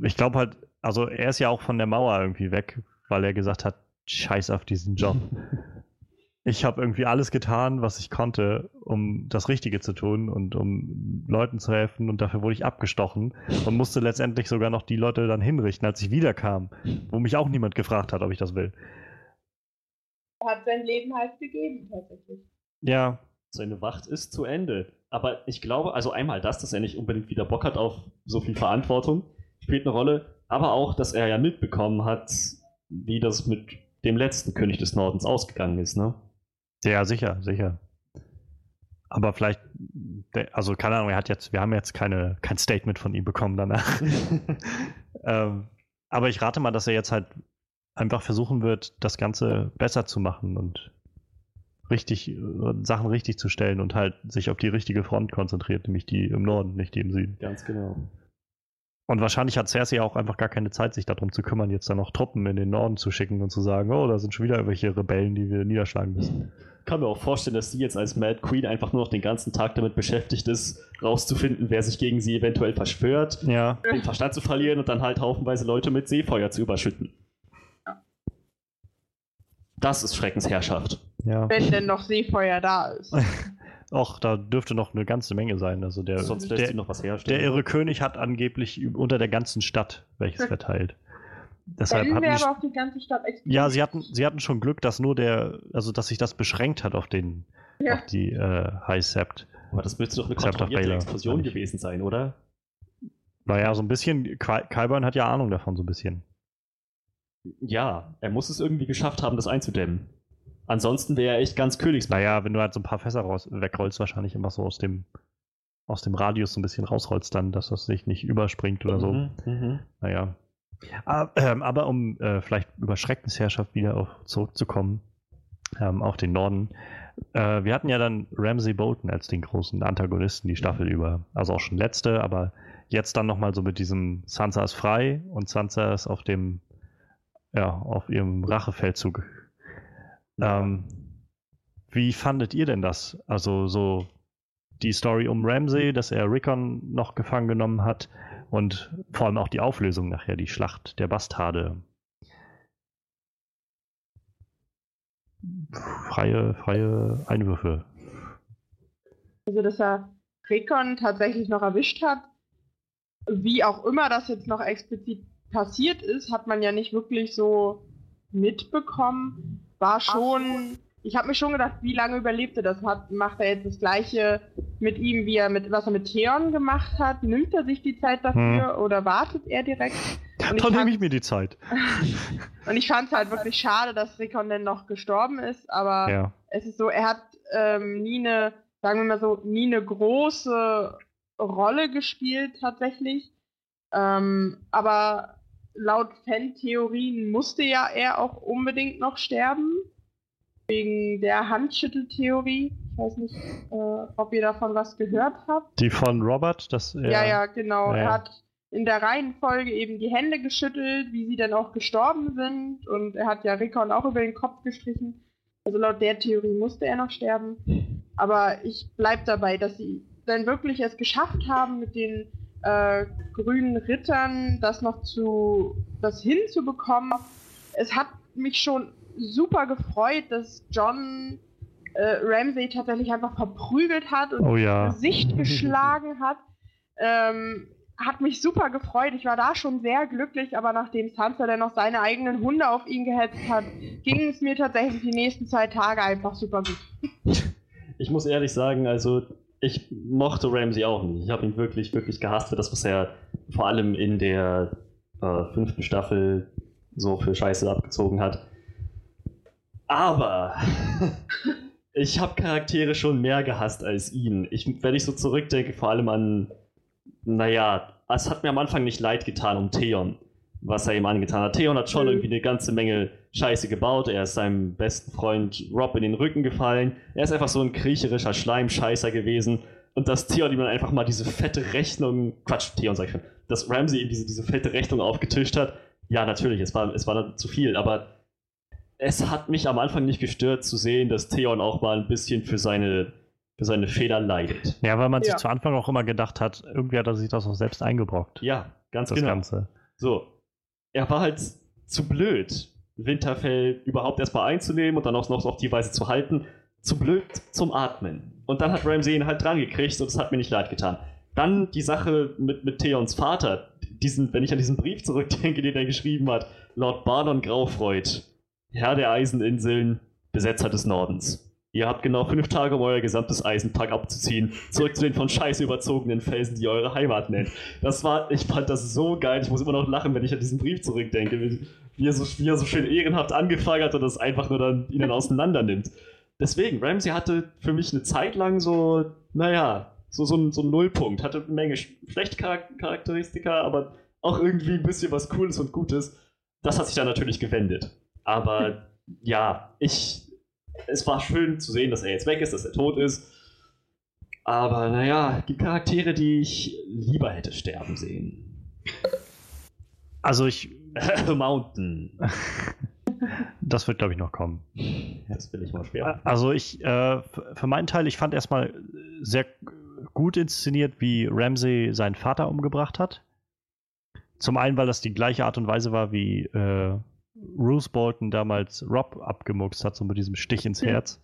Ich glaube halt, also er ist ja auch von der Mauer irgendwie weg, weil er gesagt hat, scheiß auf diesen Job. Ich habe irgendwie alles getan, was ich konnte, um das Richtige zu tun und um Leuten zu helfen und dafür wurde ich abgestochen und musste letztendlich sogar noch die Leute dann hinrichten, als ich wiederkam, wo mich auch niemand gefragt hat, ob ich das will. Er hat sein Leben halt gegeben, tatsächlich. Ja, Seine Wacht ist zu Ende. Aber ich glaube, also einmal das, dass er nicht unbedingt wieder Bock hat auf so viel Verantwortung, spielt eine Rolle. Aber auch, dass er ja mitbekommen hat, wie das mit dem letzten König des Nordens ausgegangen ist, ne? Ja, sicher, sicher. Aber vielleicht, also keine Ahnung, er hat jetzt, wir haben jetzt keine, kein Statement von ihm bekommen danach. ähm, aber ich rate mal, dass er jetzt halt einfach versuchen wird, das Ganze besser zu machen und richtig, äh, Sachen richtig zu stellen und halt sich auf die richtige Front konzentriert, nämlich die im Norden, nicht die im Süden. Ganz genau. Und wahrscheinlich hat Cersei auch einfach gar keine Zeit, sich darum zu kümmern, jetzt dann noch Truppen in den Norden zu schicken und zu sagen, oh, da sind schon wieder irgendwelche Rebellen, die wir niederschlagen müssen. Kann mir auch vorstellen, dass sie jetzt als Mad Queen einfach nur noch den ganzen Tag damit beschäftigt ist, rauszufinden, wer sich gegen sie eventuell verschwört, Ja, den Verstand zu verlieren und dann halt haufenweise Leute mit Seefeuer zu überschütten. Das ist Schreckensherrschaft. ja. Wenn denn noch Seefeuer da ist. Och, da dürfte noch eine ganze Menge sein. Also der, Sonst lässt der, sie noch was der herstellen. irre König hat angeblich unter der ganzen Stadt welches verteilt. Deshalb Dann hatten die, aber auch die ganze Stadt explodiert. ja, sie hatten, sie hatten schon Glück, dass nur der, also dass sich das beschränkt hat auf den, Ja. auf die äh, High Sept. Aber das müsste doch eine kontrollierte Explosion gewesen sein, oder? Naja, so ein bisschen, Qyburn hat ja Ahnung davon, so ein bisschen. Ja, er muss es irgendwie geschafft haben, das einzudämmen. Ansonsten wäre er echt ganz Königsmann. Naja, wenn du halt so ein paar Fässer raus, wegrollst, wahrscheinlich immer so aus dem, aus dem Radius so ein bisschen rausrollst, dann, dass das sich nicht überspringt oder so. Mhm, mhm. Naja. Aber, ähm, aber um äh, vielleicht über Schreckensherrschaft wieder auf, zurückzukommen, ähm, auf den Norden. Äh, wir hatten ja dann Ramsay Bolton als den großen Antagonisten die Staffel über. Also auch schon letzte, aber jetzt dann nochmal so mit diesem Sansa ist frei und Sansa ist auf dem, ja, auf ihrem Rachefeldzug. Ähm, wie fandet ihr denn das? Also so die Story um Ramsay, dass er Rickon noch gefangen genommen hat und vor allem auch die Auflösung nachher, die Schlacht der Bastarde. Freie, freie Einwürfe. Also, dass er Rekon tatsächlich noch erwischt hat. Wie auch immer das jetzt noch explizit passiert ist, hat man ja nicht wirklich so mitbekommen. War schon. Ich habe mir schon gedacht, wie lange überlebt er das? Hat, macht er jetzt das gleiche mit ihm, wie er mit, was er mit Theon gemacht hat? Nimmt er sich die Zeit dafür oder wartet er direkt? Ich Dann nehme ich mir die Zeit. Und ich fand es halt wirklich schade, dass Rickon denn noch gestorben ist, aber Ja. es ist so, er hat ähm, nie eine, sagen wir mal so, nie eine große Rolle gespielt tatsächlich. Ähm, aber laut Fan-Theorien musste ja er auch unbedingt noch sterben. Wegen der Handschütteltheorie. Ich weiß nicht, äh, ob ihr davon was gehört habt. Die von Robert, das er, Ja, ja, genau. Ja, ja. Er hat in der Reihenfolge eben die Hände geschüttelt, wie sie dann auch gestorben sind. Und er hat ja Rickon auch über den Kopf gestrichen. Also laut der Theorie musste er noch sterben. Aber ich bleib dabei, dass sie dann wirklich es geschafft haben, mit den äh, grünen Rittern das noch zu das hinzubekommen. Es hat mich schon super gefreut, dass John äh, Ramsey tatsächlich einfach verprügelt hat und Oh ja. Gesicht geschlagen hat. Ähm, hat mich super gefreut. Ich war da schon sehr glücklich, aber nachdem Sansa dann noch seine eigenen Hunde auf ihn gehetzt hat, ging es mir tatsächlich die nächsten zwei Tage einfach super gut. Ich muss ehrlich sagen, also ich mochte Ramsey auch nicht. Ich habe ihn wirklich, wirklich gehasst für das, was er vor allem in der äh, fünften Staffel so für Scheiße abgezogen hat. Aber ich habe Charaktere schon mehr gehasst als ihn. Ich, wenn ich so zurückdenke, vor allem an, naja, es hat mir am Anfang nicht leid getan um Theon, was er ihm angetan hat. Theon hat schon Mhm. irgendwie eine ganze Menge Scheiße gebaut. Er ist seinem besten Freund Rob in den Rücken gefallen. Er ist einfach so ein kriecherischer Schleimscheißer gewesen. Und dass Theon ihm dann einfach mal diese fette Rechnung, Quatsch, Theon sag ich schon, dass Ramsey ihm diese, diese fette Rechnung aufgetischt hat. Ja, natürlich, es war, es war zu viel, aber es hat mich am Anfang nicht gestört zu sehen, dass Theon auch mal ein bisschen für seine, für seine Fehler leidet. Ja, weil man sich Ja. zu Anfang auch immer gedacht hat, irgendwie hat er sich das auch selbst eingebrockt. Ja, ganz das genau. Ganze. So. Er war halt zu blöd, Winterfell überhaupt erstmal einzunehmen und dann auch noch auf die Weise zu halten. Zu blöd zum Atmen. Und dann hat Ramsay ihn halt dran gekriegt und es hat mir nicht leid getan. Dann die Sache mit, mit Theons Vater. Diesen, wenn ich an diesen Brief zurückdenke, den er geschrieben hat. Lord Barnon Graufreud, Herr der Eiseninseln, Besetzer des Nordens. Ihr habt genau fünf Tage, um euer gesamtes Eisenpack abzuziehen. Zurück zu den von Scheiße überzogenen Felsen, die ihr eure Heimat nennt. Das war, ich fand das so geil. Ich muss immer noch lachen, wenn ich an diesen Brief zurückdenke. Wie, er, so, wie er so schön ehrenhaft angefangen hat und das einfach nur dann ihn dann auseinander nimmt. Deswegen, Ramsey hatte für mich eine Zeit lang so, naja, so, so, ein, so ein Nullpunkt. Hatte eine Menge sch- schlechte Charak- Charakteristika, aber auch irgendwie ein bisschen was Cooles und Gutes. Das hat sich dann natürlich gewendet. Aber ja, ich. Es war schön zu sehen, dass er jetzt weg ist, dass er tot ist. Aber naja, es gibt Charaktere, die ich lieber hätte sterben sehen. Also ich, Mountain. das wird glaube ich noch kommen. Das will ich mal schwer. Also ich, äh, für meinen Teil, ich fand erstmal sehr gut inszeniert, wie Ramsey seinen Vater umgebracht hat. Zum einen, weil das die gleiche Art und Weise war, wie äh, Bruce Bolton damals Rob abgemuckst hat, so mit diesem Stich ins. Herz.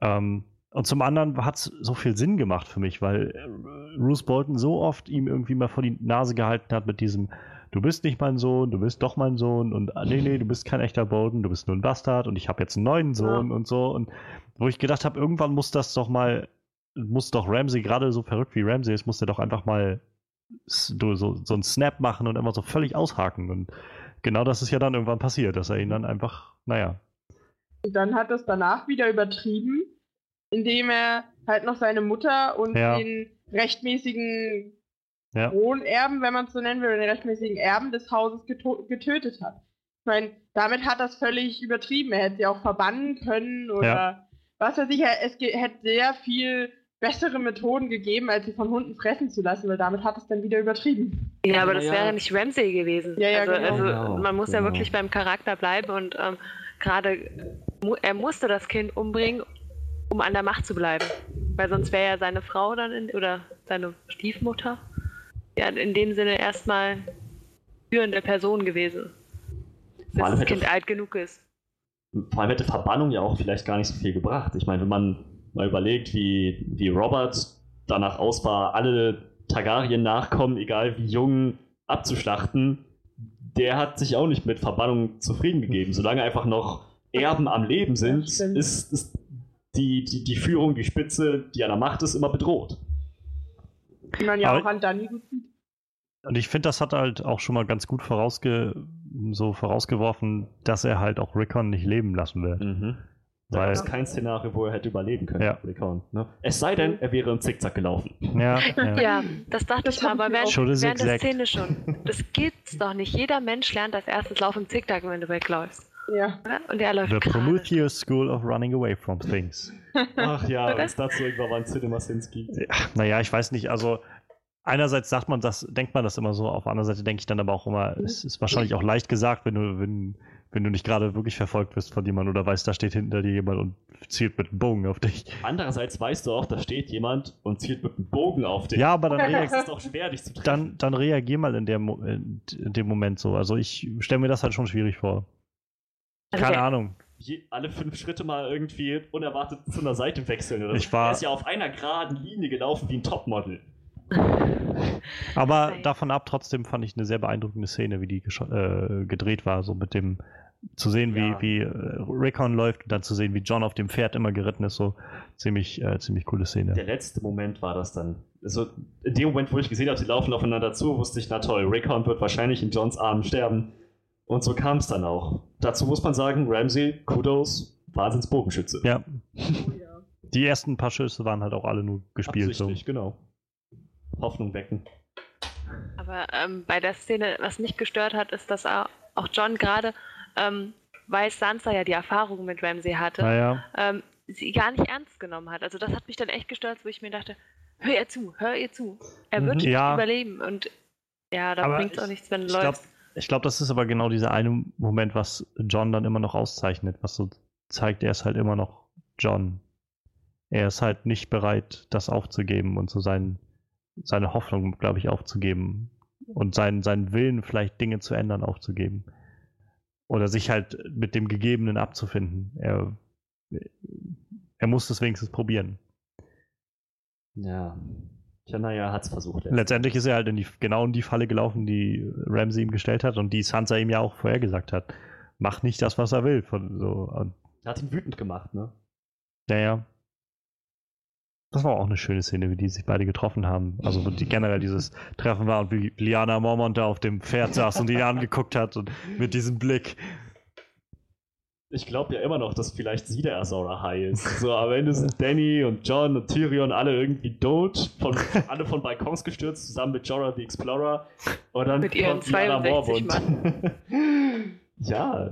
Ähm, und zum anderen hat es so viel Sinn gemacht für mich, weil äh, Bruce Bolton so oft ihm irgendwie mal vor die Nase gehalten hat mit diesem Du bist nicht mein Sohn, du bist doch mein Sohn und ah, nee, nee, du bist kein echter Bolton, du bist nur ein Bastard und ich habe jetzt einen neuen Sohn und so und wo ich gedacht habe, irgendwann muss das doch mal, muss doch Ramsey, gerade so verrückt wie Ramsey ist, muss der doch einfach mal so, so einen Snap machen und immer so völlig aushaken. Und genau das ist ja dann irgendwann passiert, dass er ihn dann einfach, naja. Und dann hat es danach wieder übertrieben, indem er halt noch seine Mutter und Ja. den rechtmäßigen Ja. Thronerben, wenn man es so nennen will, den rechtmäßigen Erben des Hauses getötet hat. Ich meine, damit hat das völlig übertrieben. Er hätte sie auch verbannen können oder Ja. was weiß ich. Es hätte sehr viel bessere Methoden gegeben, als sie von Hunden fressen zu lassen, weil damit hat es dann wieder übertrieben. Ja, aber das Ja, wäre ja. ja nicht Ramsey gewesen. Ja, ja, also, genau. also Genau, man muss ja genau. wirklich beim Charakter bleiben und ähm, gerade mu er musste das Kind umbringen, um an der Macht zu bleiben. Weil sonst wäre ja seine Frau dann in, oder seine Stiefmutter ja in dem Sinne erstmal führende Person gewesen. Bis das Kind alt genug ist. Vor allem hätte Verbannung ja auch vielleicht gar nicht so viel gebracht. Ich meine, wenn man mal überlegt, wie, wie Robert danach aus war, alle Targaryen-Nachkommen, egal wie jung, abzuschlachten, der hat sich auch nicht mit Verbannung zufrieden gegeben. Solange einfach noch Erben am Leben sind, ist, ist die, die, die Führung, die Spitze, die an der Macht ist, immer bedroht. Wie man ja Aber- auch an Dani gut sieht. Und ich finde, das hat halt auch schon mal ganz gut vorausge so vorausgeworfen, dass er halt auch Rickon nicht leben lassen will. Mhm. Da Weil- es kein Szenario, wo er hätte überleben können. Ja. Rickon, ne? Es sei denn, er wäre im Zickzack gelaufen. Ja, ja. Ja, das dachte Das ich mal, aber während, während der. Szene schon. Das gibt's doch nicht. Jeder Mensch lernt als erstes Laufen im Zickzack, wenn du wegläufst. Ja. Und er läuft The gerade. Prometheus School of Running Away from Things. Ach ja, wenn es dazu irgendwann mal ein Cinema Sins gibt. Ja, naja, ich weiß nicht, also einerseits sagt man das, denkt man das immer so, auf der anderen Seite denke ich dann aber auch immer, es ist wahrscheinlich auch leicht gesagt, wenn du, wenn, wenn du nicht gerade wirklich verfolgt wirst von jemandem oder weißt, da steht hinter dir jemand und zielt mit einem Bogen auf dich. Andererseits weißt du auch, da steht jemand und zielt mit einem Bogen auf dich. Ja, aber dann, doch schwer, dich zu treffen. dann, dann reagier mal in, der, Mo- in dem Moment so. Also ich stelle mir das halt schon schwierig vor. Also Keine Ahnung. Je, alle fünf Schritte mal irgendwie unerwartet zu einer Seite wechseln oder Ich so. war- Er ist ja auf einer geraden Linie gelaufen wie ein Topmodel. Aber davon ab, trotzdem fand ich eine sehr beeindruckende Szene, wie die äh, gedreht war, so mit dem zu sehen, wie, Ja. wie äh, Rickon läuft und dann zu sehen, wie John auf dem Pferd immer geritten ist, so ziemlich, äh, ziemlich coole Szene. Der letzte Moment war das dann. Also in dem Moment, wo ich gesehen habe, sie laufen aufeinander zu, wusste ich, na toll, Rickon wird wahrscheinlich in Johns Armen sterben. Und so kam es dann auch. Dazu muss man sagen, Ramsey, Kudos, Wahnsinns Bogenschütze. Ja, Oh, ja. die ersten paar Schüsse waren halt auch alle nur gespielt. So. Absichtlich, genau. Hoffnung wecken. Aber ähm, bei der Szene, was mich gestört hat, ist, dass auch John gerade, ähm, weil Sansa ja die Erfahrung mit Ramsey hatte, Naja, ähm, sie gar nicht ernst genommen hat. Also das hat mich dann echt gestört, wo ich mir dachte, hör ihr zu, hör ihr zu. Er wird Mhm. Ja. überleben. Und ja, da bringt es auch ich- nichts, wenn du ich glaube, läufst. ich glaub, das ist aber genau dieser eine Moment, was John dann immer noch auszeichnet, was so zeigt, er ist halt immer noch John. Er ist halt nicht bereit, das aufzugeben und so sein, seine Hoffnung, glaube ich, aufzugeben. Und seinen, seinen Willen, vielleicht Dinge zu ändern, aufzugeben. Oder sich halt mit dem Gegebenen abzufinden. Er, er muss es wenigstens probieren. Ja. Tja, naja, hat's versucht. jetzt. Letztendlich ist er halt in die, genau in die Falle gelaufen, die Ramsey ihm gestellt hat und die Sansa ihm ja auch vorher gesagt hat. Mach nicht das, was er will. Von so, Hat ihn wütend gemacht, ne? naja. Das war auch eine schöne Szene, wie die sich beide getroffen haben. Also, wo die generell dieses Treffen war und wie Liana Mormont da auf dem Pferd saß und ihn angeguckt hat und mit diesem Blick. Ich glaube ja immer noch, dass vielleicht sie der Azora High ist. So, am Ende sind Danny und John und Tyrion alle irgendwie tot, von, alle von Balkons gestürzt, zusammen mit Jorah the Explorer. Und dann Mit ihren kommt Lyanna 62 Mormont. ja,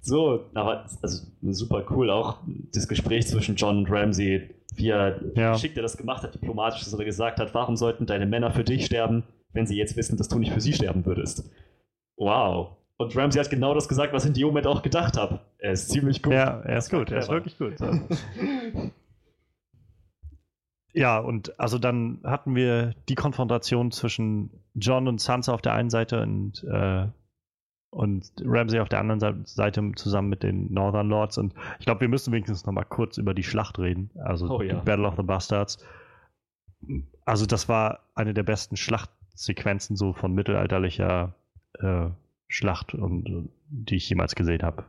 so, aber also super cool. Auch das Gespräch zwischen John und Ramsey, wie er Ja. geschickt er das gemacht hat, diplomatisch, dass er gesagt hat, warum sollten deine Männer für dich sterben, wenn sie jetzt wissen, dass du nicht für sie sterben würdest. Wow. Und Ramsey hat genau das gesagt, was ich in dem Moment auch gedacht habe. Er ist ziemlich gut. Ja, er ist gut, er ist wirklich gut. Ja, und also dann hatten wir die Konfrontation zwischen John und Sansa auf der einen Seite und, äh, und Ramsay auf der anderen Seite- zusammen mit den Northern Lords. Und ich glaube, wir müssen wenigstens noch mal kurz über die Schlacht reden. Also Oh ja. Battle of the Bastards. Also das war eine der besten Schlachtsequenzen so von mittelalterlicher äh, Schlacht, und, und die ich jemals gesehen habe.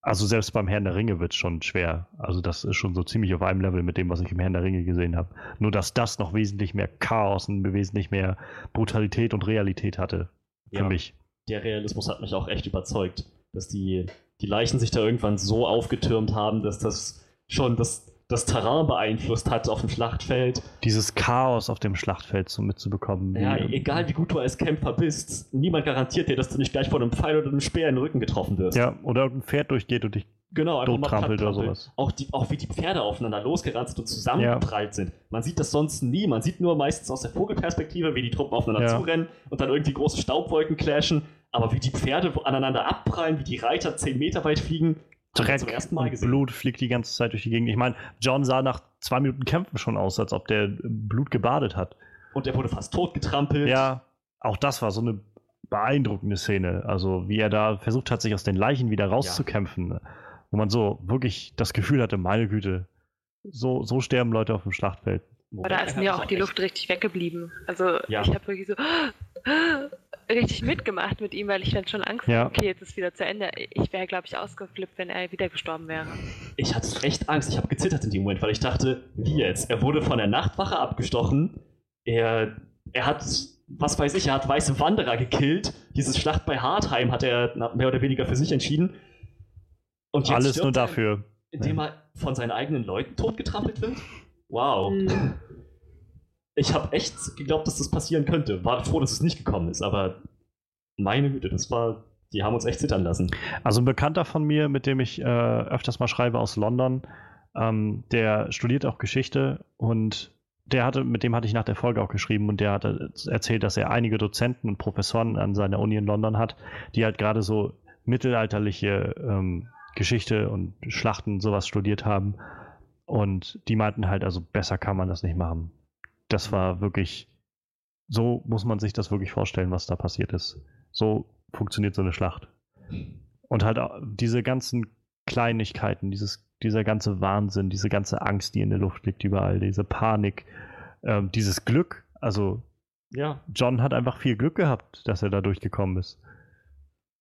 Also selbst beim Herrn der Ringe wird es schon schwer. Also das ist schon so ziemlich auf einem Level mit dem, was ich im Herrn der Ringe gesehen habe. Nur dass das noch wesentlich mehr Chaos und wesentlich mehr Brutalität und Realität hatte. Für Ja. mich. Der Realismus hat mich auch echt überzeugt, dass die, die Leichen sich da irgendwann so aufgetürmt haben, dass das schon das, das Terrain beeinflusst hat auf dem Schlachtfeld. Dieses Chaos auf dem Schlachtfeld so mitzubekommen. Ja, wie- egal wie gut du als Kämpfer bist, niemand garantiert dir, dass du nicht gleich von einem Pfeil oder einem Speer in den Rücken getroffen wirst. Ja, oder ein Pferd durchgeht und dich. Genau, einfach mal Tottrampelt oder sowas. Auch, die, auch wie die Pferde aufeinander losgerannt sind und zusammengeprallt sind. Man sieht das sonst nie. Man sieht nur meistens aus der Vogelperspektive, wie die Truppen aufeinander Ja. zurennen und dann irgendwie große Staubwolken clashen. Aber wie die Pferde aneinander abprallen, wie die Reiter 10 Meter weit fliegen, Dreck zum ersten Mal gesehen. Blut fliegt die ganze Zeit durch die Gegend. Ich meine, John sah nach zwei Minuten Kämpfen schon aus, als ob der Blut gebadet hat. Und er wurde fast totgetrampelt. Ja, auch das war so eine beeindruckende Szene. Also, wie er da versucht hat, sich aus den Leichen wieder rauszukämpfen. Wo man so wirklich das Gefühl hatte, meine Güte, so, so sterben Leute auf dem Schlachtfeld. Aber da ist mir auch die Luft richtig weggeblieben. Also Ja. ich habe wirklich so richtig mitgemacht mit ihm, weil ich dann schon Angst Ja. hatte, okay, jetzt ist wieder zu Ende. Ich wäre, glaube ich, ausgeflippt, wenn er wieder gestorben wäre. Ich hatte echt Angst. Ich habe gezittert in dem Moment, weil ich dachte, wie jetzt? Er wurde von der Nachtwache abgestochen. Er, er hat, was weiß ich, er hat weiße Wanderer gekillt. Diese Schlacht bei Hartheim hat er mehr oder weniger für sich entschieden. Und jetzt Alles nur er, dafür. Indem er von seinen eigenen Leuten totgetrampelt wird? Wow. Mhm. Ich habe echt geglaubt, dass das passieren könnte. War froh, dass es nicht gekommen ist, aber meine Güte, das war. Die haben uns echt zittern lassen. Also ein Bekannter von mir, mit dem ich äh, öfters mal schreibe aus London, ähm, der studiert auch Geschichte und der hatte, mit dem hatte ich nach der Folge auch geschrieben und der hatte erzählt, dass er einige Dozenten und Professoren an seiner Uni in London hat, die halt gerade so mittelalterliche ähm, Geschichte und Schlachten sowas studiert haben. Und die meinten halt, also besser kann man das nicht machen. Das war wirklich, so muss man sich das wirklich vorstellen, was da passiert ist. So funktioniert so eine Schlacht. Und halt diese ganzen Kleinigkeiten, dieses, dieser ganze Wahnsinn, diese ganze Angst, die in der Luft liegt überall, diese Panik, ähm, dieses Glück, also Ja, John hat einfach viel Glück gehabt, dass er da durchgekommen ist.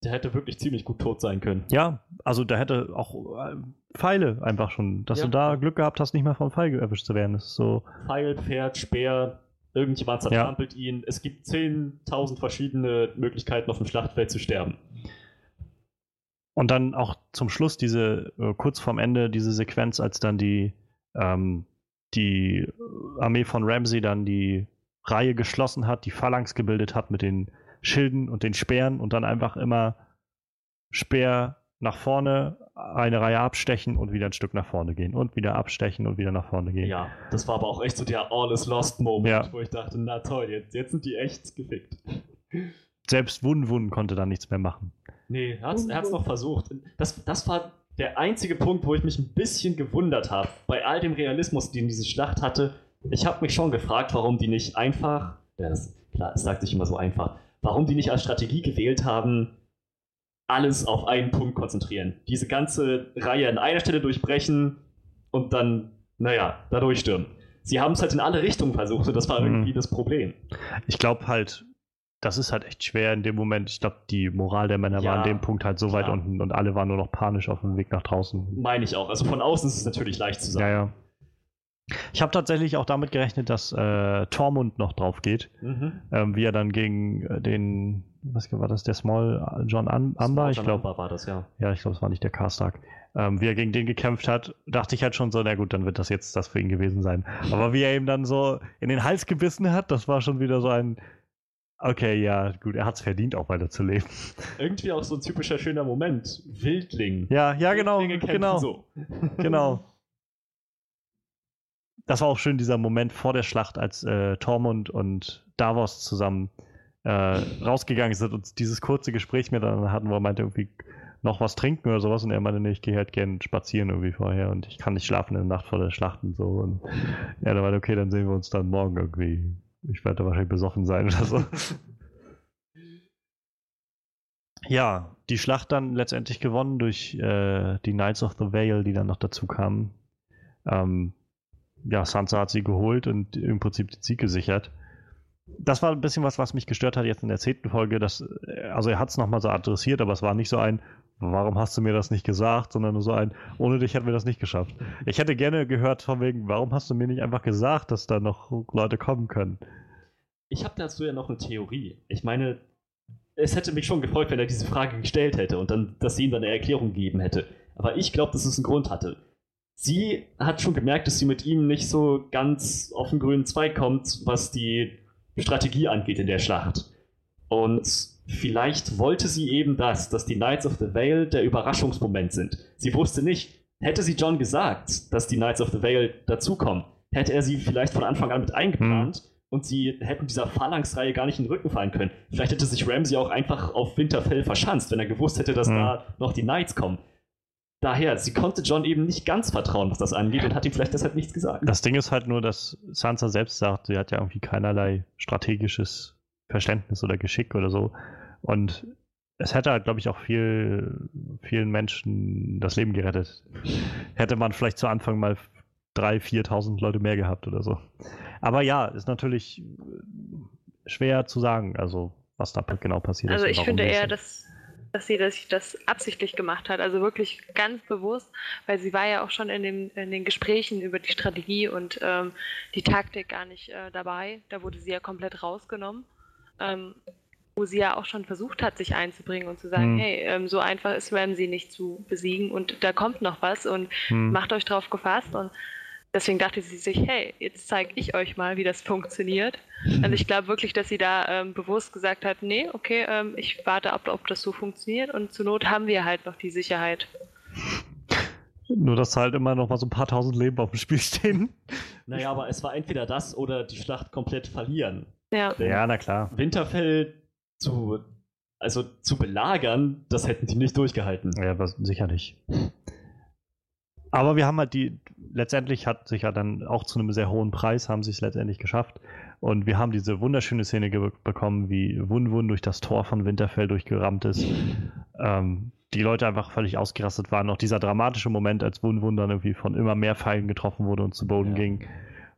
Der hätte wirklich ziemlich gut tot sein können. Ja, also da hätte auch äh, Pfeile einfach schon, dass Ja. du da Glück gehabt hast, nicht mehr vom Pfeil erwischt zu werden. Das ist so, Pfeil, Pferd, Speer, irgendjemand zertrampelt ihn. Es gibt 10.000 verschiedene Möglichkeiten, auf dem Schlachtfeld zu sterben. Und dann auch zum Schluss diese, äh, kurz vorm Ende, diese Sequenz, als dann die, ähm, die Armee von Ramsey dann die Reihe geschlossen hat, die Phalanx gebildet hat mit den Schilden und den Speeren und dann einfach immer Speer nach vorne, eine Reihe abstechen und wieder ein Stück nach vorne gehen und wieder abstechen und wieder nach vorne gehen. Ja, das war aber auch echt so der All is Lost Moment, Ja. wo ich dachte, na toll, jetzt, jetzt sind die echt gefickt. Selbst Wun Wun konnte dann nichts mehr machen. Nee, er hat's, er hat's noch versucht. Das, das war der einzige Punkt, wo ich mich ein bisschen gewundert habe. Bei all dem Realismus, den diese Schlacht hatte, ich habe mich schon gefragt, warum die nicht einfach, ja, das, klar, es sagt sich immer so einfach, warum die nicht als Strategie gewählt haben, alles auf einen Punkt konzentrieren. Diese ganze Reihe an einer Stelle durchbrechen und dann, naja, da durchstürmen. Sie haben es halt in alle Richtungen versucht und das war Mhm. irgendwie das Problem. Ich glaube halt, das ist halt echt schwer in dem Moment. Ich glaube, die Moral der Männer war Ja, an dem Punkt halt so weit klar. unten und alle waren nur noch panisch auf dem Weg nach draußen. Meine ich auch. Also von außen ist es natürlich leicht zu sagen. Ja, ja. Ich habe tatsächlich auch damit gerechnet, dass äh, Tormund noch drauf geht, Mhm. ähm, wie er dann gegen äh, den, was war das, der Small John Am Amber, ich glaube, war das, ja. ja, ich glaube, es war nicht der Karstark, ähm, wie er gegen den gekämpft hat, dachte ich halt schon so, na gut, dann wird das jetzt das für ihn gewesen sein. Aber wie er ihm dann so in den Hals gebissen hat, das war schon wieder so ein, okay, ja, gut, er hat es verdient, auch weiterzuleben. Irgendwie auch so ein typischer schöner Moment. Wildling. Ja, ja, genau, Wildlinge genau, So. genau. Das war auch schön, dieser Moment vor der Schlacht, als äh, Tormund und Davos zusammen äh, rausgegangen sind und dieses kurze Gespräch miteinander hatten, wo er meinte, irgendwie noch was trinken oder sowas und er meinte, nee, ich gehe halt gern spazieren irgendwie vorher und ich kann nicht schlafen in der Nacht vor der Schlacht und so. Und ja, dann meinte, okay, dann sehen wir uns dann morgen irgendwie. Ich werde wahrscheinlich besoffen sein oder so. Ja, die Schlacht dann letztendlich gewonnen durch äh, die Knights of the Vale, die dann noch dazu kamen. Ähm, ja, Sansa hat sie geholt und im Prinzip den Sieg gesichert. Das war ein bisschen was, was mich gestört hat jetzt in der zehnten Folge. Dass, also er hat es nochmal so adressiert, aber es war nicht so ein, warum hast du mir das nicht gesagt, sondern nur so ein, ohne dich hätten wir das nicht geschafft. Ich hätte gerne gehört von wegen, warum hast du mir nicht einfach gesagt, dass da noch Leute kommen können? Ich habe dazu ja noch eine Theorie. Ich meine, es hätte mich schon gefreut, wenn er diese Frage gestellt hätte und dann, dass sie ihm dann eine Erklärung gegeben hätte. Aber ich glaube, dass es einen Grund hatte. Sie hat schon gemerkt, dass sie mit ihm nicht so ganz auf den grünen Zweig kommt, was die Strategie angeht in der Schlacht. Und vielleicht wollte sie eben das, dass die Knights of the Vale der Überraschungsmoment sind. Sie wusste nicht, hätte sie John gesagt, dass die Knights of the Vale dazukommen, hätte er sie vielleicht von Anfang an mit eingeplant und sie hätten dieser Phalanx-Reihe gar nicht in den Rücken fallen können. Vielleicht hätte sich Ramsey auch einfach auf Winterfell verschanzt, wenn er gewusst hätte, dass Hm. da noch die Knights kommen. Daher, sie konnte John eben nicht ganz vertrauen, was das angeht, und hat ihm vielleicht deshalb nichts gesagt. Das Ding ist halt nur, dass Sansa selbst sagt, sie hat ja irgendwie keinerlei strategisches Verständnis oder Geschick oder so. Und es hätte halt, glaube ich, auch viel, vielen Menschen das Leben gerettet. Hätte man vielleicht zu Anfang mal 3.000, 4.000 Leute mehr gehabt oder so. Aber ja, ist natürlich schwer zu sagen, also was da genau passiert Also ist. und ich finde eher, dass, dass sie das, das absichtlich gemacht hat, also wirklich ganz bewusst, weil sie war ja auch schon in, dem, in den Gesprächen über die Strategie und ähm, die Taktik gar nicht äh, dabei. Da wurde sie ja komplett rausgenommen, ähm, wo sie ja auch schon versucht hat, sich einzubringen und zu sagen, Hm. hey, ähm, so einfach ist Ramsey nicht zu besiegen und da kommt noch was und Hm. macht euch drauf gefasst und deswegen dachte sie sich, hey, jetzt zeige ich euch mal, wie das funktioniert. Also ich glaube wirklich, dass sie da ähm, bewusst gesagt hat, nee, okay, ähm, ich warte ab, ob das so funktioniert und zur Not haben wir halt noch die Sicherheit. Nur, dass halt immer noch mal so ein paar tausend Leben auf dem Spiel stehen. Naja, aber es war entweder das oder die Schlacht komplett verlieren. Ja. Denn Ja, na klar. Winterfell zu, also zu belagern, das hätten die nicht durchgehalten. Ja, aber sicher nicht. Aber wir haben halt die, letztendlich hat sich ja dann auch zu einem sehr hohen Preis, haben sie es letztendlich geschafft. Und wir haben diese wunderschöne Szene bekommen, wie Wun Wun durch das Tor von Winterfell durchgerammt ist. Ähm, die Leute einfach völlig ausgerastet waren. Auch dieser dramatische Moment, als Wun Wun dann irgendwie von immer mehr Pfeilen getroffen wurde und zu Boden Ja. ging.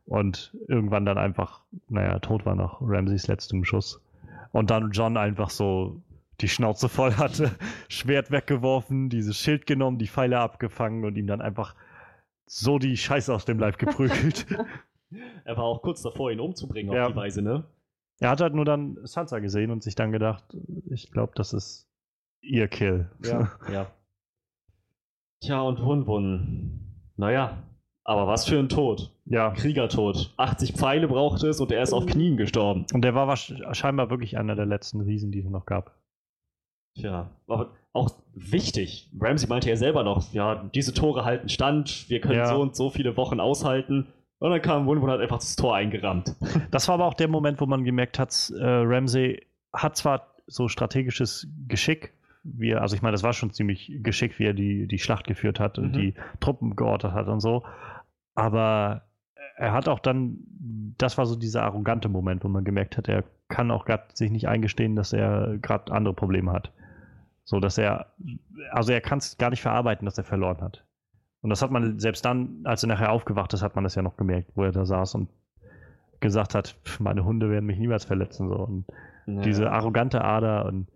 Und irgendwann dann einfach, naja, tot war noch Ramseys letztem Schuss. Und dann John einfach so die Schnauze voll hatte, Schwert weggeworfen, dieses Schild genommen, die Pfeile abgefangen und ihm dann einfach so die Scheiße aus dem Leib geprügelt. er war auch kurz davor, ihn umzubringen Ja. auf die Weise, ne? er hat halt nur dann Sansa gesehen und sich dann gedacht, ich glaube, das ist ihr Kill. ja. Tja, und Wun Wun. Naja, aber was für ein Tod. ja. Kriegertod. 80 Pfeile brauchte es und er ist auf Knien gestorben. Und der war scheinbar wirklich einer der letzten Riesen, die es noch gab. Tja, aber auch wichtig. Ramsey meinte ja selber noch, ja, diese Tore halten stand, wir können Ja. so und so viele Wochen aushalten. Und dann kam und hat einfach das Tor eingerammt. Das war aber auch der Moment, wo man gemerkt hat, äh, Ramsey hat zwar so strategisches Geschick, wie er, also ich meine, das war schon ziemlich geschickt, wie er die, die Schlacht geführt hat und Mhm. die Truppen geordnet hat und so, aber er hat auch dann, das war so dieser arrogante Moment, wo man gemerkt hat, er kann auch gerade sich nicht eingestehen, dass er gerade andere Probleme hat. So, dass er, also er kann es gar nicht verarbeiten, dass er verloren hat. Und das hat man selbst dann, als er nachher aufgewacht ist, hat man das ja noch gemerkt, wo er da saß und gesagt hat, "Pff, meine Hunde werden mich niemals verletzen. So. Und diese arrogante Ader und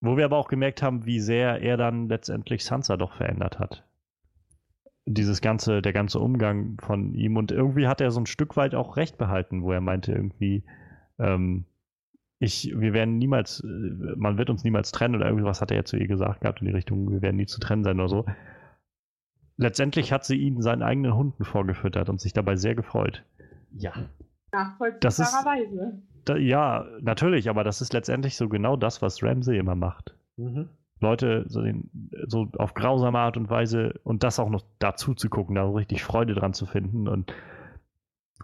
wo wir aber auch gemerkt haben, wie sehr er dann letztendlich Sansa doch verändert hat. Dieses ganze, der ganze Umgang von ihm und irgendwie hat er so ein Stück weit auch recht behalten, wo er meinte irgendwie, ähm, ich, wir werden niemals, äh, man wird uns niemals trennen oder irgendwas hat er ja zu ihr gesagt gehabt in die Richtung, wir werden nie zu trennen sein oder so. Letztendlich hat sie ihn seinen eigenen Hunden vorgefüttert und sich dabei sehr gefreut. Ja. Nachvollziehbarerweise. Da, ja, natürlich, aber das ist letztendlich so genau das, was Ramsey immer macht. Mhm. Leute so, den, so auf grausame Art und Weise und das auch noch dazu zu gucken, da so richtig Freude dran zu finden. Und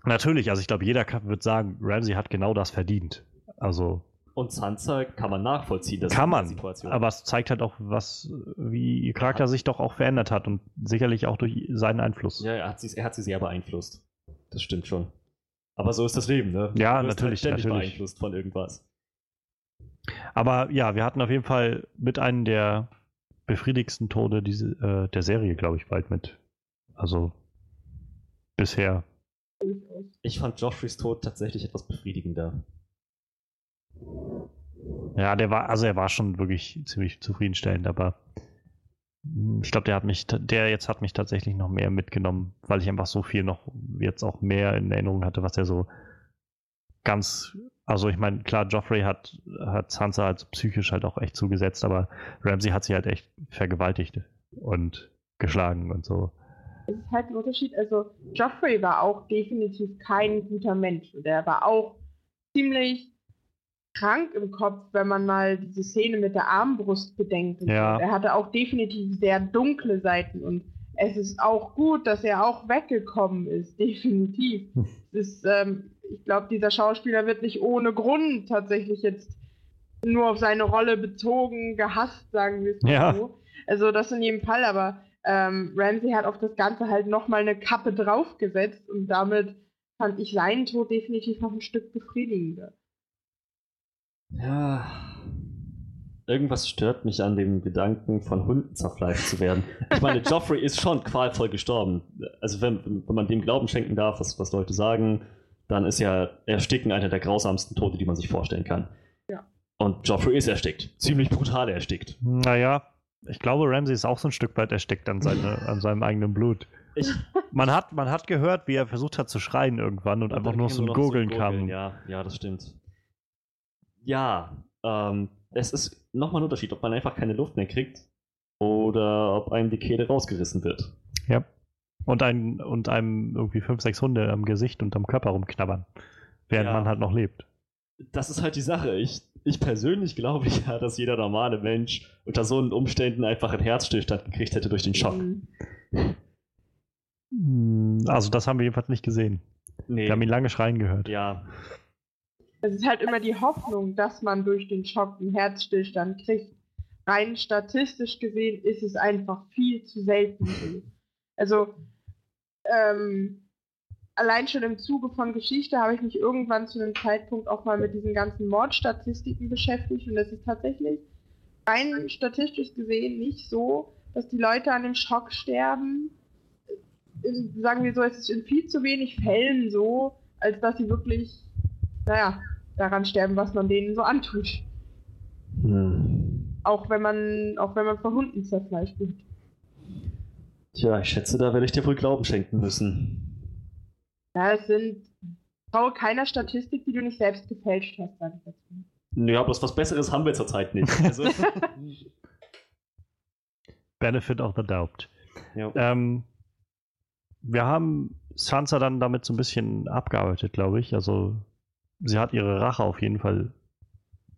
natürlich, also ich glaube, jeder wird sagen, Ramsey hat genau das verdient. Also Und Sansa kann man nachvollziehen. Das kann ist die man, Situation. aber es zeigt halt auch, was, wie ihr Charakter sich doch auch verändert hat und sicherlich auch durch seinen Einfluss. Ja, er hat, sie, er hat sie sehr beeinflusst. Das stimmt schon. Aber so ist das Leben, ne? Ja, Du wirst natürlich, Halt ständig natürlich. beeinflusst von irgendwas. Aber ja, wir hatten auf jeden Fall mit einem der befriedigsten Tode diese, äh, der Serie, glaube ich, bald mit. Also bisher. Ich fand Joffreys Tod tatsächlich etwas befriedigender. Ja, der war, also er war schon wirklich ziemlich zufriedenstellend, aber hm, ich glaube, der hat mich, der jetzt hat mich tatsächlich noch mehr mitgenommen, weil ich einfach so viel noch jetzt auch mehr in Erinnerung hatte, was er so ganz, also ich meine, klar, Joffrey hat, hat Sansa halt psychisch halt auch echt zugesetzt, aber Ramsey hat sie halt echt vergewaltigt und geschlagen und so. Es ist halt ein Unterschied. Also, Joffrey war auch definitiv kein guter Mensch. Und er war auch ziemlich krank im Kopf, wenn man mal diese Szene mit der Armbrust bedenkt. Ja. Er hatte auch definitiv sehr dunkle Seiten. Und es ist auch gut, dass er auch weggekommen ist. Definitiv. Es ist, ähm, ich glaube, dieser Schauspieler wird nicht ohne Grund tatsächlich jetzt nur auf seine Rolle bezogen, gehasst, sagen wir es mal Ja. so. Also das in jedem Fall, aber ähm, Ramsey hat auf das Ganze halt nochmal eine Kappe draufgesetzt und damit fand ich seinen Tod definitiv noch ein Stück befriedigender. Ja. Irgendwas stört mich an dem Gedanken, von Hunden zerfleischt zu werden. Ich meine, Joffrey ist schon qualvoll gestorben. Also, wenn, wenn man dem Glauben schenken darf, was, was Leute sagen, dann ist ja Ersticken einer der grausamsten Tote, die man sich vorstellen kann. Ja. Und Joffrey ist erstickt. Ziemlich brutal erstickt. Naja, ich glaube, Ramsey ist auch so ein Stück weit erstickt an, seine, an seinem eigenen Blut. Ich, Man hat, man hat gehört, wie er versucht hat zu schreien irgendwann und einfach dann nur so ein noch so Gurgeln kam. Ja, ja, das stimmt. Ja, ähm, es ist nochmal ein Unterschied, ob man einfach keine Luft mehr kriegt oder ob einem die Kehle rausgerissen wird. Ja. Und, ein, und einem irgendwie fünf, sechs Hunde am Gesicht und am Körper rumknabbern. Während Ja. man halt noch lebt. Das ist halt die Sache. Ich, ich persönlich glaube ja, dass jeder normale Mensch unter so einen Umständen einfach einen Herzstillstand gekriegt hätte durch den Schock. Mhm. Hm, Also, das haben wir jedenfalls nicht gesehen. Nee. Wir haben ihn lange schreien gehört. Ja, Es ist halt immer die Hoffnung, dass man durch den Schock einen Herzstillstand kriegt. Rein statistisch gesehen ist es einfach viel zu selten so. Also, ähm, allein schon im Zuge von Geschichte habe ich mich irgendwann zu einem Zeitpunkt auch mal mit diesen ganzen Mordstatistiken beschäftigt und es ist tatsächlich rein statistisch gesehen nicht so, dass die Leute an dem Schock sterben, in, sagen wir so, es ist in viel zu wenig Fällen so, als dass sie wirklich, naja, daran sterben, was man denen so antut. Hm. Auch wenn man, auch wenn man von Hunden zerfleischt wird. Tja, ich schätze, da werde ich dir wohl Glauben schenken müssen. Ja, es sind. Traue keiner Statistik, die du nicht selbst gefälscht hast, sag ich dazu. Ja, bloß was Besseres haben wir zurzeit nicht. Also Benefit of the doubt. Ja. Ähm, wir haben Sansa dann damit so ein bisschen abgearbeitet, glaube ich. Also sie hat ihre Rache auf jeden Fall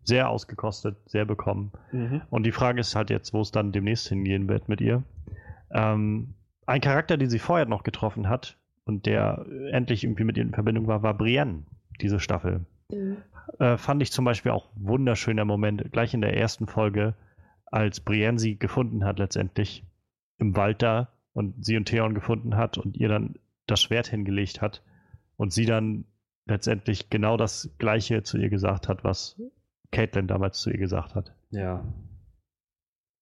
sehr ausgekostet, sehr bekommen. Mhm. Und die Frage ist halt jetzt, wo es dann demnächst hingehen wird mit ihr. Ähm, ein Charakter, den sie vorher noch getroffen hat und der endlich irgendwie mit ihr in Verbindung war, war Brienne, diese Staffel. Mhm. Äh, fand ich zum Beispiel auch wunderschöner Moment, gleich in der ersten Folge, als Brienne sie gefunden hat letztendlich im Wald da und sie und Theon gefunden hat und ihr dann das Schwert hingelegt hat und sie dann letztendlich genau das Gleiche zu ihr gesagt hat, was Caitlin damals zu ihr gesagt hat. Ja.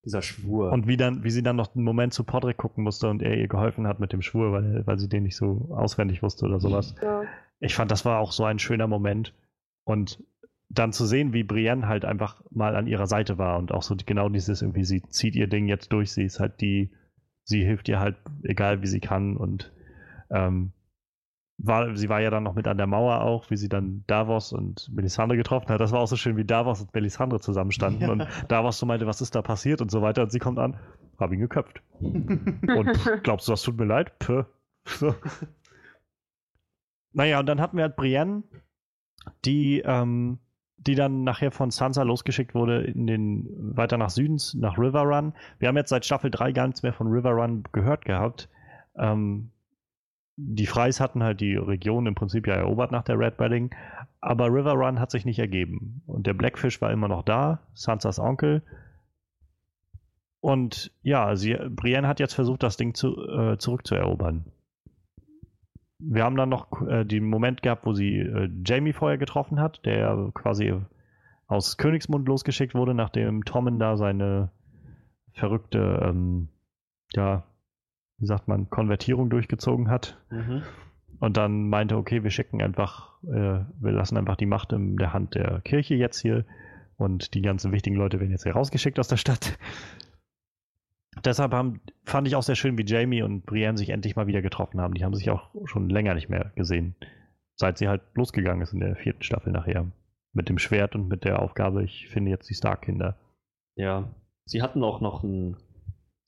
Dieser Schwur. Und wie dann, wie sie dann noch einen Moment zu Podrick gucken musste und er ihr geholfen hat mit dem Schwur, weil, weil sie den nicht so auswendig wusste oder sowas. Ja. Ich fand, das war auch so ein schöner Moment. Und dann zu sehen, wie Brienne halt einfach mal an ihrer Seite war und auch so genau dieses irgendwie, sie zieht ihr Ding jetzt durch, sie ist halt die, sie hilft ihr halt, egal wie sie kann und ähm, war, sie war ja dann noch mit an der Mauer auch, wie sie dann Davos und Melisandre getroffen hat. Das war auch so schön, wie Davos und Melisandre zusammenstanden ja. und Davos so meinte, was ist da passiert und so weiter und sie kommt an, hab ihn geköpft. und glaubst du, das tut mir leid? Puh. So. Naja, und dann hatten wir halt Brienne, die, ähm, die dann nachher von Sansa losgeschickt wurde in den, weiter nach Südens, nach River Run. Wir haben jetzt seit Staffel 3 gar nichts mehr von River Run gehört gehabt. Ähm, die Freis hatten halt die Region im Prinzip ja erobert nach der Red Wedding, aber River Run hat sich nicht ergeben. Und der Blackfish war immer noch da, Sansas Onkel. Und ja, sie, Brienne hat jetzt versucht, das Ding zu, äh, zurückzuerobern. Wir haben dann noch äh, den Moment gehabt, wo sie äh, Jamie vorher getroffen hat, der quasi aus Königsmund losgeschickt wurde, nachdem Tommen da seine verrückte, ähm, ja, wie sagt man, Konvertierung durchgezogen hat. Mhm. Und dann meinte, okay, wir schicken einfach, äh, wir lassen einfach die Macht in der Hand der Kirche jetzt hier und die ganzen wichtigen Leute werden jetzt hier rausgeschickt aus der Stadt. Deshalb haben, fand ich auch sehr schön, wie Jamie und Brienne sich endlich mal wieder getroffen haben. Die haben sich auch schon länger nicht mehr gesehen, seit sie halt losgegangen ist in der vierten Staffel nachher. Mit dem Schwert und mit der Aufgabe, ich finde jetzt die Stark-Kinder. Ja, sie hatten auch noch einen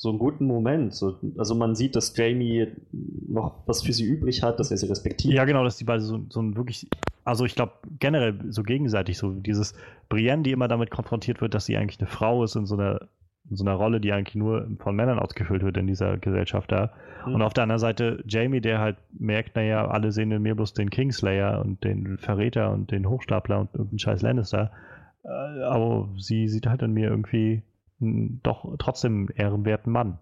so einen guten Moment. So, also man sieht, dass Jamie noch was für sie übrig hat, dass er sie respektiert. Ja, genau, dass die beide so, so ein wirklich, also ich glaube generell so gegenseitig, so dieses Brienne, die immer damit konfrontiert wird, dass sie eigentlich eine Frau ist in so einer, in so einer Rolle, die eigentlich nur von Männern ausgefüllt wird in dieser Gesellschaft da. Mhm. Und auf der anderen Seite Jamie, der halt merkt, naja, alle sehen in mir bloß den Kingslayer und den Verräter und den Hochstapler und irgendeinen scheiß Lannister. Äh, aber sie sieht halt in mir irgendwie doch trotzdem ehrenwerten Mann.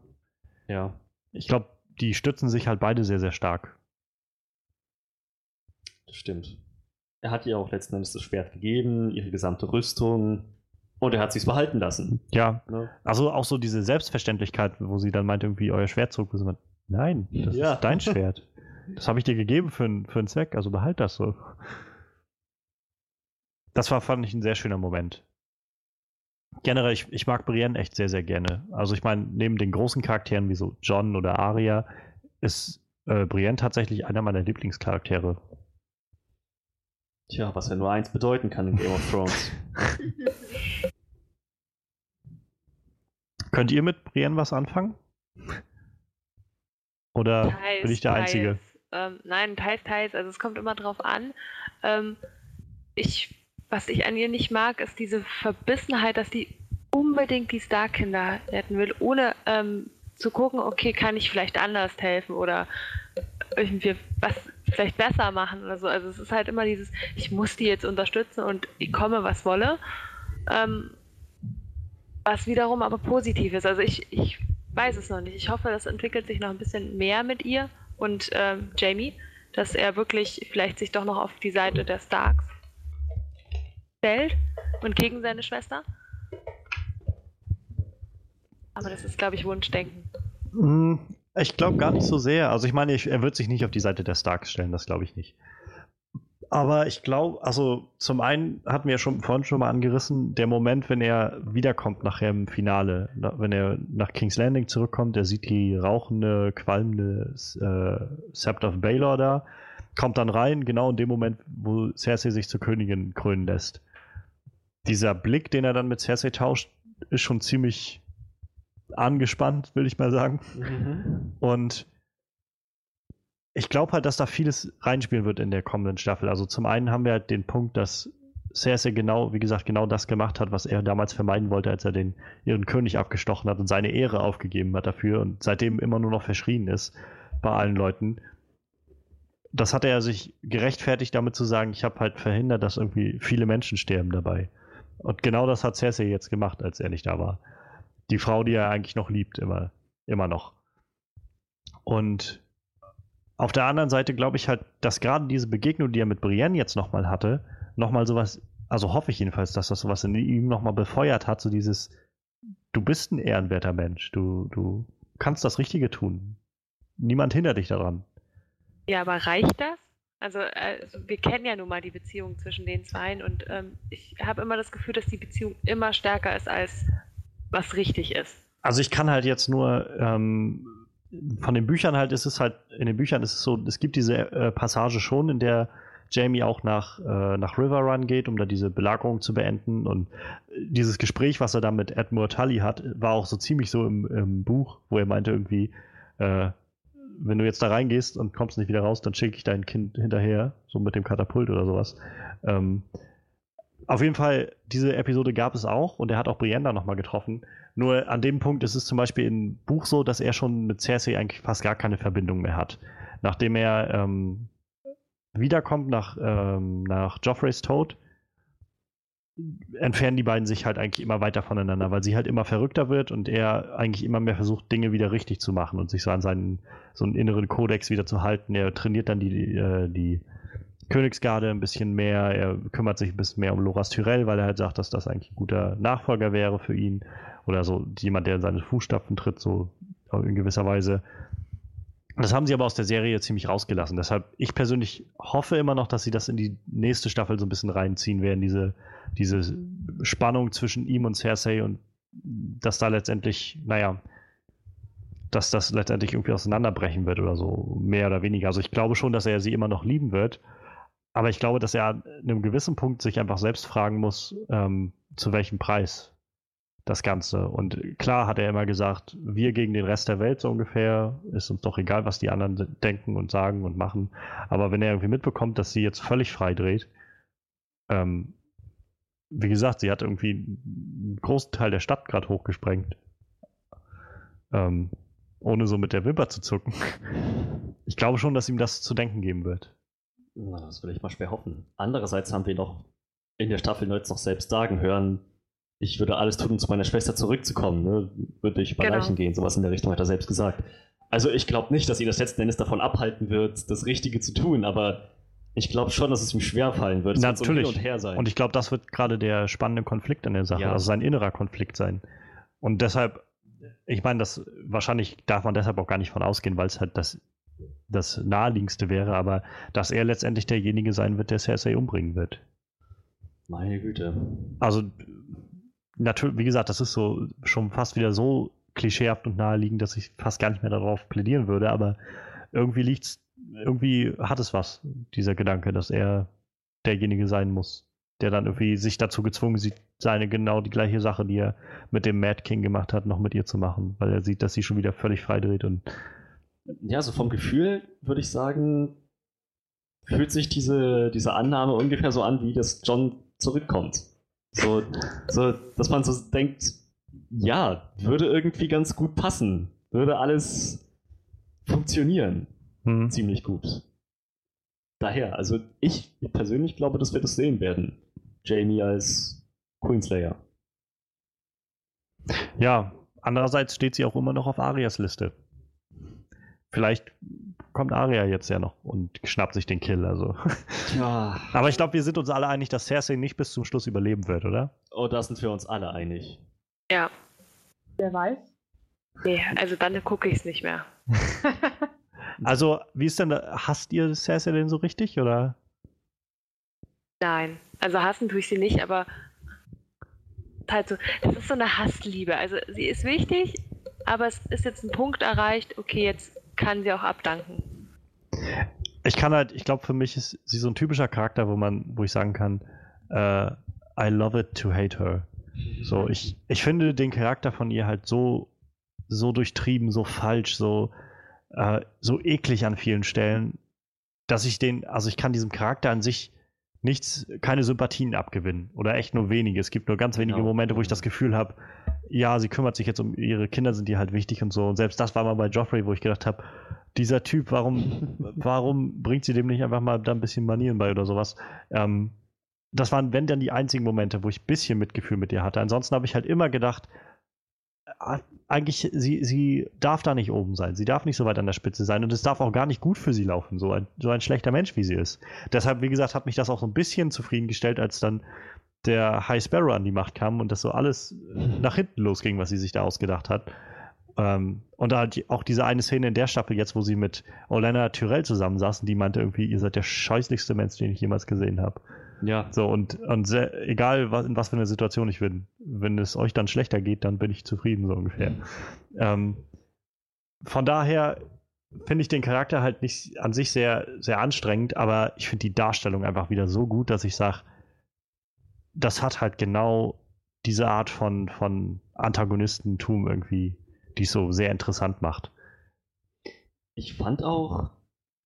Ja. Ich glaube, die stützen sich halt beide sehr, sehr stark. Das stimmt. Er hat ihr auch letzten Endes das Schwert gegeben, ihre gesamte Rüstung. Und er hat sich's behalten lassen. Ja. Ne? Also auch so diese Selbstverständlichkeit, wo sie dann meint, irgendwie euer Schwert zurück. Nein, das ja. ist dein Schwert. Das habe ich dir gegeben für, für einen Zweck, also behalt das so. Das war, fand ich, ein sehr schöner Moment generell, ich, ich mag Brienne echt sehr, sehr gerne. Also ich meine, neben den großen Charakteren wie so John oder Arya ist äh, Brienne tatsächlich einer meiner Lieblingscharaktere. Tja, was ja nur eins bedeuten kann in Game of Thrones. Könnt ihr mit Brienne was anfangen? Oder teils, bin ich der teils. Einzige? Ähm, nein, teils, teils. Also es kommt immer drauf an. Ähm, ich was ich an ihr nicht mag, ist diese Verbissenheit, dass die unbedingt die Starkinder retten will, ohne ähm, zu gucken, okay, kann ich vielleicht anders helfen oder irgendwie was vielleicht besser machen oder so. Also es ist halt immer dieses, ich muss die jetzt unterstützen und ich komme, was wolle. Ähm, was wiederum aber positiv ist. Also ich, ich weiß es noch nicht. Ich hoffe, das entwickelt sich noch ein bisschen mehr mit ihr und ähm, Jamie, dass er wirklich vielleicht sich doch noch auf die Seite der Starks stellt und gegen seine Schwester. Aber das ist, glaube ich, Wunschdenken. Hm, Ich glaube gar nicht so sehr. Also ich meine, ich, er wird sich nicht auf die Seite der Starks stellen, das glaube ich nicht. Aber ich glaube, also zum einen hatten wir ja schon vorhin schon mal angerissen, der Moment, wenn er wiederkommt nachher im Finale, wenn er nach King's Landing zurückkommt, er sieht die rauchende, qualmende äh, Sept of Baylor da, kommt dann rein, genau in dem Moment, wo Cersei sich zur Königin krönen lässt. Dieser Blick, den er dann mit Cersei tauscht, ist schon ziemlich angespannt, will ich mal sagen. Mhm. Und ich glaube halt, dass da vieles reinspielen wird in der kommenden Staffel. Also zum einen haben wir halt den Punkt, dass Cersei genau, wie gesagt, genau das gemacht hat, was er damals vermeiden wollte, als er den ihren König abgestochen hat und seine Ehre aufgegeben hat dafür und seitdem immer nur noch verschrien ist bei allen Leuten. Das hat er sich gerechtfertigt, damit zu sagen, ich habe halt verhindert, dass irgendwie viele Menschen sterben dabei. Und genau das hat Cersei jetzt gemacht, als er nicht da war. Die Frau, die er eigentlich noch liebt, immer, immer noch. Und auf der anderen Seite glaube ich halt, dass gerade diese Begegnung, die er mit Brienne jetzt nochmal hatte, nochmal sowas, also hoffe ich jedenfalls, dass das sowas in ihm nochmal befeuert hat, so dieses, du bist ein ehrenwerter Mensch, du, du kannst das Richtige tun. Niemand hindert dich daran. Ja, aber reicht das? Also, also wir kennen ja nun mal die Beziehung zwischen den Zweien und ähm, ich habe immer das Gefühl, dass die Beziehung immer stärker ist, als was richtig ist. Also ich kann halt jetzt nur ähm, von den Büchern halt ist es halt, in den Büchern ist es so, es gibt diese äh, Passage schon, in der Jamie auch nach, äh, nach River Run geht, um da diese Belagerung zu beenden. Und dieses Gespräch, was er da mit Edmure Tully hat, war auch so ziemlich so im, im Buch, wo er meinte irgendwie, äh, wenn du jetzt da reingehst und kommst nicht wieder raus, dann schicke ich dein Kind hinterher, so mit dem Katapult oder sowas. Ähm, auf jeden Fall, diese Episode gab es auch und er hat auch Brianda nochmal getroffen. Nur an dem Punkt ist es zum Beispiel im Buch so, dass er schon mit Cersei eigentlich fast gar keine Verbindung mehr hat. Nachdem er ähm, wiederkommt nach, ähm, nach Joffreys Tod, entfernen die beiden sich halt eigentlich immer weiter voneinander, weil sie halt immer verrückter wird und er eigentlich immer mehr versucht, Dinge wieder richtig zu machen und sich so an seinen so einen inneren Kodex wieder zu halten. Er trainiert dann die, die, äh, die Königsgarde ein bisschen mehr. Er kümmert sich ein bisschen mehr um Loras Tyrell, weil er halt sagt, dass das eigentlich ein guter Nachfolger wäre für ihn. Oder so jemand, der in seine Fußstapfen tritt, so in gewisser Weise. Das haben sie aber aus der Serie ziemlich rausgelassen. Deshalb, ich persönlich hoffe immer noch, dass sie das in die nächste Staffel so ein bisschen reinziehen werden, diese, diese Spannung zwischen ihm und Cersei und dass da letztendlich, naja, dass das letztendlich irgendwie auseinanderbrechen wird oder so, mehr oder weniger. Also ich glaube schon, dass er sie immer noch lieben wird aber ich glaube, dass er an einem gewissen Punkt sich einfach selbst fragen muss, ähm, zu welchem Preis das Ganze. Und klar hat er immer gesagt, wir gegen den Rest der Welt so ungefähr, ist uns doch egal, was die anderen denken und sagen und machen. Aber wenn er irgendwie mitbekommt, dass sie jetzt völlig frei dreht, ähm, wie gesagt, sie hat irgendwie einen großen Teil der Stadt gerade hochgesprengt. Ähm, ohne so mit der Wimper zu zucken. Ich glaube schon, dass ihm das zu denken geben wird. Na, das will ich mal schwer hoffen. Andererseits haben wir noch in der Staffel jetzt noch selbst sagen hören, ich würde alles tun, um zu meiner Schwester zurückzukommen. Ne? Würde ich bei genau. Leichen gehen, sowas in der Richtung hat er selbst gesagt. Also ich glaube nicht, dass ihn das letzten Endes davon abhalten wird, das Richtige zu tun, aber ich glaube schon, dass es ihm schwerfallen wird. Es Natürlich. Wird so und, her sein. und ich glaube, das wird gerade der spannende Konflikt an der Sache, ja. also sein innerer Konflikt sein. Und deshalb, ich meine, das wahrscheinlich darf man deshalb auch gar nicht von ausgehen, weil es halt das das naheliegendste wäre, aber dass er letztendlich derjenige sein wird, der Cersei umbringen wird. Meine Güte. Also, natürlich, wie gesagt, das ist so schon fast wieder so klischeehaft und naheliegend, dass ich fast gar nicht mehr darauf plädieren würde, aber irgendwie liegt's, irgendwie hat es was, dieser Gedanke, dass er derjenige sein muss, der dann irgendwie sich dazu gezwungen sieht, seine genau die gleiche Sache, die er mit dem Mad King gemacht hat, noch mit ihr zu machen, weil er sieht, dass sie schon wieder völlig freidreht und ja, so vom Gefühl würde ich sagen, fühlt sich diese, diese Annahme ungefähr so an, wie dass John zurückkommt. So, so, dass man so denkt, ja, würde irgendwie ganz gut passen. Würde alles funktionieren. Hm. Ziemlich gut. Daher, also ich persönlich glaube, dass wir das sehen werden. Jamie als Queenslayer. Ja, andererseits steht sie auch immer noch auf Arias Liste vielleicht kommt Arya jetzt ja noch und schnappt sich den Kill. Also. Ja. Aber ich glaube, wir sind uns alle einig, dass Cersei nicht bis zum Schluss überleben wird, oder? Oh, da sind wir uns alle einig. Ja. Wer weiß? Nee, also dann gucke ich es nicht mehr. also, wie ist denn, hasst ihr Cersei denn so richtig, oder? Nein, also hassen tue ich sie nicht, aber halt so, das ist so eine Hassliebe. Also sie ist wichtig, aber es ist jetzt ein Punkt erreicht, okay, jetzt kann sie auch abdanken. Ich kann halt, ich glaube, für mich ist sie so ein typischer Charakter, wo man, wo ich sagen kann, uh, I love it to hate her. So, ich, ich finde den Charakter von ihr halt so, so durchtrieben, so falsch, so, uh, so eklig an vielen Stellen, dass ich den, also ich kann diesem Charakter an sich nichts, keine Sympathien abgewinnen. Oder echt nur wenige. Es gibt nur ganz wenige genau. Momente, wo ich das Gefühl habe, ja, sie kümmert sich jetzt um ihre Kinder, sind die halt wichtig und so. Und selbst das war mal bei Joffrey, wo ich gedacht habe, dieser Typ, warum, warum bringt sie dem nicht einfach mal da ein bisschen Manieren bei oder sowas? Ähm, das waren, wenn dann die einzigen Momente, wo ich ein bisschen Mitgefühl mit ihr hatte. Ansonsten habe ich halt immer gedacht, äh, eigentlich, sie, sie darf da nicht oben sein. Sie darf nicht so weit an der Spitze sein und es darf auch gar nicht gut für sie laufen, so ein, so ein schlechter Mensch, wie sie ist. Deshalb, wie gesagt, hat mich das auch so ein bisschen zufriedengestellt, als dann der High Sparrow an die Macht kam und das so alles nach hinten losging, was sie sich da ausgedacht hat. Ähm, und da auch diese eine Szene in der Staffel jetzt, wo sie mit Olena Tyrell zusammensaßen, die meinte irgendwie, ihr seid der scheußlichste Mensch, den ich jemals gesehen habe. Ja. So, und, und sehr, egal was, in was für einer Situation ich bin, wenn es euch dann schlechter geht, dann bin ich zufrieden, so ungefähr. Mhm. Ähm, von daher finde ich den Charakter halt nicht an sich sehr, sehr anstrengend, aber ich finde die Darstellung einfach wieder so gut, dass ich sage, das hat halt genau diese Art von, von Antagonistentum irgendwie, die es so sehr interessant macht. Ich fand auch,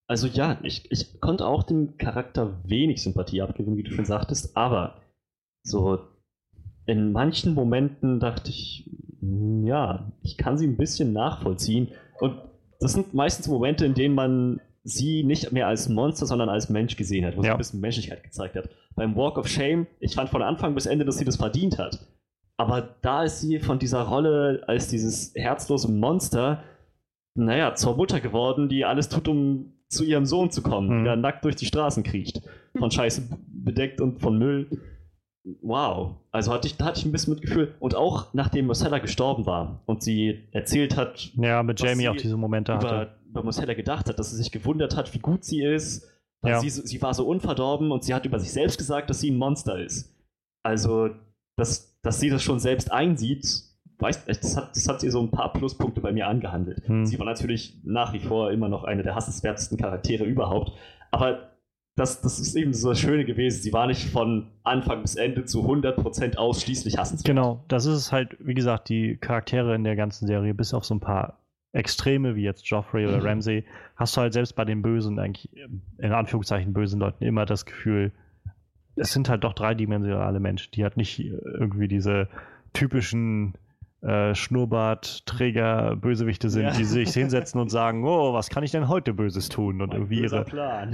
also ja, ich, ich konnte auch dem Charakter wenig Sympathie abgewinnen, wie du schon sagtest, aber so in manchen Momenten dachte ich, hm, ja, ich kann sie ein bisschen nachvollziehen. Und das sind meistens Momente, in denen man sie nicht mehr als Monster, sondern als Mensch gesehen hat, wo ja. sie ein bisschen Menschlichkeit gezeigt hat. Beim Walk of Shame, ich fand von Anfang bis Ende, dass sie das verdient hat. Aber da ist sie von dieser Rolle als dieses herzlose Monster, naja, zur Mutter geworden, die alles tut, um zu ihrem Sohn zu kommen, mhm. der nackt durch die Straßen kriecht. Von Scheiße bedeckt und von Müll. Wow. Also hatte ich, da hatte ich ein bisschen Mitgefühl. Und auch nachdem Marcella gestorben war und sie erzählt hat. Ja, mit Jamie auch diese Momente über, hatte. Über Marcella gedacht hat, dass sie sich gewundert hat, wie gut sie ist. Ja. Sie, sie war so unverdorben und sie hat über sich selbst gesagt, dass sie ein Monster ist. Also, dass, dass sie das schon selbst einsieht, weiß, das hat, das hat sie so ein paar Pluspunkte bei mir angehandelt. Hm. Sie war natürlich nach wie vor immer noch eine der hassenswertesten Charaktere überhaupt, aber das, das ist eben so das Schöne gewesen. Sie war nicht von Anfang bis Ende zu 100% ausschließlich hassenswert. Genau, das ist halt, wie gesagt, die Charaktere in der ganzen Serie, bis auf so ein paar Extreme wie jetzt Joffrey oder mhm. Ramsey, hast du halt selbst bei den Bösen, eigentlich in Anführungszeichen bösen Leuten, immer das Gefühl, es sind halt doch dreidimensionale Menschen, die halt nicht irgendwie diese typischen äh, Schnurrbartträger Bösewichte sind, ja. die sich hinsetzen und sagen, oh, was kann ich denn heute Böses tun und mein irgendwie ihre,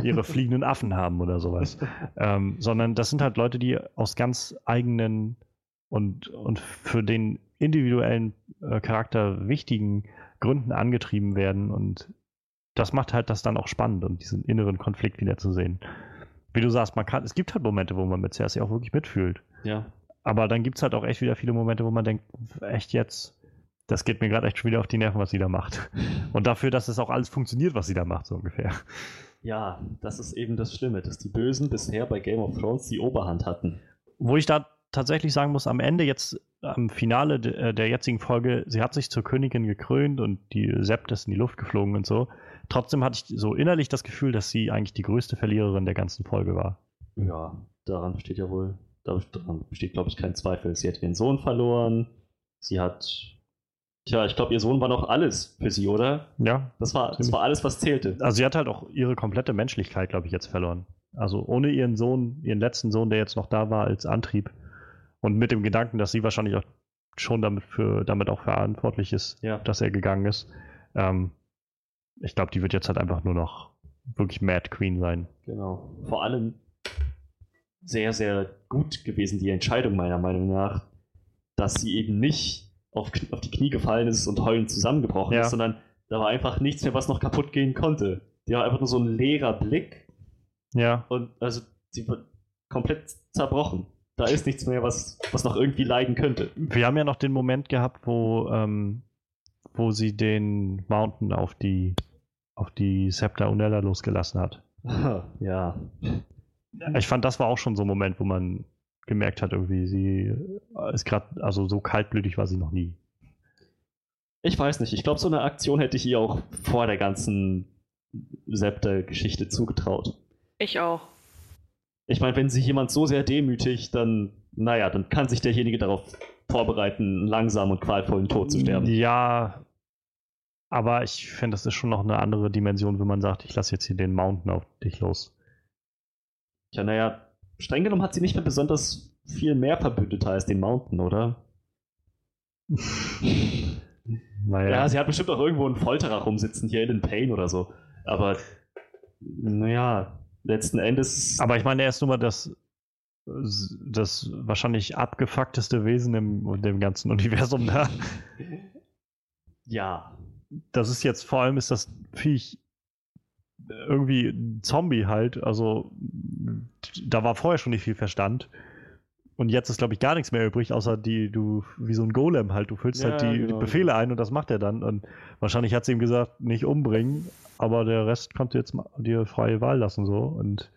ihre fliegenden Affen haben oder sowas. ähm, sondern das sind halt Leute, die aus ganz eigenen und, und für den individuellen äh, Charakter wichtigen Gründen angetrieben werden und das macht halt das dann auch spannend und diesen inneren Konflikt wieder zu sehen. Wie du sagst, man kann, es gibt halt Momente, wo man mit Cersei auch wirklich mitfühlt. Ja. Aber dann gibt es halt auch echt wieder viele Momente, wo man denkt, echt jetzt, das geht mir gerade echt schon wieder auf die Nerven, was sie da macht. Und dafür, dass es auch alles funktioniert, was sie da macht, so ungefähr. Ja, das ist eben das Schlimme, dass die Bösen bisher bei Game of Thrones die Oberhand hatten. Wo ich da tatsächlich sagen muss, am Ende jetzt, am Finale de, äh, der jetzigen Folge, sie hat sich zur Königin gekrönt und die Sept ist in die Luft geflogen und so. Trotzdem hatte ich so innerlich das Gefühl, dass sie eigentlich die größte Verliererin der ganzen Folge war. Ja, daran besteht ja wohl daran besteht, glaube ich, kein Zweifel. Sie hat ihren Sohn verloren. Sie hat. Tja, ich glaube, ihr Sohn war noch alles für sie, oder? Ja. Das war, das war alles, was zählte. Also, sie hat halt auch ihre komplette Menschlichkeit, glaube ich, jetzt verloren. Also, ohne ihren Sohn, ihren letzten Sohn, der jetzt noch da war, als Antrieb. Und mit dem Gedanken, dass sie wahrscheinlich auch schon damit, für, damit auch verantwortlich ist, ja. dass er gegangen ist. Ähm, ich glaube, die wird jetzt halt einfach nur noch wirklich Mad Queen sein. Genau. Vor allem, sehr, sehr gut gewesen, die Entscheidung meiner Meinung nach, dass sie eben nicht auf, auf die Knie gefallen ist und heulend zusammengebrochen ja. ist, sondern da war einfach nichts mehr, was noch kaputt gehen konnte. Die war einfach nur so ein leerer Blick. Ja. Und also sie wird komplett zerbrochen. Da ist nichts mehr, was, was noch irgendwie leiden könnte. Wir haben ja noch den Moment gehabt, wo, ähm, wo sie den Mountain auf die auf die Septa Unella losgelassen hat. ja. Ich fand, das war auch schon so ein Moment, wo man gemerkt hat, irgendwie, sie ist gerade, also so kaltblütig war sie noch nie. Ich weiß nicht. Ich glaube, so eine Aktion hätte ich ihr auch vor der ganzen Septa-Geschichte zugetraut. Ich auch. Ich meine, wenn sich jemand so sehr demütigt, dann, naja, dann kann sich derjenige darauf vorbereiten, langsam und qualvollen Tod zu sterben. Ja, aber ich finde, das ist schon noch eine andere Dimension, wenn man sagt, ich lasse jetzt hier den Mountain auf dich los. Ja, naja, streng genommen hat sie nicht mehr besonders viel mehr Verbündeter als den Mountain, oder? naja. Ja, sie hat bestimmt auch irgendwo einen Folterer rumsitzen, hier in den Pain oder so. Aber, naja, letzten Endes. Aber ich meine, er ist nun mal das, das wahrscheinlich abgefuckteste Wesen im, dem ganzen Universum da. Ja, das ist jetzt vor allem ist das Viech irgendwie ein Zombie halt. Also da war vorher schon nicht viel Verstand. Und jetzt ist, glaube ich, gar nichts mehr übrig, außer die, du, wie so ein Golem halt, du füllst halt ja, halt die, genau. Befehle ein und das macht er dann. Und wahrscheinlich hat sie ihm gesagt, nicht umbringen, aber der Rest kannst du jetzt dir freie Wahl lassen, so. Und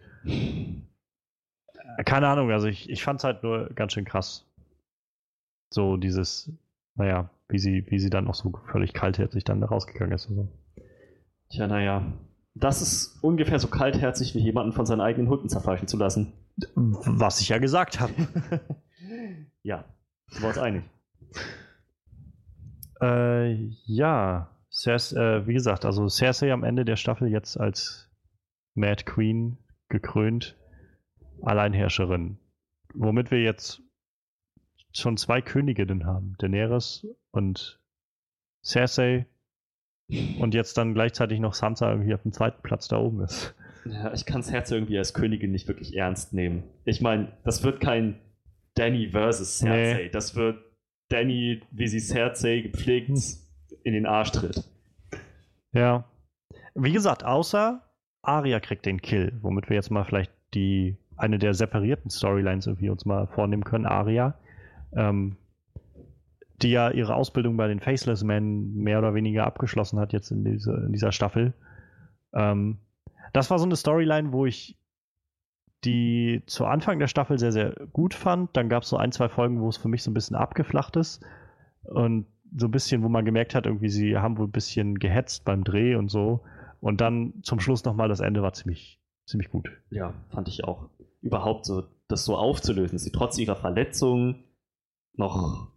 keine Ahnung, also ich, ich fand es halt nur ganz schön krass. So dieses, naja, wie sie, wie sie dann auch so völlig kaltherzig dann da rausgegangen ist. Also. Tja, naja. Das ist ungefähr so kaltherzig, wie jemanden von seinen eigenen Hunden zerfleischen zu lassen. Was ich ja gesagt habe. ja, wir uns einig. Äh, ja, Cers äh, wie gesagt, also Cersei am Ende der Staffel jetzt als Mad Queen gekrönt, Alleinherrscherin. Womit wir jetzt schon zwei Königinnen haben. Daenerys und Cersei. Und jetzt dann gleichzeitig noch Sansa irgendwie auf dem zweiten Platz da oben ist. Ja, ich kann Cersei irgendwie als Königin nicht wirklich ernst nehmen. Ich meine, das wird kein Danny versus Cersei. Nee. Das wird Danny, wie sie Cersei gepflegt hm. in den Arsch tritt. Ja. Wie gesagt, außer Arya kriegt den Kill, womit wir jetzt mal vielleicht die eine der separierten Storylines irgendwie uns mal vornehmen können. Arya ähm, die ja ihre Ausbildung bei den Faceless Men mehr oder weniger abgeschlossen hat jetzt in, diese, in dieser Staffel. Ähm, das war so eine Storyline, wo ich die zu Anfang der Staffel sehr, sehr gut fand. Dann gab es so ein, zwei Folgen, wo es für mich so ein bisschen abgeflacht ist. Und so ein bisschen, wo man gemerkt hat, irgendwie, sie haben wohl ein bisschen gehetzt beim Dreh und so. Und dann zum Schluss nochmal, das Ende war ziemlich, ziemlich gut. Ja, fand ich auch. Überhaupt so, das so aufzulösen, dass sie trotz ihrer Verletzung noch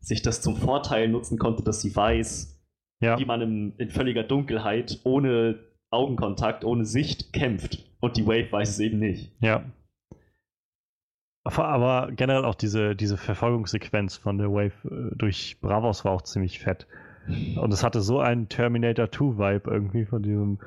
sich das zum Vorteil nutzen konnte, dass sie weiß, ja. wie man im, in völliger Dunkelheit ohne Augenkontakt, ohne Sicht kämpft. Und die Wave weiß es eben nicht. Ja. Aber generell auch diese, diese Verfolgungssequenz von der Wave äh, durch Bravos war auch ziemlich fett. Und es hatte so einen Terminator 2-Vibe irgendwie von diesem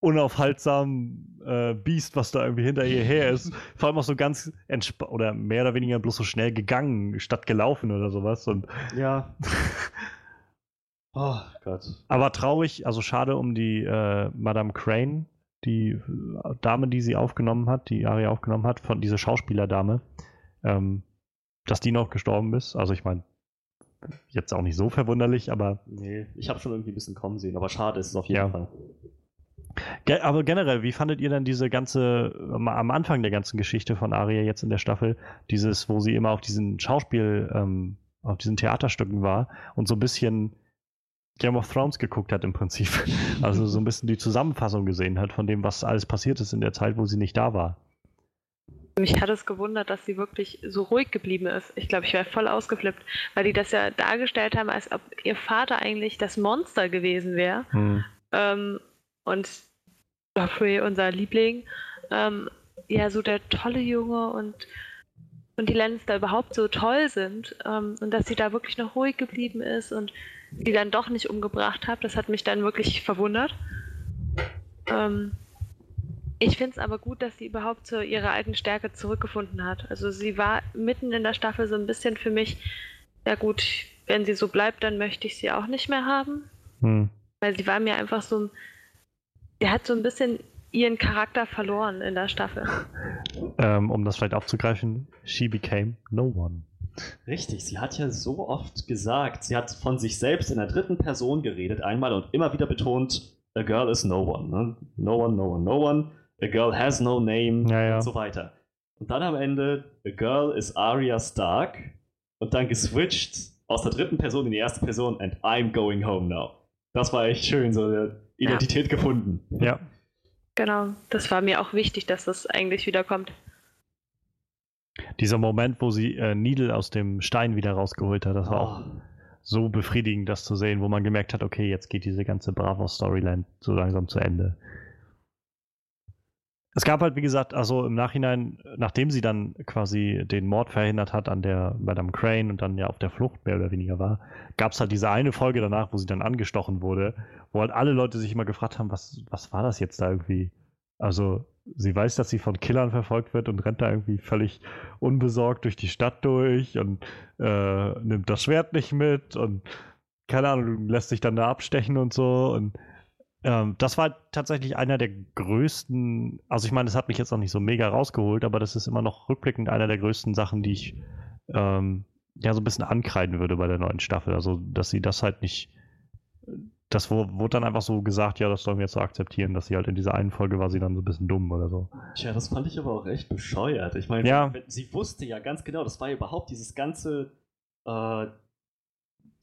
unaufhaltsamen äh, Biest, was da irgendwie hinter ihr her ist. Vor allem auch so ganz entspannt oder mehr oder weniger bloß so schnell gegangen, statt gelaufen oder sowas. Und ja. oh Gott. Aber traurig, also schade um die äh, Madame Crane, die äh, Dame, die sie aufgenommen hat, die Aria aufgenommen hat, von dieser Schauspielerdame, ähm, dass die noch gestorben ist. Also ich meine, jetzt auch nicht so verwunderlich, aber. Nee, ich habe schon irgendwie ein bisschen kommen sehen, aber schade ist es auf jeden ja. Fall. Aber generell, wie fandet ihr denn diese ganze, am Anfang der ganzen Geschichte von Aria jetzt in der Staffel, dieses, wo sie immer auf diesen Schauspiel, ähm, auf diesen Theaterstücken war und so ein bisschen Game of Thrones geguckt hat im Prinzip. Also so ein bisschen die Zusammenfassung gesehen hat von dem, was alles passiert ist in der Zeit, wo sie nicht da war. Mich hat es gewundert, dass sie wirklich so ruhig geblieben ist. Ich glaube, ich wäre voll ausgeflippt, weil die das ja dargestellt haben, als ob ihr Vater eigentlich das Monster gewesen wäre. Hm. Ähm, und Joffrey, unser Liebling, ähm, ja, so der tolle Junge und, und die Lannister überhaupt so toll sind ähm, und dass sie da wirklich noch ruhig geblieben ist und die dann doch nicht umgebracht hat, das hat mich dann wirklich verwundert. Ähm, ich finde es aber gut, dass sie überhaupt zu ihrer alten Stärke zurückgefunden hat. Also sie war mitten in der Staffel so ein bisschen für mich, ja gut, wenn sie so bleibt, dann möchte ich sie auch nicht mehr haben. Hm. Weil sie war mir einfach so der hat so ein bisschen ihren Charakter verloren in der Staffel. Ähm, um das vielleicht aufzugreifen, she became no one. Richtig, sie hat ja so oft gesagt, sie hat von sich selbst in der dritten Person geredet, einmal und immer wieder betont, a girl is no one. Ne? No one, no one, no one. A girl has no name Ja, ja. und so weiter. Und dann am Ende, a girl is Arya Stark und dann geswitcht aus der dritten Person in die erste Person and I'm going home now. Das war echt schön, so eine Identität gefunden. Ja. Genau, das war mir auch wichtig, dass das eigentlich wiederkommt. Dieser Moment, wo sie äh, Needle aus dem Stein wieder rausgeholt hat, das war auch so befriedigend, das zu sehen, wo man gemerkt hat, okay, jetzt geht diese ganze Bravo-Storyline so langsam zu Ende. Es gab halt, wie gesagt, also im Nachhinein, nachdem sie dann quasi den Mord verhindert hat an der Madame Crane und dann ja auf der Flucht mehr oder weniger war, gab es halt diese eine Folge danach, wo sie dann angestochen wurde, wo halt alle Leute sich immer gefragt haben, was, was war das jetzt da irgendwie? Also, sie weiß, dass sie von Killern verfolgt wird und rennt da irgendwie völlig unbesorgt durch die Stadt durch und äh, nimmt das Schwert nicht mit und keine Ahnung, lässt sich dann da abstechen und so. Und ähm, das war tatsächlich einer der größten, also ich meine, es hat mich jetzt noch nicht so mega rausgeholt, aber das ist immer noch rückblickend einer der größten Sachen, die ich ähm, ja so ein bisschen ankreiden würde bei der neuen Staffel. Also, dass sie das halt nicht. Das wurde dann einfach so gesagt, ja, das sollen wir jetzt so akzeptieren, dass sie halt in dieser einen Folge war sie dann so ein bisschen dumm oder so. Tja, das fand ich aber auch echt bescheuert. Ich meine, Ja. sie wusste ja ganz genau, das war ja überhaupt dieses ganze, äh,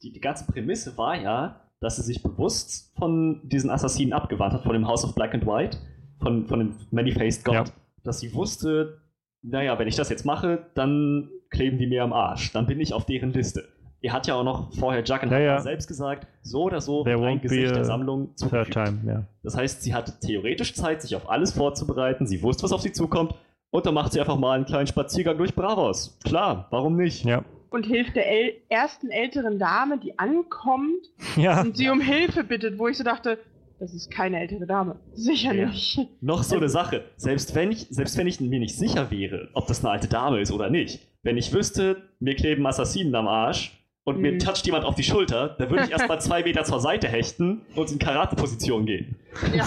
die, die ganze Prämisse war ja, dass sie sich bewusst von diesen Assassinen abgewandt hat, von dem House of Black and White, von, von dem Many-Faced God, Ja. dass sie wusste, naja, wenn ich das jetzt mache, dann kleben die mir am Arsch, dann bin ich auf deren Liste. Er hat ja auch noch vorher Jack and Ja, ja. selbst gesagt, so oder so There ein Gesicht der Sammlung zugefügt. time, ja. Das heißt, sie hatte theoretisch Zeit, sich auf alles vorzubereiten. Sie wusste, was auf sie zukommt. Und dann macht sie einfach mal einen kleinen Spaziergang durch Bravos. Klar, warum nicht? Ja. Und hilft der äl ersten älteren Dame, die ankommt Ja. und sie um Hilfe bittet, wo ich so dachte, das ist keine ältere Dame. Sicher Ja. nicht. Noch so eine Sache. Selbst wenn, ich, selbst wenn ich mir nicht sicher wäre, ob das eine alte Dame ist oder nicht, wenn ich wüsste, mir kleben Assassinen am Arsch und mir Mhm. toucht jemand auf die Schulter, dann würde ich erstmal zwei Meter zur Seite hechten und in Karate-Position gehen. Ja,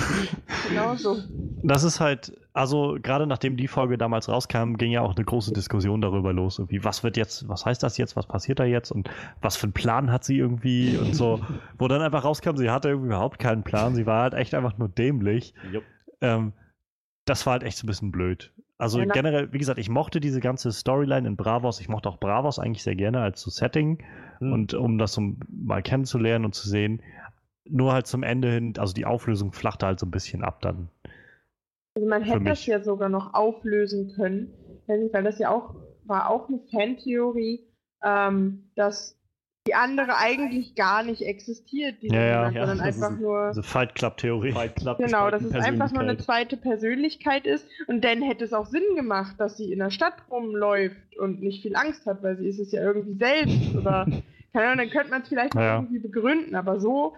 genau so. Das ist halt, also gerade nachdem die Folge damals rauskam, ging ja auch eine große Diskussion darüber los. Irgendwie, was wird jetzt, was heißt das jetzt, was passiert da jetzt und was für einen Plan hat sie irgendwie und so. Wo dann einfach rauskam, sie hatte irgendwie überhaupt keinen Plan, sie war halt echt einfach nur dämlich. Ähm, das war halt echt so ein bisschen blöd. Also Ja, generell, wie gesagt, ich mochte diese ganze Storyline in Bravos, ich mochte auch Bravos eigentlich sehr gerne als so Setting Hm. und um das so mal kennenzulernen und zu sehen. Nur halt zum Ende hin, also die Auflösung flachte halt so ein bisschen ab dann. Also man hätte das ja sogar noch auflösen können, weil das ja auch war auch eine Fantheorie, ähm, dass die andere eigentlich gar nicht existiert, die Ja, ja. sondern Ja, einfach nur Also Fight Club-Theorie. Fight Club genau, dass gespalten es einfach nur eine zweite Persönlichkeit ist und dann hätte es auch Sinn gemacht, dass sie in der Stadt rumläuft und nicht viel Angst hat, weil sie ist es ja irgendwie selbst oder keine Ahnung, dann könnte man es vielleicht noch Ja. irgendwie begründen, aber so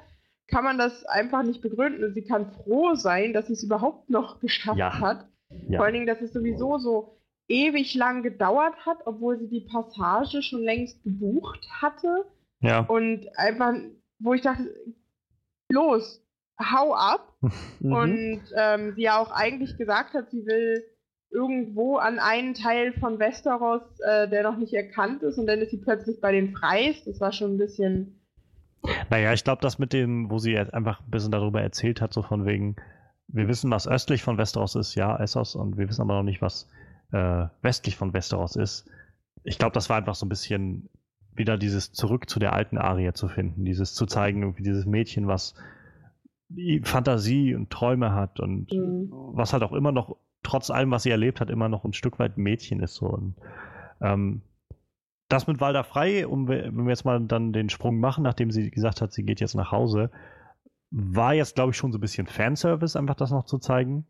kann man das einfach nicht begründen. Und sie kann froh sein, dass sie es überhaupt noch geschafft Ja. hat. Ja. Vor allen Dingen, dass es sowieso so ewig lang gedauert hat, obwohl sie die Passage schon längst gebucht hatte. Ja. Und einfach, wo ich dachte, los, hau ab. Mhm. Und ähm, sie ja auch eigentlich gesagt hat, sie will irgendwo an einen Teil von Westeros, äh, der noch nicht erkannt ist. Und dann ist sie plötzlich bei den Freis. Das war schon ein bisschen. Naja, ich glaube, das mit dem, wo sie jetzt einfach ein bisschen darüber erzählt hat, so von wegen, wir wissen, was östlich von Westeros ist, ja, Essos, und wir wissen aber noch nicht, was äh, westlich von Westeros ist. Ich glaube, das war einfach so ein bisschen wieder dieses zurück zu der alten Aria zu finden, dieses zu zeigen, irgendwie dieses Mädchen, was Fantasie und Träume hat und Mhm. was halt auch immer noch, trotz allem, was sie erlebt hat, immer noch ein Stück weit Mädchen ist. So. Und, ähm, das mit Walder Frei, um, wenn wir jetzt mal dann den Sprung machen, nachdem sie gesagt hat, sie geht jetzt nach Hause, war jetzt, glaube ich, schon so ein bisschen Fanservice, einfach das noch zu zeigen.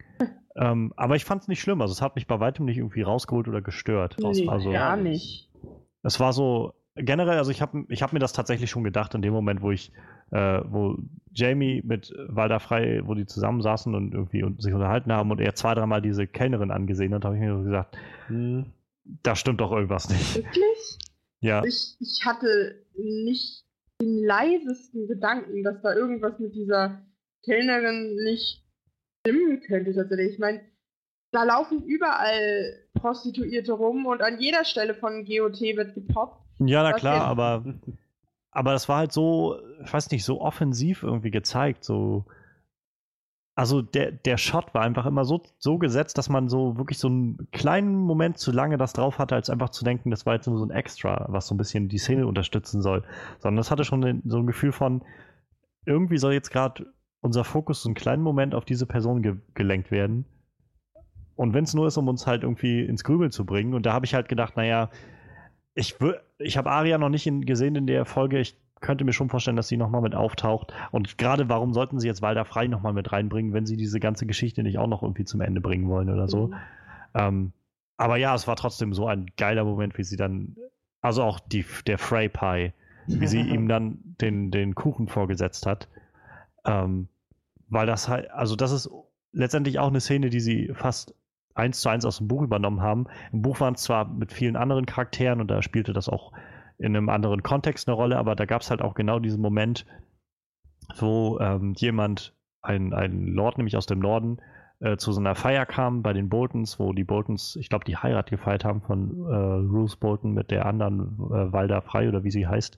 ähm, aber ich fand es nicht schlimm. Also es hat mich bei weitem nicht irgendwie rausgeholt oder gestört. Nee, also, gar nicht. es war so generell, also ich habe ich hab mir das tatsächlich schon gedacht in dem Moment, wo ich, äh, wo Jamie mit Walder Frei, wo die zusammensaßen und irgendwie und sich unterhalten haben und er zwei, dreimal diese Kellnerin angesehen hat, habe ich mir so gesagt, Mhm. da stimmt doch irgendwas nicht. Wirklich? Ja, Ich, ich hatte nicht den leisesten Gedanken, dass da irgendwas mit dieser Kellnerin nicht stimmen könnte tatsächlich. Ich meine, da laufen überall Prostituierte rum und an jeder Stelle von GOT wird gepoppt. Ja, na klar, aber, aber das war halt so, ich weiß nicht, so offensiv irgendwie gezeigt. So. Also der, der Shot war einfach immer so, so gesetzt, dass man so wirklich so einen kleinen Moment zu lange das drauf hatte, als einfach zu denken, das war jetzt nur so ein Extra, was so ein bisschen die Szene unterstützen soll. Sondern das hatte schon so ein Gefühl von, irgendwie soll jetzt gerade unser Fokus so einen kleinen Moment auf diese Person ge gelenkt werden. Und wenn es nur ist, um uns halt irgendwie ins Grübeln zu bringen. Und da habe ich halt gedacht, naja, ich, ich habe Aria noch nicht in, gesehen in der Folge. Ich könnte mir schon vorstellen, dass sie nochmal mit auftaucht. Und gerade warum sollten sie jetzt Walder Frei nochmal mit reinbringen, wenn sie diese ganze Geschichte nicht auch noch irgendwie zum Ende bringen wollen oder so. Mhm. Ähm, aber ja, es war trotzdem so ein geiler Moment, wie sie dann, also auch die, der Frey Pie, wie sie ihm dann den, den Kuchen vorgesetzt hat. Ähm, weil das halt, also das ist letztendlich auch eine Szene, die sie fast eins zu eins aus dem Buch übernommen haben. Im Buch waren es zwar mit vielen anderen Charakteren und da spielte das auch in einem anderen Kontext eine Rolle, aber da gab es halt auch genau diesen Moment, wo ähm, jemand, ein, ein Lord nämlich aus dem Norden, äh, zu so einer Feier kam bei den Boltons, wo die Boltons, ich glaube, die Heirat gefeiert haben von äh, Ruth Bolton mit der anderen äh, Walda Frei oder wie sie heißt.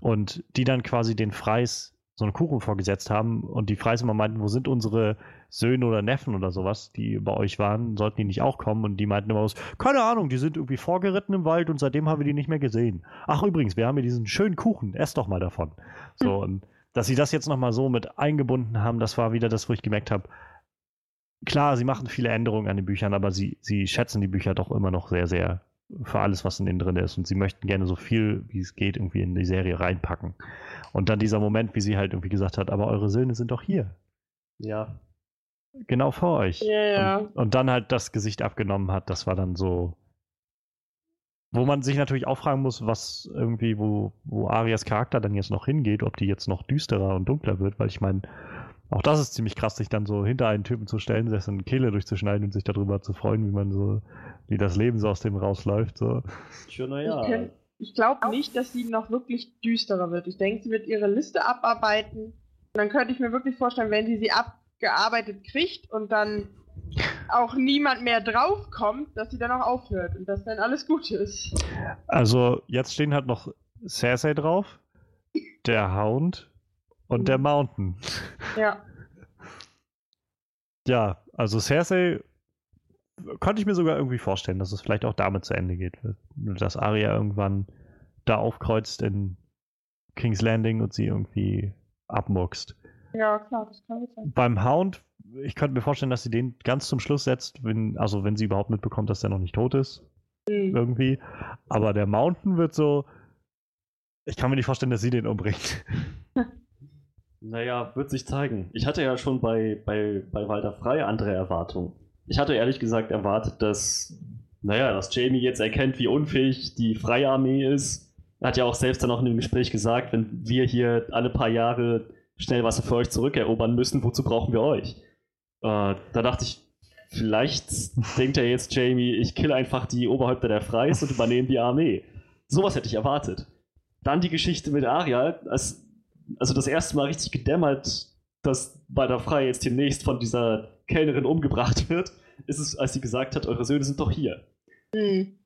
Und die dann quasi den Freis so einen Kuchen vorgesetzt haben und die Freis immer meinten, wo sind unsere Söhne oder Neffen oder sowas, die bei euch waren, sollten die nicht auch kommen? Und die meinten immer aus, keine Ahnung, die sind irgendwie vorgeritten im Wald und seitdem haben wir die nicht mehr gesehen. Ach übrigens, wir haben hier diesen schönen Kuchen, esst doch mal davon. So, und dass sie das jetzt nochmal so mit eingebunden haben, das war wieder das, wo ich gemerkt habe, klar, sie machen viele Änderungen an den Büchern, aber sie, sie schätzen die Bücher doch immer noch sehr, sehr für alles, was in denen drin ist. Und sie möchten gerne so viel, wie es geht, irgendwie in die Serie reinpacken. Und dann dieser Moment, wie sie halt irgendwie gesagt hat, aber eure Söhne sind doch hier. Ja. Genau vor euch. Ja, ja. Und, und dann halt das Gesicht abgenommen hat, das war dann so. Wo man sich natürlich auch fragen muss, was irgendwie, wo, wo Arias Charakter dann jetzt noch hingeht, ob die jetzt noch düsterer und dunkler wird, weil ich meine, auch das ist ziemlich krass, sich dann so hinter einen Typen zu stellen, dessen Kehle durchzuschneiden und sich darüber zu freuen, wie man so, wie das Leben so aus dem rausläuft. So. Schon, naja. Ich Ich glaube nicht, dass sie noch wirklich düsterer wird. Ich denke, sie wird ihre Liste abarbeiten. Und dann könnte ich mir wirklich vorstellen, wenn sie sie abgearbeitet kriegt und dann auch niemand mehr draufkommt, dass sie dann auch aufhört und dass dann alles gut ist. Also jetzt stehen halt noch Cersei drauf, der Hound und der Mountain. Ja. Ja, also Cersei konnte ich mir sogar irgendwie vorstellen, dass es vielleicht auch damit zu Ende geht. Dass Arya irgendwann da aufkreuzt in King's Landing und sie irgendwie abmuckst. Ja, klar, das kann gut sein. Beim Hound, ich könnte mir vorstellen, dass sie den ganz zum Schluss setzt, wenn, also wenn sie überhaupt mitbekommt, dass der noch nicht tot ist, Hm. irgendwie. Aber der Mountain wird so. Ich kann mir nicht vorstellen, dass sie den umbringt. Naja, wird sich zeigen. Ich hatte ja schon bei, bei, bei Walter Frei andere Erwartungen. Ich hatte ehrlich gesagt erwartet, dass, naja, dass Jamie jetzt erkennt, wie unfähig die Freie Armee ist. Er hat ja auch selbst dann auch in dem Gespräch gesagt, wenn wir hier alle paar Jahre schnell was für euch zurückerobern müssen, wozu brauchen wir euch? Äh, da dachte ich, vielleicht denkt er jetzt Jamie, ich kill einfach die Oberhäupter der Freis und übernehme die Armee. Sowas hätte ich erwartet. Dann die Geschichte mit Arya, als also das erste Mal richtig gedämmert, dass bei der Frei jetzt demnächst von dieser Kellnerin umgebracht wird, ist es, als sie gesagt hat, eure Söhne sind doch hier. Hm.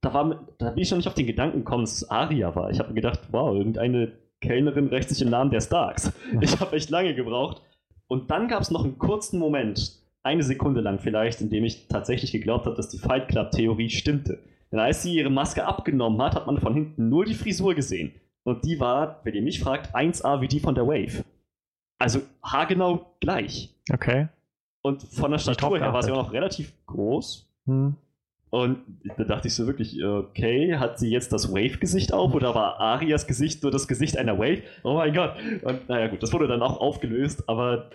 Da, war, da bin ich noch nicht auf den Gedanken gekommen, dass es Aria war. Ich habe mir gedacht, wow, irgendeine Kellnerin rächt sich im Namen der Starks. Ich habe echt lange gebraucht. Und dann gab es noch einen kurzen Moment, eine Sekunde lang vielleicht, in dem ich tatsächlich geglaubt habe, dass die Fight Club-Theorie stimmte. Denn als sie ihre Maske abgenommen hat, hat man von hinten nur die Frisur gesehen. Und die war, wenn ihr mich fragt, 1A wie die von der Wave. Also haargenau gleich. Okay. Und von der Statur her war sie auch noch relativ groß. Hm. Und da dachte ich so wirklich, okay, hat sie jetzt das Wave-Gesicht auf oder war Arias Gesicht nur das Gesicht einer Wave? Oh mein Gott. Und naja gut, das wurde dann auch aufgelöst, aber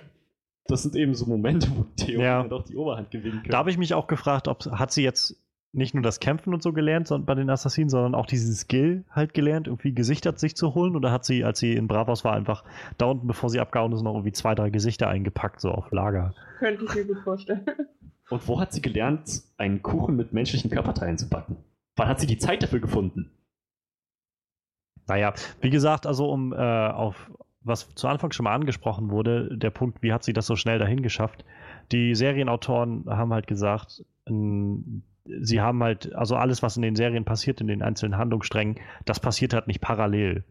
das sind eben so Momente, wo Theorien Ja. doch die Oberhand gewinnen können. Da habe ich mich auch gefragt, ob hat sie jetzt nicht nur das Kämpfen und so gelernt sondern bei den Assassinen, sondern auch diesen Skill halt gelernt, irgendwie Gesichter sich zu holen? Oder hat sie, als sie in Bravos war, einfach da unten, bevor sie abgehauen ist, noch irgendwie zwei, drei Gesichter eingepackt, so auf Lager? Könnte ich mir gut vorstellen. Und wo hat sie gelernt, einen Kuchen mit menschlichen Körperteilen zu backen? Wann hat sie die Zeit dafür gefunden? Naja, wie gesagt, also um äh, auf was zu Anfang schon mal angesprochen wurde, der Punkt, wie hat sie das so schnell dahin geschafft? Die Serienautoren haben halt gesagt, n- sie haben halt, also alles, was in den Serien passiert, in den einzelnen Handlungssträngen, das passiert halt nicht parallel.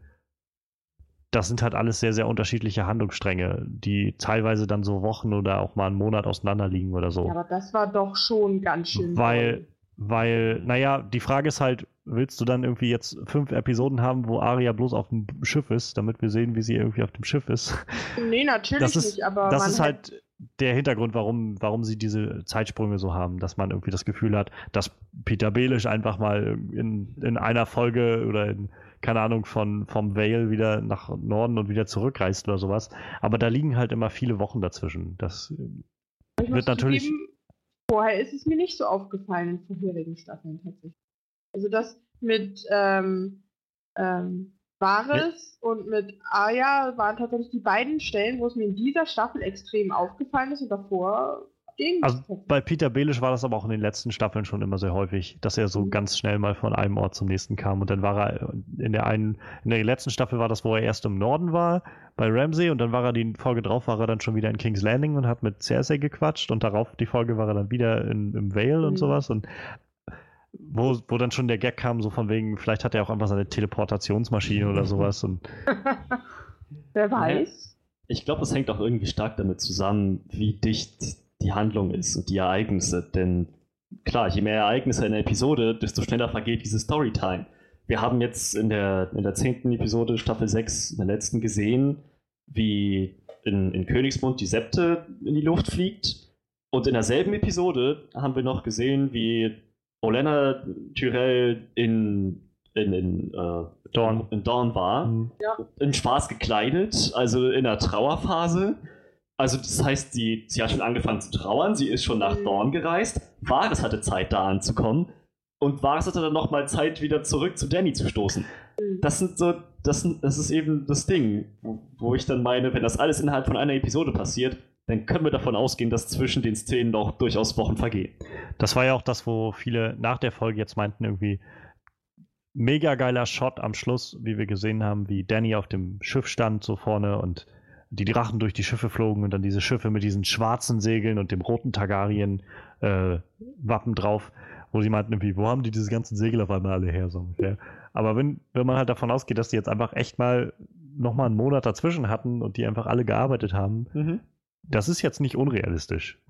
Das sind halt alles sehr, sehr unterschiedliche Handlungsstränge, die teilweise dann so Wochen oder auch mal einen Monat auseinander liegen oder so. Ja, aber das war doch schon ganz schön. Weil, weil, naja, die Frage ist halt, willst du dann irgendwie jetzt fünf Episoden haben, wo Aria bloß auf dem Schiff ist, damit wir sehen, wie sie irgendwie auf dem Schiff ist? Nee, natürlich Das ist, nicht, aber das man ist halt der Hintergrund, warum, warum sie diese Zeitsprünge so haben, dass man irgendwie das Gefühl hat, dass Peter Belisch einfach mal in, in einer Folge oder in, keine Ahnung, von, vom Vale wieder nach Norden und wieder zurückreist oder sowas. Aber da liegen halt immer viele Wochen dazwischen. Das, Ich wird natürlich- zugeben, vorher ist es mir nicht so aufgefallen in vorherigen Staffeln tatsächlich. Also das mit ähm, ähm, Varys und mit Arya waren tatsächlich die beiden Stellen, wo es mir in dieser Staffel extrem aufgefallen ist und davor ging Also bei Peter Belisch war das aber auch in den letzten Staffeln schon immer sehr häufig, dass er so Mhm. ganz schnell mal von einem Ort zum nächsten kam. Und dann war er in der einen, in der letzten Staffel war das, wo er erst im Norden war, bei Ramsey, und dann war er die Folge drauf, war er dann schon wieder in King's Landing und hat mit Cersei gequatscht und darauf die Folge war er dann wieder in, im Vale und Mhm. sowas. Und wo, wo dann schon der Gag kam, so von wegen, vielleicht hat er auch einfach seine Teleportationsmaschine oder sowas. Und Wer weiß. Ich glaube, das hängt auch irgendwie stark damit zusammen, wie dicht die Handlung ist und die Ereignisse. Denn klar, je mehr Ereignisse in der Episode, desto schneller vergeht diese Storytime. Wir haben jetzt in der, in der zehnten Episode, Staffel 6, in der letzten gesehen, wie in, in Königsmund die Septe in die Luft fliegt. Und in derselben Episode haben wir noch gesehen, wie Olenna Tyrell in, in, in, äh, Dorn. in Dorn war hm, in schwarz gekleidet, also in der Trauerphase. Also das heißt, sie, sie hat schon angefangen zu trauern, sie ist schon nach Mhm. Dorn gereist. Varys hatte Zeit, da anzukommen. Und Varys hatte dann nochmal Zeit, wieder zurück zu Danny zu stoßen. Mhm. Das sind so, das, sind, das ist eben das Ding, wo, wo ich dann meine, wenn das alles innerhalb von einer Episode passiert, dann können wir davon ausgehen, dass zwischen den Szenen noch durchaus Wochen vergehen. Das war ja auch das, wo viele nach der Folge jetzt meinten, irgendwie mega geiler Shot am Schluss, wie wir gesehen haben, wie Danny auf dem Schiff stand, so vorne und die Drachen durch die Schiffe flogen und dann diese Schiffe mit diesen schwarzen Segeln und dem roten Targaryen-Wappen drauf, wo sie meinten, irgendwie, wo haben die diese ganzen Segel auf einmal alle her, so ungefähr. Aber wenn, wenn man halt davon ausgeht, dass die jetzt einfach echt mal nochmal einen Monat dazwischen hatten und die einfach alle gearbeitet haben, das ist jetzt nicht unrealistisch.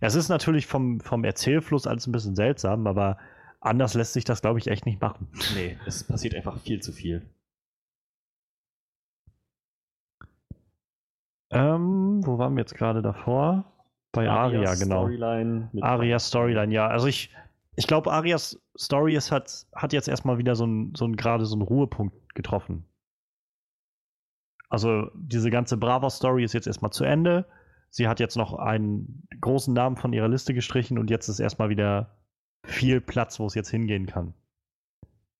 Es ist natürlich vom, vom Erzählfluss alles ein bisschen seltsam, aber anders lässt sich das, glaube ich, echt nicht machen. Nee, es passiert einfach viel zu viel. Ähm, wo waren wir jetzt gerade davor? Bei Aria, Arias genau. Storyline mit Arias Storyline, ja. Also ich, ich glaube, Arias Story ist, hat, hat jetzt erstmal wieder so ein, so ein gerade so einen Ruhepunkt getroffen. Also diese ganze Brava-Story ist jetzt erstmal zu Ende. Sie hat jetzt noch einen großen Namen von ihrer Liste gestrichen und jetzt ist erstmal wieder viel Platz, wo es jetzt hingehen kann.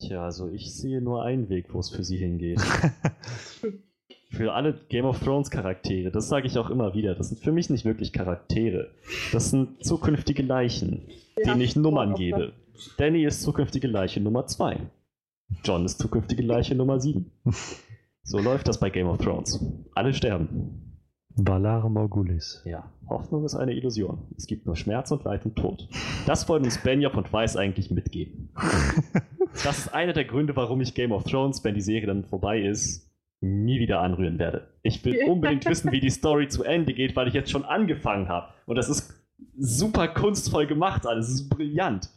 Tja, also ich sehe nur einen Weg, wo es für sie hingeht. für alle Game of Thrones Charaktere, das sage ich auch immer wieder, das sind für mich nicht wirklich Charaktere. Das sind zukünftige Leichen, Ja, denen ich Nummern gebe. Danny ist zukünftige Leiche Nummer 2. John ist zukünftige Leiche Nummer 7. So läuft das bei Game of Thrones. Alle sterben. Valar Morgulis. Ja, Hoffnung ist eine Illusion. Es gibt nur Schmerz und Leid und Tod. Das wollen uns Benioff und Weiss eigentlich mitgeben. Das ist einer der Gründe, warum ich Game of Thrones, wenn die Serie dann vorbei ist, nie wieder anrühren werde. Ich will unbedingt wissen, wie die Story zu Ende geht, weil ich jetzt schon angefangen habe. Und das ist super kunstvoll gemacht alles. Es ist brillant.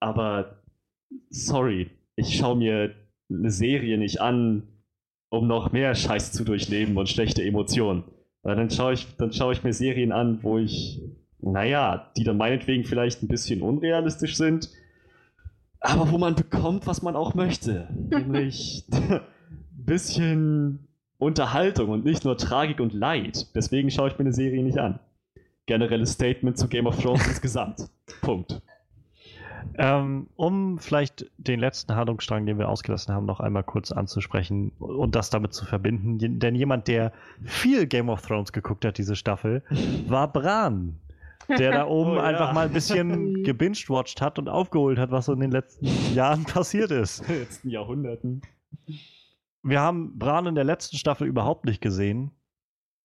Aber sorry, ich schaue mir eine Serie nicht an, um noch mehr Scheiß zu durchleben und schlechte Emotionen. Weil dann schaue ich, dann schaue ich mir Serien an, wo ich, naja, die dann meinetwegen vielleicht ein bisschen unrealistisch sind, aber wo man bekommt, was man auch möchte. Nämlich ein bisschen Unterhaltung und nicht nur Tragik und Leid. Deswegen schaue ich mir eine Serie nicht an. Generelles Statement zu Game of Thrones insgesamt. Punkt. Ähm, um vielleicht den letzten Handlungsstrang, den wir ausgelassen haben, noch einmal kurz anzusprechen und das damit zu verbinden. Denn jemand, der viel Game of Thrones geguckt hat, diese Staffel, war Bran. Der da oben Oh ja. einfach mal ein bisschen gebinged-watched hat und aufgeholt hat, was so in den letzten Jahren passiert ist. In den letzten Jahrhunderten. Wir haben Bran in der letzten Staffel überhaupt nicht gesehen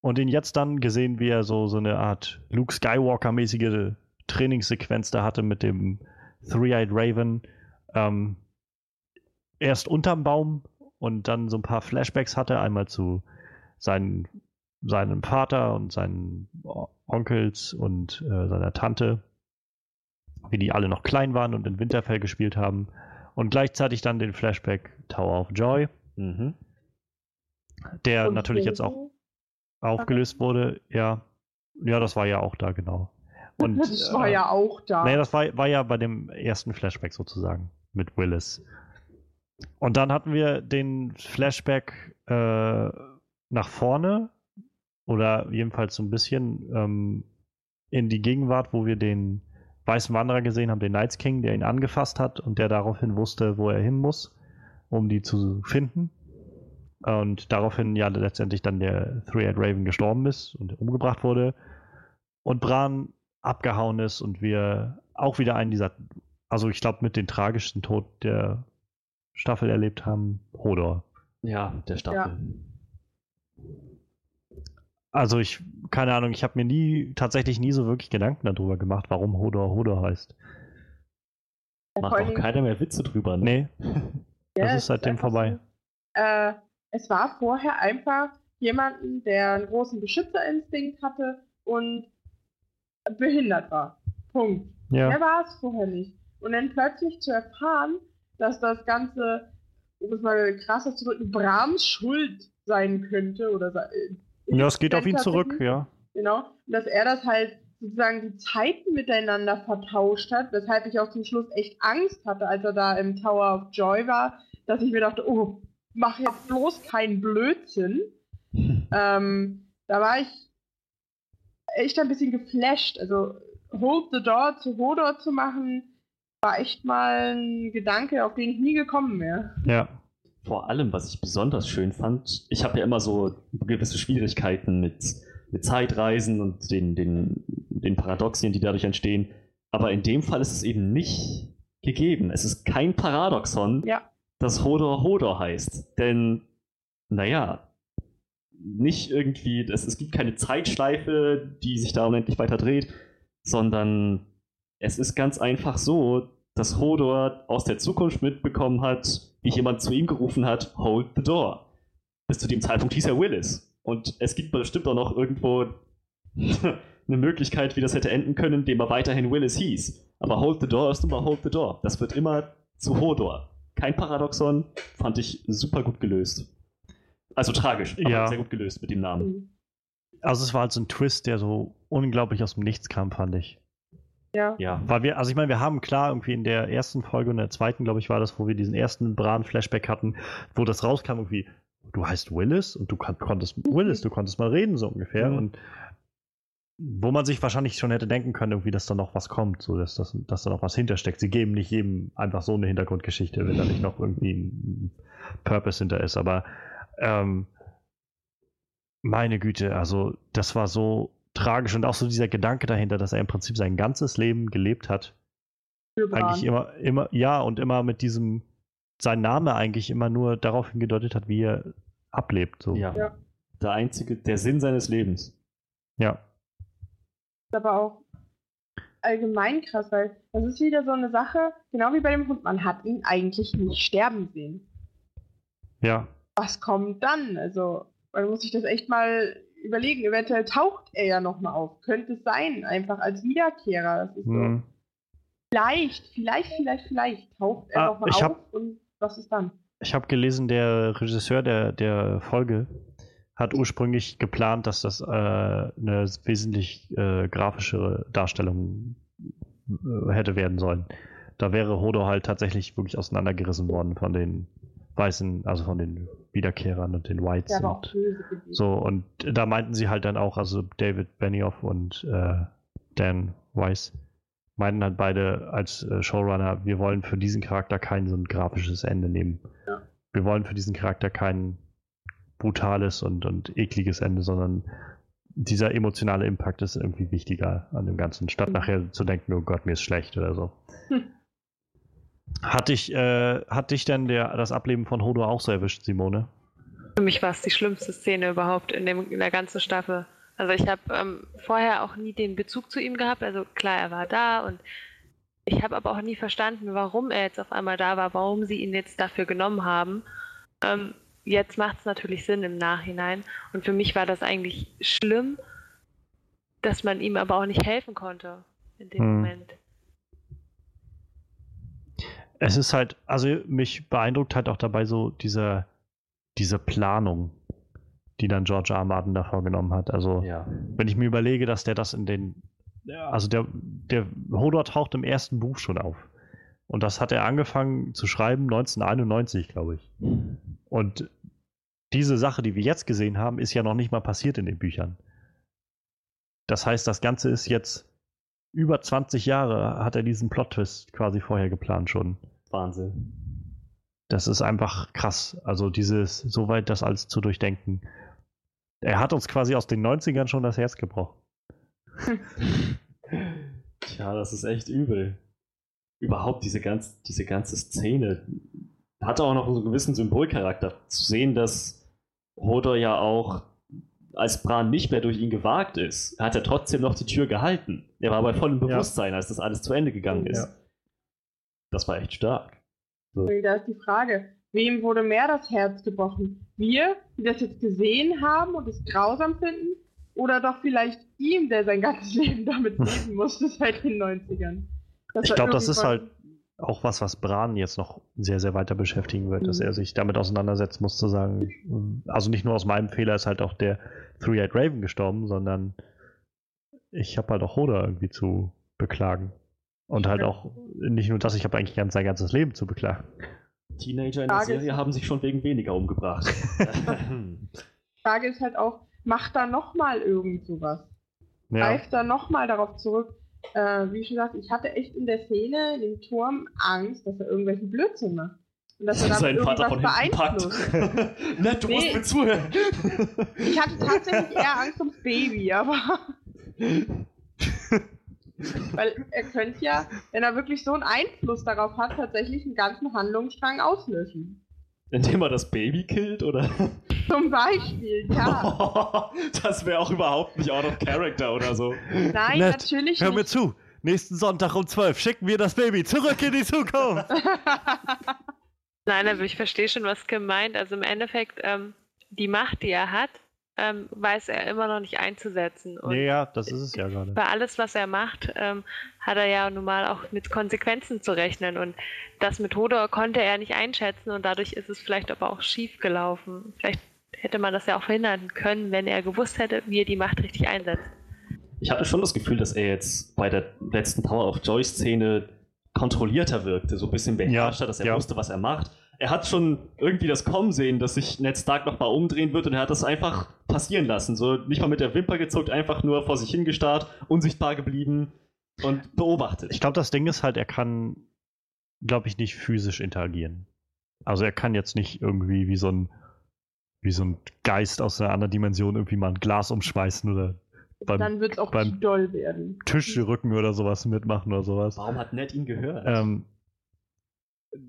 und ihn jetzt dann gesehen, wie er so, so eine Art Luke Skywalker-mäßige Trainingssequenz da hatte mit dem Three-Eyed Raven ähm, erst unterm Baum und dann so ein paar Flashbacks hatte, einmal zu seinen, seinem Vater und seinen Onkels und äh, seiner Tante, wie die alle noch klein waren und in Winterfell gespielt haben. Und gleichzeitig dann den Flashback Tower of Joy, Mhm. der Und natürlich jetzt auch aufgelöst wurde. Ja, ja, das war ja auch da, genau. Und, das war äh, ja auch da. Nee, das war, war ja bei dem ersten Flashback sozusagen mit Willis. Und dann hatten wir den Flashback äh, nach vorne oder jedenfalls so ein bisschen ähm, in die Gegenwart, wo wir den weißen Wanderer gesehen haben, den Knights King, der ihn angefasst hat und der daraufhin wusste, wo er hin muss, um die zu finden. Und daraufhin ja letztendlich dann der Three-Eyed Raven gestorben ist und umgebracht wurde. Und Bran abgehauen ist und wir auch wieder einen dieser, also ich glaube mit den tragischsten Tod der Staffel erlebt haben, Hodor. Ja, der Staffel. Also ich, keine Ahnung, ich habe mir nie, tatsächlich nie so wirklich Gedanken darüber gemacht, warum Hodor Hodor heißt. Ja, Macht auch keiner mehr Witze drüber, ne? Nee, Ja, das es ist seitdem einfach vorbei. So, äh, es war vorher einfach jemanden, der einen großen Beschützerinstinkt hatte und behindert war. Punkt. Ja, Der war es vorher nicht. Und dann plötzlich zu erfahren, dass das Ganze, um es mal krass auszudrücken, Brahms Schuld sein könnte oder sei- ja es geht auf ihn zurück, ja. Genau. Und dass er das halt sozusagen die Zeiten miteinander vertauscht hat, weshalb ich auch zum Schluss echt Angst hatte, als er da im Tower of Joy war, dass ich mir dachte, oh, mach jetzt bloß keinen Blödsinn. ähm, da war ich echt ein bisschen geflasht. Also Hold the Door zu Hodor zu machen, war echt mal ein Gedanke, auf den ich nie gekommen wäre. Ja, Vor allem, was ich besonders schön fand, ich habe ja immer so gewisse Schwierigkeiten mit, mit Zeitreisen und den, den, den Paradoxien, die dadurch entstehen. Aber in dem Fall ist es eben nicht gegeben. Es ist kein Paradoxon, Ja. dass Hodor Hodor heißt. Denn, naja, nicht irgendwie, es, es gibt keine Zeitschleife, die sich da unendlich weiter dreht, sondern es ist ganz einfach so, dass Hodor aus der Zukunft mitbekommen hat, wie jemand zu ihm gerufen hat, hold the door. Bis zu dem Zeitpunkt hieß er Willis. Und es gibt bestimmt auch noch irgendwo eine Möglichkeit, wie das hätte enden können, indem er weiterhin Willis hieß. Aber hold the door ist immer hold the door. Das wird immer zu Hodor. Kein Paradoxon, fand ich super gut gelöst. Also tragisch, aber Ja. sehr gut gelöst mit dem Namen. also es war halt so ein Twist, der so unglaublich aus dem Nichts kam, fand ich. Ja. Ja. Weil wir, also ich meine, wir haben klar irgendwie in der ersten Folge und der zweiten, glaube ich, war das, wo wir diesen ersten Bran-Flashback hatten, wo das rauskam, irgendwie, du heißt Willis und du konntest Willis, du konntest mal reden, so ungefähr. Mhm. Und wo man sich wahrscheinlich schon hätte denken können, irgendwie, dass da noch was kommt, so dass, dass, dass da noch was hintersteckt. Sie geben nicht jedem einfach so eine Hintergrundgeschichte, wenn da nicht noch irgendwie ein Purpose hinter ist. Aber ähm, meine Güte, also das war so tragisch und auch so dieser Gedanke dahinter, dass er im Prinzip sein ganzes Leben gelebt hat. Bran. Eigentlich immer, immer, ja, und immer mit diesem, sein Name eigentlich immer nur darauf hingedeutet hat, wie er ablebt. So. ja. Ja. Der einzige, der Sinn seines Lebens. ja. ist aber auch allgemein krass, weil das ist wieder so eine Sache, genau wie bei dem Hund, man hat ihn eigentlich nicht sterben sehen. Ja. Was kommt dann? Also, man muss sich das echt mal überlegen. Eventuell taucht er ja nochmal auf. Könnte es sein, einfach als Wiederkehrer. Das ist so. Hm. Vielleicht, vielleicht, vielleicht, vielleicht taucht er Ah, nochmal auf hab- und was ist dann? Ich habe gelesen, der Regisseur der, der Folge hat ursprünglich geplant, dass das äh, eine wesentlich äh, grafischere Darstellung äh, hätte werden sollen. Da wäre Hodor halt tatsächlich wirklich auseinandergerissen worden von den Weißen, also von den Wiederkehrern und den Whites. War auch und böse gewesen. so, und da meinten sie halt dann auch, also David Benioff und äh, Dan Weiss, meinten halt beide als äh, Showrunner, wir wollen für diesen Charakter kein so ein grafisches Ende nehmen. Ja. Wir wollen für diesen Charakter kein brutales und, und ekliges Ende, sondern dieser emotionale Impact ist irgendwie wichtiger an dem Ganzen, statt Mhm. nachher zu denken, oh Gott, mir ist schlecht oder so. Hm. Hat dich, äh, hat dich denn der, das Ableben von Hodor auch so erwischt, Simone? Für mich war es die schlimmste Szene überhaupt in, dem, in der ganzen Staffel. Also ich habe ähm, vorher auch nie den Bezug zu ihm gehabt. Also klar, er war da und ich habe aber auch nie verstanden, warum er jetzt auf einmal da war, warum sie ihn jetzt dafür genommen haben. Ähm, jetzt macht es natürlich Sinn im Nachhinein. Und für mich war das eigentlich schlimm, dass man ihm aber auch nicht helfen konnte in dem Hm. Moment. Es ist halt, also mich beeindruckt halt auch dabei so diese, diese Planung, die dann George R. R. Martin da vorgenommen hat. Also Ja. wenn ich mir überlege, dass der das in den, also der, der Hodor taucht im ersten Buch schon auf. Und das hat er angefangen zu schreiben 1991, glaube ich. Und diese Sache, die wir jetzt gesehen haben, ist ja noch nicht mal passiert in den Büchern. Das heißt, das Ganze ist jetzt über 20 Jahre hat er diesen Plot-Twist quasi vorher geplant schon. Wahnsinn. Das ist einfach krass. Also dieses, soweit das alles zu durchdenken. Er hat uns quasi aus den 90ern schon das Herz gebrochen. Tja, das ist echt übel. Überhaupt diese, ganz, diese ganze Szene hatte auch noch so einen gewissen Symbolcharakter. Zu sehen, dass Hodor ja auch, als Bran nicht mehr durch ihn gewagt ist, hat er trotzdem noch die Tür gehalten. Er war bei vollem Ja. Bewusstsein, als das alles zu Ende gegangen ist. Ja. Das war echt stark. Da ist die Frage, wem wurde mehr das Herz gebrochen? Wir, die das jetzt gesehen haben und es grausam finden? Oder doch vielleicht ihm, der sein ganzes Leben damit leben musste seit den 90ern? Dass Ich glaube, das ist halt auch was, was Bran jetzt noch sehr, sehr weiter beschäftigen wird, dass Mhm. er sich damit auseinandersetzen muss, zu sagen, also nicht nur aus meinem Fehler ist halt auch der Three-Eyed Raven gestorben, sondern ich habe halt auch Hoda irgendwie zu beklagen. Und halt auch nicht nur das, ich habe eigentlich ganz sein ganzes Leben zu beklagen. Teenager in der Frage Serie haben sich schon wegen weniger umgebracht. Die Frage ist halt auch, macht da nochmal irgend sowas? Ja, Greift da nochmal darauf zurück? Äh, wie schon gesagt, ich hatte echt in der Szene, in dem Turm, Angst, dass er irgendwelchen Blödsinn macht. Und dass er damit Sein Vater von irgendwas hinten packt. beeinflusst. Nett, du musst Nee. mir zuhören. Ich hatte tatsächlich eher Angst ums Baby, aber. Weil er könnte ja, wenn er wirklich so einen Einfluss darauf hat, tatsächlich einen ganzen Handlungsstrang auslöschen. Indem er das Baby killt, oder? Zum Beispiel, ja. das wäre auch überhaupt nicht out of character oder so. Nein, Nett, natürlich Hör mir nicht. zu. Nächsten Sonntag um 12 schicken wir das Baby zurück in die Zukunft. Nein, aber ich verstehe schon, was gemeint. Also im Endeffekt, ähm, die Macht, die er hat, ähm, weiß er immer noch nicht einzusetzen. Und ja, ja, das ist es ja gerade. bei alles, was er macht, ähm, hat er ja nun mal auch mit Konsequenzen zu rechnen. Und das mit Hodor konnte er nicht einschätzen und dadurch ist es vielleicht aber auch schief gelaufen. Vielleicht hätte man das ja auch verhindern können, wenn er gewusst hätte, wie er die Macht richtig einsetzt. Ich hatte schon das Gefühl, dass er jetzt bei der letzten Tower of Joy-Szene kontrollierter wirkte, so ein bisschen beherrschter, Ja, dass er ja. wusste, was er macht. Er hat schon irgendwie das Kommen sehen, dass sich Ned Stark nochmal umdrehen wird und er hat das einfach passieren lassen. So nicht mal mit der Wimper gezuckt, einfach nur vor sich hingestarrt, unsichtbar geblieben und beobachtet. Ich glaube, das Ding ist halt, er kann, glaube ich, nicht physisch interagieren. Also er kann jetzt nicht irgendwie wie so ein, wie so ein Geist aus einer anderen Dimension irgendwie mal ein Glas umschmeißen oder beim Dann wird es auch beim doll werden. Tischrücken oder sowas mitmachen oder sowas. Warum hat Ned ihn gehört? Ähm,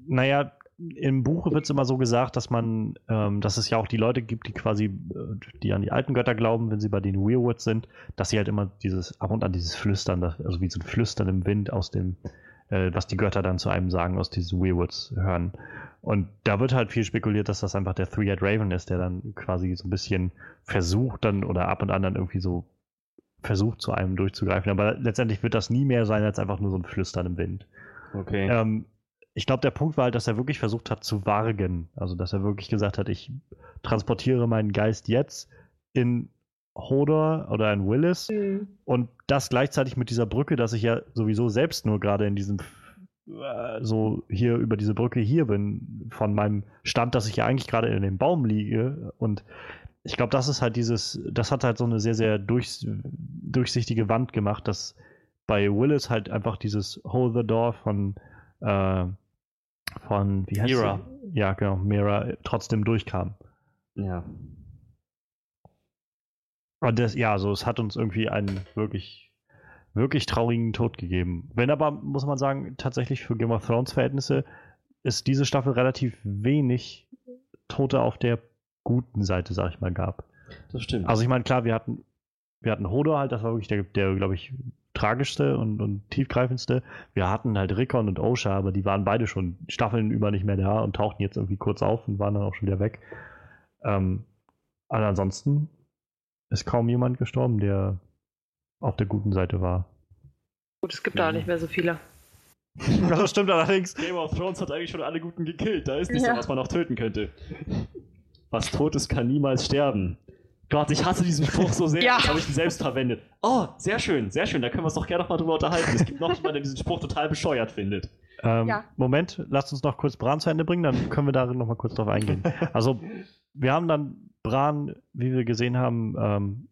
naja, im Buch wird es immer so gesagt, dass man, ähm, dass es ja auch die Leute gibt, die quasi, äh, die an die alten Götter glauben, wenn sie bei den Weirwoods sind, dass sie halt immer dieses, ab und an dieses Flüstern, also wie so ein Flüstern im Wind aus dem, äh, was die Götter dann zu einem sagen, aus diesen Weirwoods hören. Und da wird halt viel spekuliert, dass das einfach der Three-Eyed Raven ist, der dann quasi so ein bisschen versucht dann oder ab und an dann irgendwie so versucht zu einem durchzugreifen. Aber letztendlich wird das nie mehr sein als einfach nur so ein Flüstern im Wind. okay. Ähm, ich glaube, der Punkt war halt, dass er wirklich versucht hat zu wargen. Also, dass er wirklich gesagt hat, ich transportiere meinen Geist jetzt in Hodor oder in Willis Hm. und das gleichzeitig mit dieser Brücke, dass ich ja sowieso selbst nur gerade in diesem äh, so hier über diese Brücke hier bin, von meinem Stand, dass ich ja eigentlich gerade in dem Baum liege und ich glaube, das ist halt dieses, das hat halt so eine sehr, sehr durchs, durchsichtige Wand gemacht, dass bei Willis halt einfach dieses Hold the Door von, äh, von, wie heißt Mira. sie? Ja, genau, Mira äh, trotzdem durchkam. ja. Und das, ja, also es hat uns irgendwie einen wirklich, wirklich traurigen Tod gegeben. Wenn aber, muss man sagen, tatsächlich für Game of Thrones Verhältnisse ist diese Staffel relativ wenig Tote auf der guten Seite, sag ich mal, gab. Das stimmt. Also ich meine, klar, wir hatten, wir hatten Hodor halt, das war wirklich der, der glaube ich, tragischste und, und tiefgreifendste. Wir hatten halt Rickon und Osha, aber die waren beide schon Staffeln über nicht mehr da und tauchten jetzt irgendwie kurz auf und waren dann auch schon wieder weg. Ähm, aber ansonsten ist kaum jemand gestorben, der auf der guten Seite war. Gut, es gibt da auch nicht mehr so viele. Das stimmt allerdings. Game of Thrones hat eigentlich schon alle Guten gekillt. Da ist nichts, Ja. was man noch töten könnte. Was tot ist, kann niemals sterben. Gott, ich hasse diesen Spruch so sehr. Ja. Jetzt habe ich ihn selbst verwendet. Oh, sehr schön, sehr schön. Da können wir uns doch gerne noch mal drüber unterhalten. Es gibt noch jemanden, der diesen Spruch total bescheuert findet. Ähm, Ja. Moment, lasst uns noch kurz Bran zu Ende bringen, dann können wir darin noch mal kurz drauf eingehen. Also, wir haben dann Bran, wie wir gesehen haben, ähm,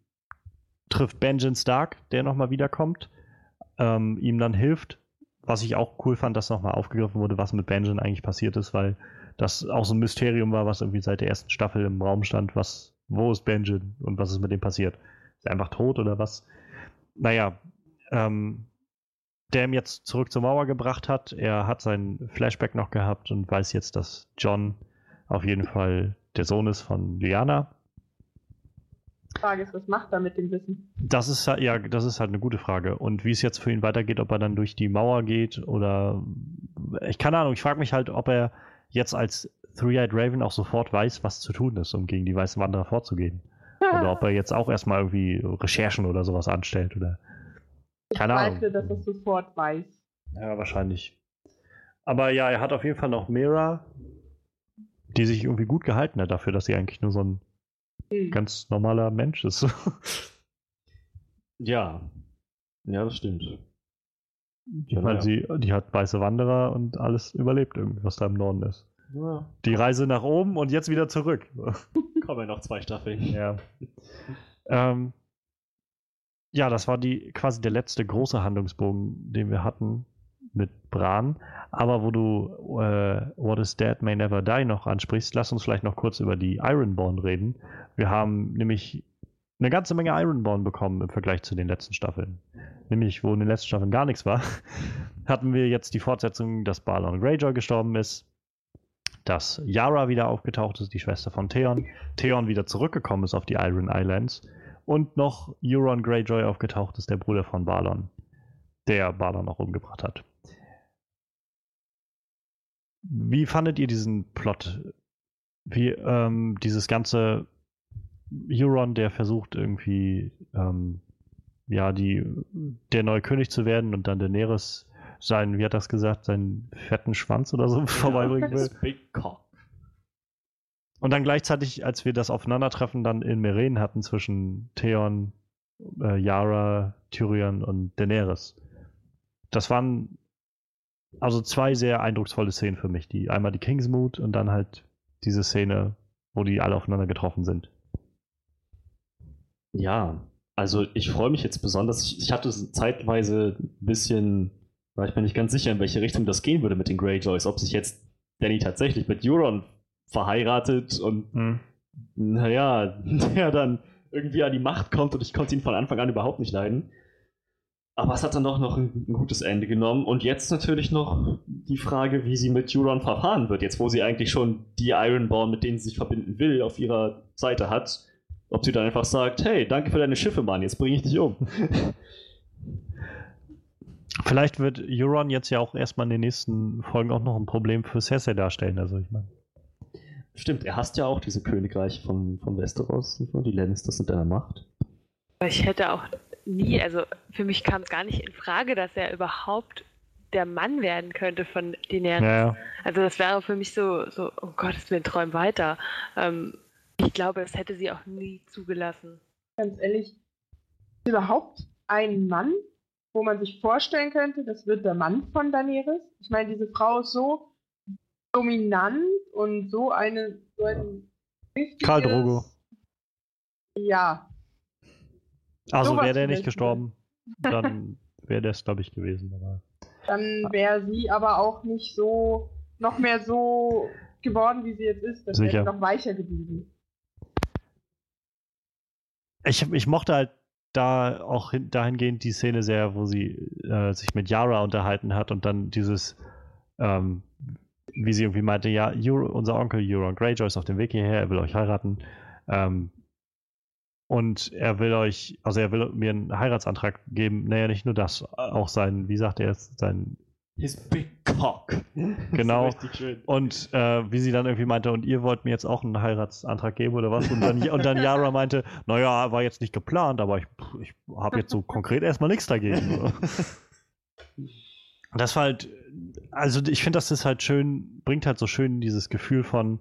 trifft Benjen Stark, der noch mal wiederkommt, ähm, ihm dann hilft. Was ich auch cool fand, dass noch mal aufgegriffen wurde, was mit Benjen eigentlich passiert ist, weil das auch so ein Mysterium war, was irgendwie seit der ersten Staffel im Raum stand. Was, wo ist Benjen und was ist mit dem passiert? Ist er einfach tot oder was? Naja, ähm, der ihm jetzt zurück zur Mauer gebracht hat. Er hat sein Flashback noch gehabt und weiß jetzt, dass John auf jeden Fall der Sohn ist von. Die Frage ist, was macht er mit dem Wissen? Das ist halt- ja, das ist halt eine gute Frage. Und wie es jetzt für ihn weitergeht, ob er dann durch die Mauer geht oder ich keine Ahnung. Ich frage mich halt, ob er jetzt als Three-Eyed Raven auch sofort weiß, was zu tun ist, um gegen die weißen Wanderer vorzugehen. Oder ob er jetzt auch erstmal irgendwie Recherchen oder sowas anstellt oder keine ich Ahnung. zweifle, dass er sofort weiß. Ja, wahrscheinlich. Aber ja, er hat auf jeden Fall noch Mira, die sich irgendwie gut gehalten hat dafür, dass sie eigentlich nur so ein Hm. ganz normaler Mensch ist. Ja. Ja, das stimmt. Ich meine, sie, die hat weiße Wanderer und alles überlebt irgendwie, was da im Norden ist. Ja. Die Reise nach oben und jetzt wieder zurück. Kommen ja noch zwei Staffeln. ja. Ähm, ja, das war die quasi der letzte große Handlungsbogen, den wir hatten mit Bran. Aber wo du äh, What is Dead May Never Die noch ansprichst, lass uns vielleicht noch kurz über die Ironborn reden. Wir haben nämlich eine ganze Menge Ironborn bekommen im Vergleich zu den letzten Staffeln. Nämlich, wo in den letzten Staffeln gar nichts war, hatten wir jetzt die Fortsetzung, dass Balon Greyjoy gestorben ist, dass Yara wieder aufgetaucht ist, die Schwester von Theon, Theon wieder zurückgekommen ist auf die Iron Islands und noch Euron Greyjoy aufgetaucht ist, der Bruder von Balon, der Balon auch umgebracht hat. Wie fandet ihr diesen Plot? Wie ähm, dieses ganze Euron, der versucht irgendwie ähm, ja die der neue König zu werden und dann Daenerys seinen, wie hat das gesagt, seinen fetten Schwanz oder so vorbeibringen will. Big Cock. Und dann gleichzeitig, als wir das Aufeinandertreffen dann in Meren hatten zwischen Theon, äh, Yara, Tyrion und Daenerys. Das waren also zwei sehr eindrucksvolle Szenen für mich. Die, einmal die Kingsmood und dann halt diese Szene, wo die alle aufeinander getroffen sind. Ja, also ich freue mich jetzt besonders. Ich, ich hatte zeitweise ein bisschen, war ich mir nicht ganz sicher, in welche Richtung das gehen würde mit den Greyjoys. Ob sich jetzt Danny tatsächlich mit Euron verheiratet und naja, der dann irgendwie an die Macht kommt und ich konnte ihn von Anfang an überhaupt nicht leiden. Aber es hat dann doch noch ein, ein gutes Ende genommen. Und jetzt natürlich noch die Frage, wie sie mit Euron verfahren wird. Jetzt, wo sie eigentlich schon die Ironborn, mit denen sie sich verbinden will, auf ihrer Seite hat. Ob sie dann einfach sagt, hey, danke für deine Schiffe, Mann, jetzt bringe ich dich um. Vielleicht wird Euron jetzt ja auch erstmal in den nächsten Folgen auch noch ein Problem für Cersei darstellen. Also ich meine. Stimmt, er hasst ja auch diese Königreiche von, von Westeros die Lannisters sind deiner Macht. Ich hätte auch nie, also für mich kam es gar nicht in Frage, dass er überhaupt der Mann werden könnte von Daenerys. Ja. Also das wäre für mich so, so um Gottes Willen, träum weiter. Ähm, ich glaube, das hätte sie auch nie zugelassen. Ganz ehrlich, überhaupt ein Mann, wo man sich vorstellen könnte, das wird der Mann von Daenerys. Ich meine, diese Frau ist so dominant und so eine so ein Karl Drogo. Ja, Also wäre der nicht gestorben, dann wäre das, glaube ich, gewesen. Aber dann wäre sie aber auch nicht so noch mehr so geworden, wie sie jetzt ist. Das wäre sie noch weicher geblieben. ich, ich mochte halt da auch hin, dahingehend die Szene sehr, wo sie äh, sich mit Yara unterhalten hat und dann dieses, ähm, wie sie irgendwie meinte, ja, Euro, unser Onkel Euron Greyjoy ist auf dem Weg hierher, er will euch heiraten. Ähm, Und er will euch, also er will mir einen Heiratsantrag geben. Naja, nicht nur das, auch sein, wie sagt er es, sein His big cock. Genau. Und äh, wie sie dann irgendwie meinte, und ihr wollt mir jetzt auch einen Heiratsantrag geben oder was? Und dann, und dann Yara meinte, naja, war jetzt nicht geplant, aber ich, ich habe jetzt so konkret erstmal nichts dagegen. das war halt, also ich finde, das ist halt schön, bringt halt so schön dieses Gefühl von,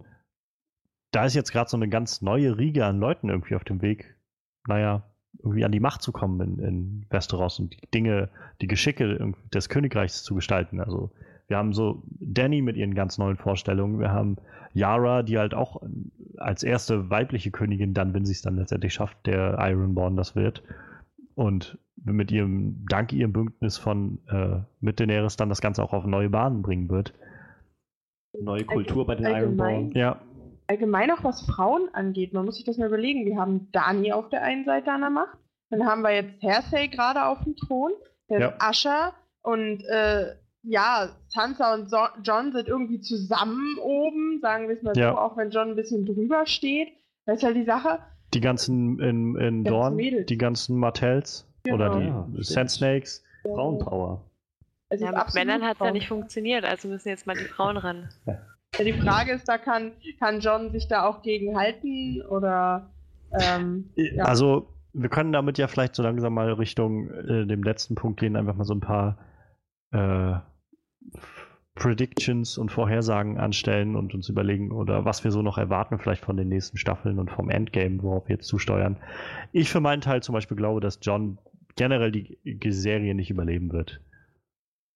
da ist jetzt gerade so eine ganz neue Riege an Leuten irgendwie auf dem Weg, naja, irgendwie an die Macht zu kommen in, in Westeros und die Dinge, die Geschicke des Königreichs zu gestalten. Also wir haben so Danny mit ihren ganz neuen Vorstellungen, wir haben Yara, die halt auch als erste weibliche Königin dann, wenn sie es dann letztendlich schafft, der Ironborn das wird. Und mit ihrem, dank ihrem Bündnis von äh, mit Daenerys dann das Ganze auch auf neue Bahnen bringen wird. Neue Kultur bei den. Ironborn. Ja, Allgemein auch was Frauen angeht, man muss sich das mal überlegen. Wir haben Dani auf der einen Seite an der Macht, dann haben wir jetzt Cersei gerade auf dem Thron, dann Ja. Asher und äh, ja, Sansa und so John sind irgendwie zusammen oben, sagen wir es mal Ja. so, auch wenn John ein bisschen drüber steht. Das ist halt die Sache. die ganzen in, in Ganzen Dorn, Mädels. die ganzen Martells oder die Ja. Sand Snakes. Frauenpower. Es Ja, mit Männern hat es ja nicht funktioniert, also müssen jetzt mal die Frauen ran. Ja, die Frage ist, da kann, kann John sich da auch gegen halten oder ähm, Ja. Also, wir können damit ja vielleicht so langsam mal Richtung äh, dem letzten Punkt gehen, einfach mal so ein paar äh, Predictions und Vorhersagen anstellen und uns überlegen, oder was wir so noch erwarten, vielleicht von den nächsten Staffeln und vom Endgame, worauf wir jetzt zusteuern. Ich für meinen Teil zum Beispiel glaube, dass John generell die die Serie nicht überleben wird.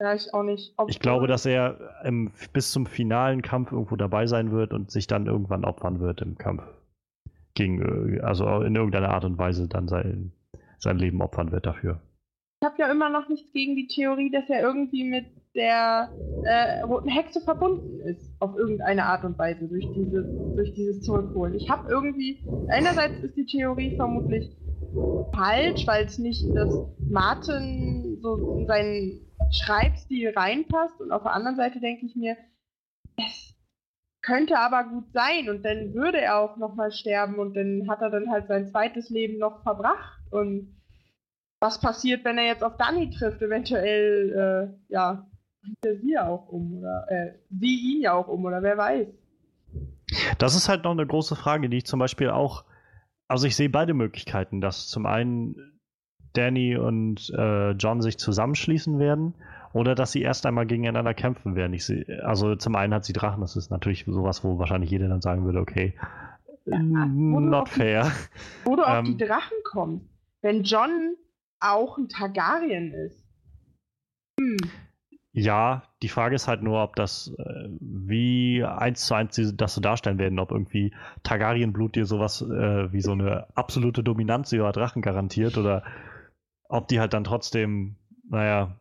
Ja, ich auch nicht. Obwohl- Ich glaube, dass er im, bis zum finalen Kampf irgendwo dabei sein wird und sich dann irgendwann opfern wird im Kampf. Gegen, äh, also in irgendeiner Art und Weise dann sein, sein Leben opfern wird dafür. Ich habe ja immer noch nichts gegen die Theorie, dass er irgendwie mit der äh, roten Hexe verbunden ist, auf irgendeine Art und Weise, durch, diese, durch dieses Zurückholen. Ich habe irgendwie, einerseits ist die Theorie vermutlich falsch, weil es nicht, dass Martin so in seinen Schreibstil reinpasst und auf der anderen Seite denke ich mir, es könnte aber gut sein und dann würde er auch nochmal sterben und dann hat er dann halt sein zweites Leben noch verbracht und was passiert, wenn er jetzt auf Danny trifft? Eventuell, äh, ja, bringt er sie ja auch um oder äh, sie ihn ja auch um oder wer weiß. Das ist halt noch eine große Frage, die ich zum Beispiel auch, also ich sehe beide Möglichkeiten, dass zum einen Danny und äh, John sich zusammenschließen werden oder dass sie erst einmal gegeneinander kämpfen werden. Ich sehe, also zum einen hat sie Drachen, das ist natürlich sowas, wo wahrscheinlich jeder dann sagen würde, okay, Ja, not die- fair. Du auf Ähm. die Drachen kommst, wenn John auch ein Targaryen ist. Hm. Ja, die Frage ist halt nur, ob das äh, wie eins zu eins die- das so darstellen werden, ob irgendwie Targaryen-Blut dir sowas äh, wie so eine absolute Dominanz über Drachen garantiert oder ob die halt dann trotzdem, naja,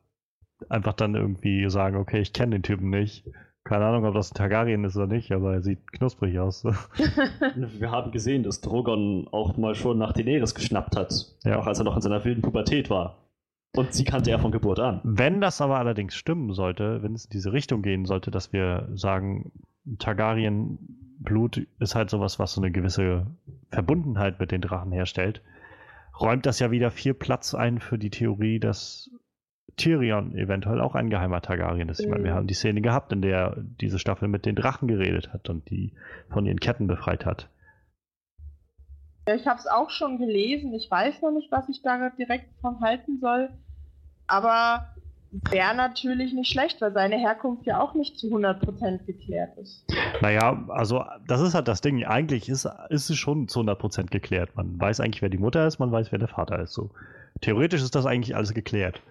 einfach dann irgendwie sagen, okay, ich kenne den Typen nicht. Keine Ahnung, ob das ein Targaryen ist oder nicht, aber er sieht knusprig aus. Wir haben gesehen, dass Drogon auch mal schon nach Daenerys geschnappt hat. Ja. Auch als er noch in seiner wilden Pubertät war. Und sie kannte er von Geburt an. Wenn das aber allerdings stimmen sollte, wenn es in diese Richtung gehen sollte, dass wir sagen, Targaryen-Blut ist halt sowas, was so eine gewisse Verbundenheit mit den Drachen herstellt, räumt das ja wieder viel Platz ein für die Theorie, dass Tyrion eventuell auch ein geheimer Targaryen ist. Ich meine, wir Mhm. haben die Szene gehabt, in der diese Staffel mit den Drachen geredet hat und die von ihren Ketten befreit hat. Ja, ich habe es auch schon gelesen. Ich weiß noch nicht, was ich da direkt von halten soll. Aber wäre natürlich nicht schlecht, weil seine Herkunft ja auch nicht zu 100% geklärt ist. Naja, also das ist halt das Ding. Eigentlich ist, ist es schon zu 100% geklärt. Man weiß eigentlich, wer die Mutter ist, man weiß, wer der Vater ist. So. Theoretisch ist das eigentlich alles geklärt.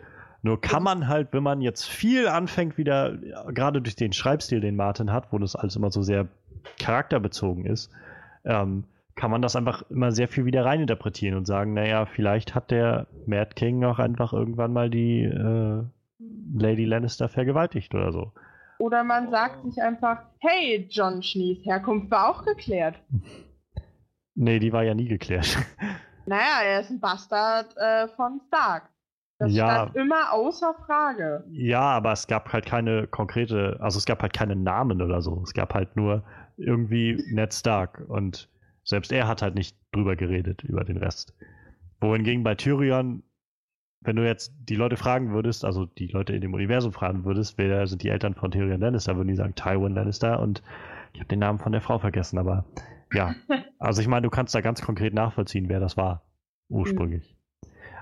Nur kann man halt, wenn man jetzt viel anfängt, wieder, gerade durch den Schreibstil, den Martin hat, wo das alles immer so sehr charakterbezogen ist, ähm, kann man das einfach immer sehr viel wieder reininterpretieren und sagen, naja, vielleicht hat der Mad King auch einfach irgendwann mal die äh, Lady Lannister vergewaltigt oder so. Oder man sagt sich einfach, hey, John Schnees Herkunft war auch geklärt. Nee, die war ja nie geklärt. Naja, er ist ein Bastard äh, von Stark. Das Ja. stand immer außer Frage. Ja, aber es gab halt keine konkrete, also es gab halt keine Namen oder so. Es gab halt nur irgendwie Ned Stark und selbst er hat halt nicht drüber geredet, über den Rest. Wohingegen bei Tyrion, wenn du jetzt die Leute fragen würdest, also die Leute in dem Universum fragen würdest, wer sind die Eltern von Tyrion Lannister, würden die sagen Tywin Lannister und ich habe den Namen von der Frau vergessen, aber ja. Also ich meine, du kannst da ganz konkret nachvollziehen, wer das war, ursprünglich.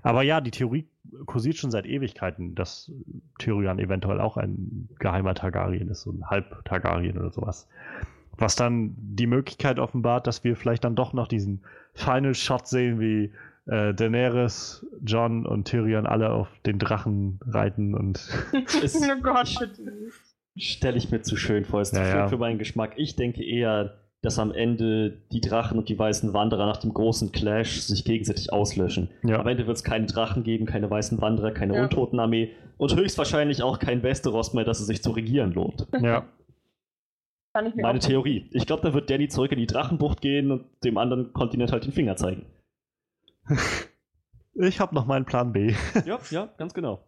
Aber ja, die Theorie kursiert schon seit Ewigkeiten, dass Tyrion eventuell auch ein geheimer Targaryen ist, so ein Halb-Targaryen oder sowas. Was dann die Möglichkeit offenbart, dass wir vielleicht dann doch noch diesen Final Shot sehen, wie äh, Daenerys, John und Tyrion alle auf den Drachen reiten und. Ist, oh Gott. Stelle ich mir zu schön vor. Ist Ja, zu schön ja. für meinen Geschmack. Ich denke eher, dass am Ende die Drachen und die weißen Wanderer nach dem großen Clash sich gegenseitig auslöschen. Ja. Am Ende wird es keine Drachen geben, keine weißen Wanderer, keine Ja. Untotenarmee und höchstwahrscheinlich auch kein Westeros mehr, dass es sich zu regieren lohnt. ja. Kann ich mir Meine Theorie. Ich glaube, dann wird Danny zurück in die Drachenbucht gehen und dem anderen Kontinent halt den Finger zeigen. Ich habe noch meinen Plan B. ja, ja, ganz genau.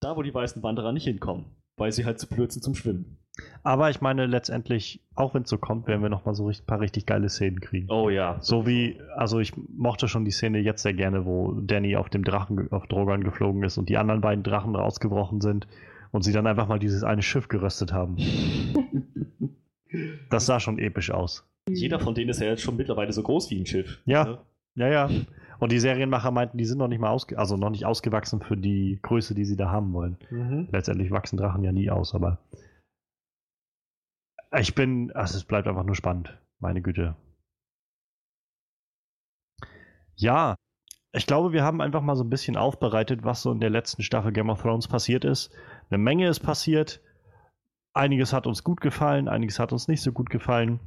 Da, wo die weißen Wanderer nicht hinkommen, weil sie halt zu blöd sind zum Schwimmen. Aber ich meine, letztendlich, auch wenn es so kommt, werden wir noch mal so ein paar richtig geile Szenen kriegen. Oh ja. So wie, also ich mochte schon die Szene jetzt sehr gerne, wo Danny auf dem Drachen, auf Drogon geflogen ist und die anderen beiden Drachen rausgebrochen sind und sie dann einfach mal dieses eine Schiff geröstet haben. Das sah schon episch aus. Jeder von denen ist ja jetzt schon mittlerweile so groß wie ein Schiff. Ja. Ne? Ja, ja. Und die Serienmacher meinten, die sind noch nicht mal ausge also noch nicht ausgewachsen für die Größe, die sie da haben wollen. Mhm. Letztendlich wachsen Drachen ja nie aus, aber ich bin, also es bleibt einfach nur spannend. Meine Güte. Ja, ich glaube, wir haben einfach mal so ein bisschen aufbereitet, was so in der letzten Staffel Game of Thrones passiert ist. Eine Menge ist passiert. Einiges hat uns gut gefallen, einiges hat uns nicht so gut gefallen.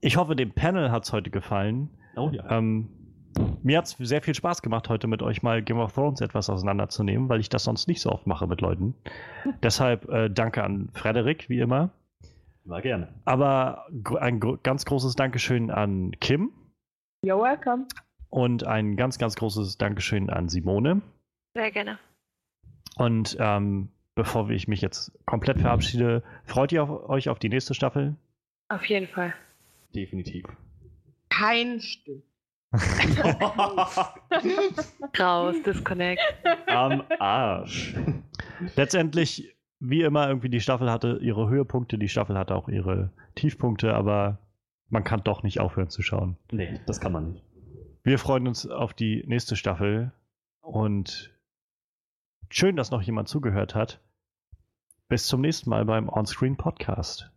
Ich hoffe, dem Panel hat es heute gefallen. Oh ja. Ähm, mir hat es sehr viel Spaß gemacht, heute mit euch mal Game of Thrones etwas auseinanderzunehmen, weil ich das sonst nicht so oft mache mit Leuten. Deshalb äh, danke an Frederik, wie immer. War gerne. Aber ein gro ganz großes Dankeschön an Kim You're welcome. und ein ganz, ganz großes Dankeschön an Simone. Sehr gerne. Und ähm, bevor ich mich jetzt komplett verabschiede, freut ihr auf, euch auf die nächste Staffel? Auf jeden Fall. Definitiv. Kein Stück. Raus, Disconnect. Am Arsch. Letztendlich, wie immer, irgendwie die Staffel hatte ihre Höhepunkte, die Staffel hatte auch ihre Tiefpunkte, aber man kann doch nicht aufhören zu schauen. Nee, das kann man nicht. Wir freuen uns auf die nächste Staffel und schön, dass noch jemand zugehört hat. Bis zum nächsten Mal beim Onscreen Podcast.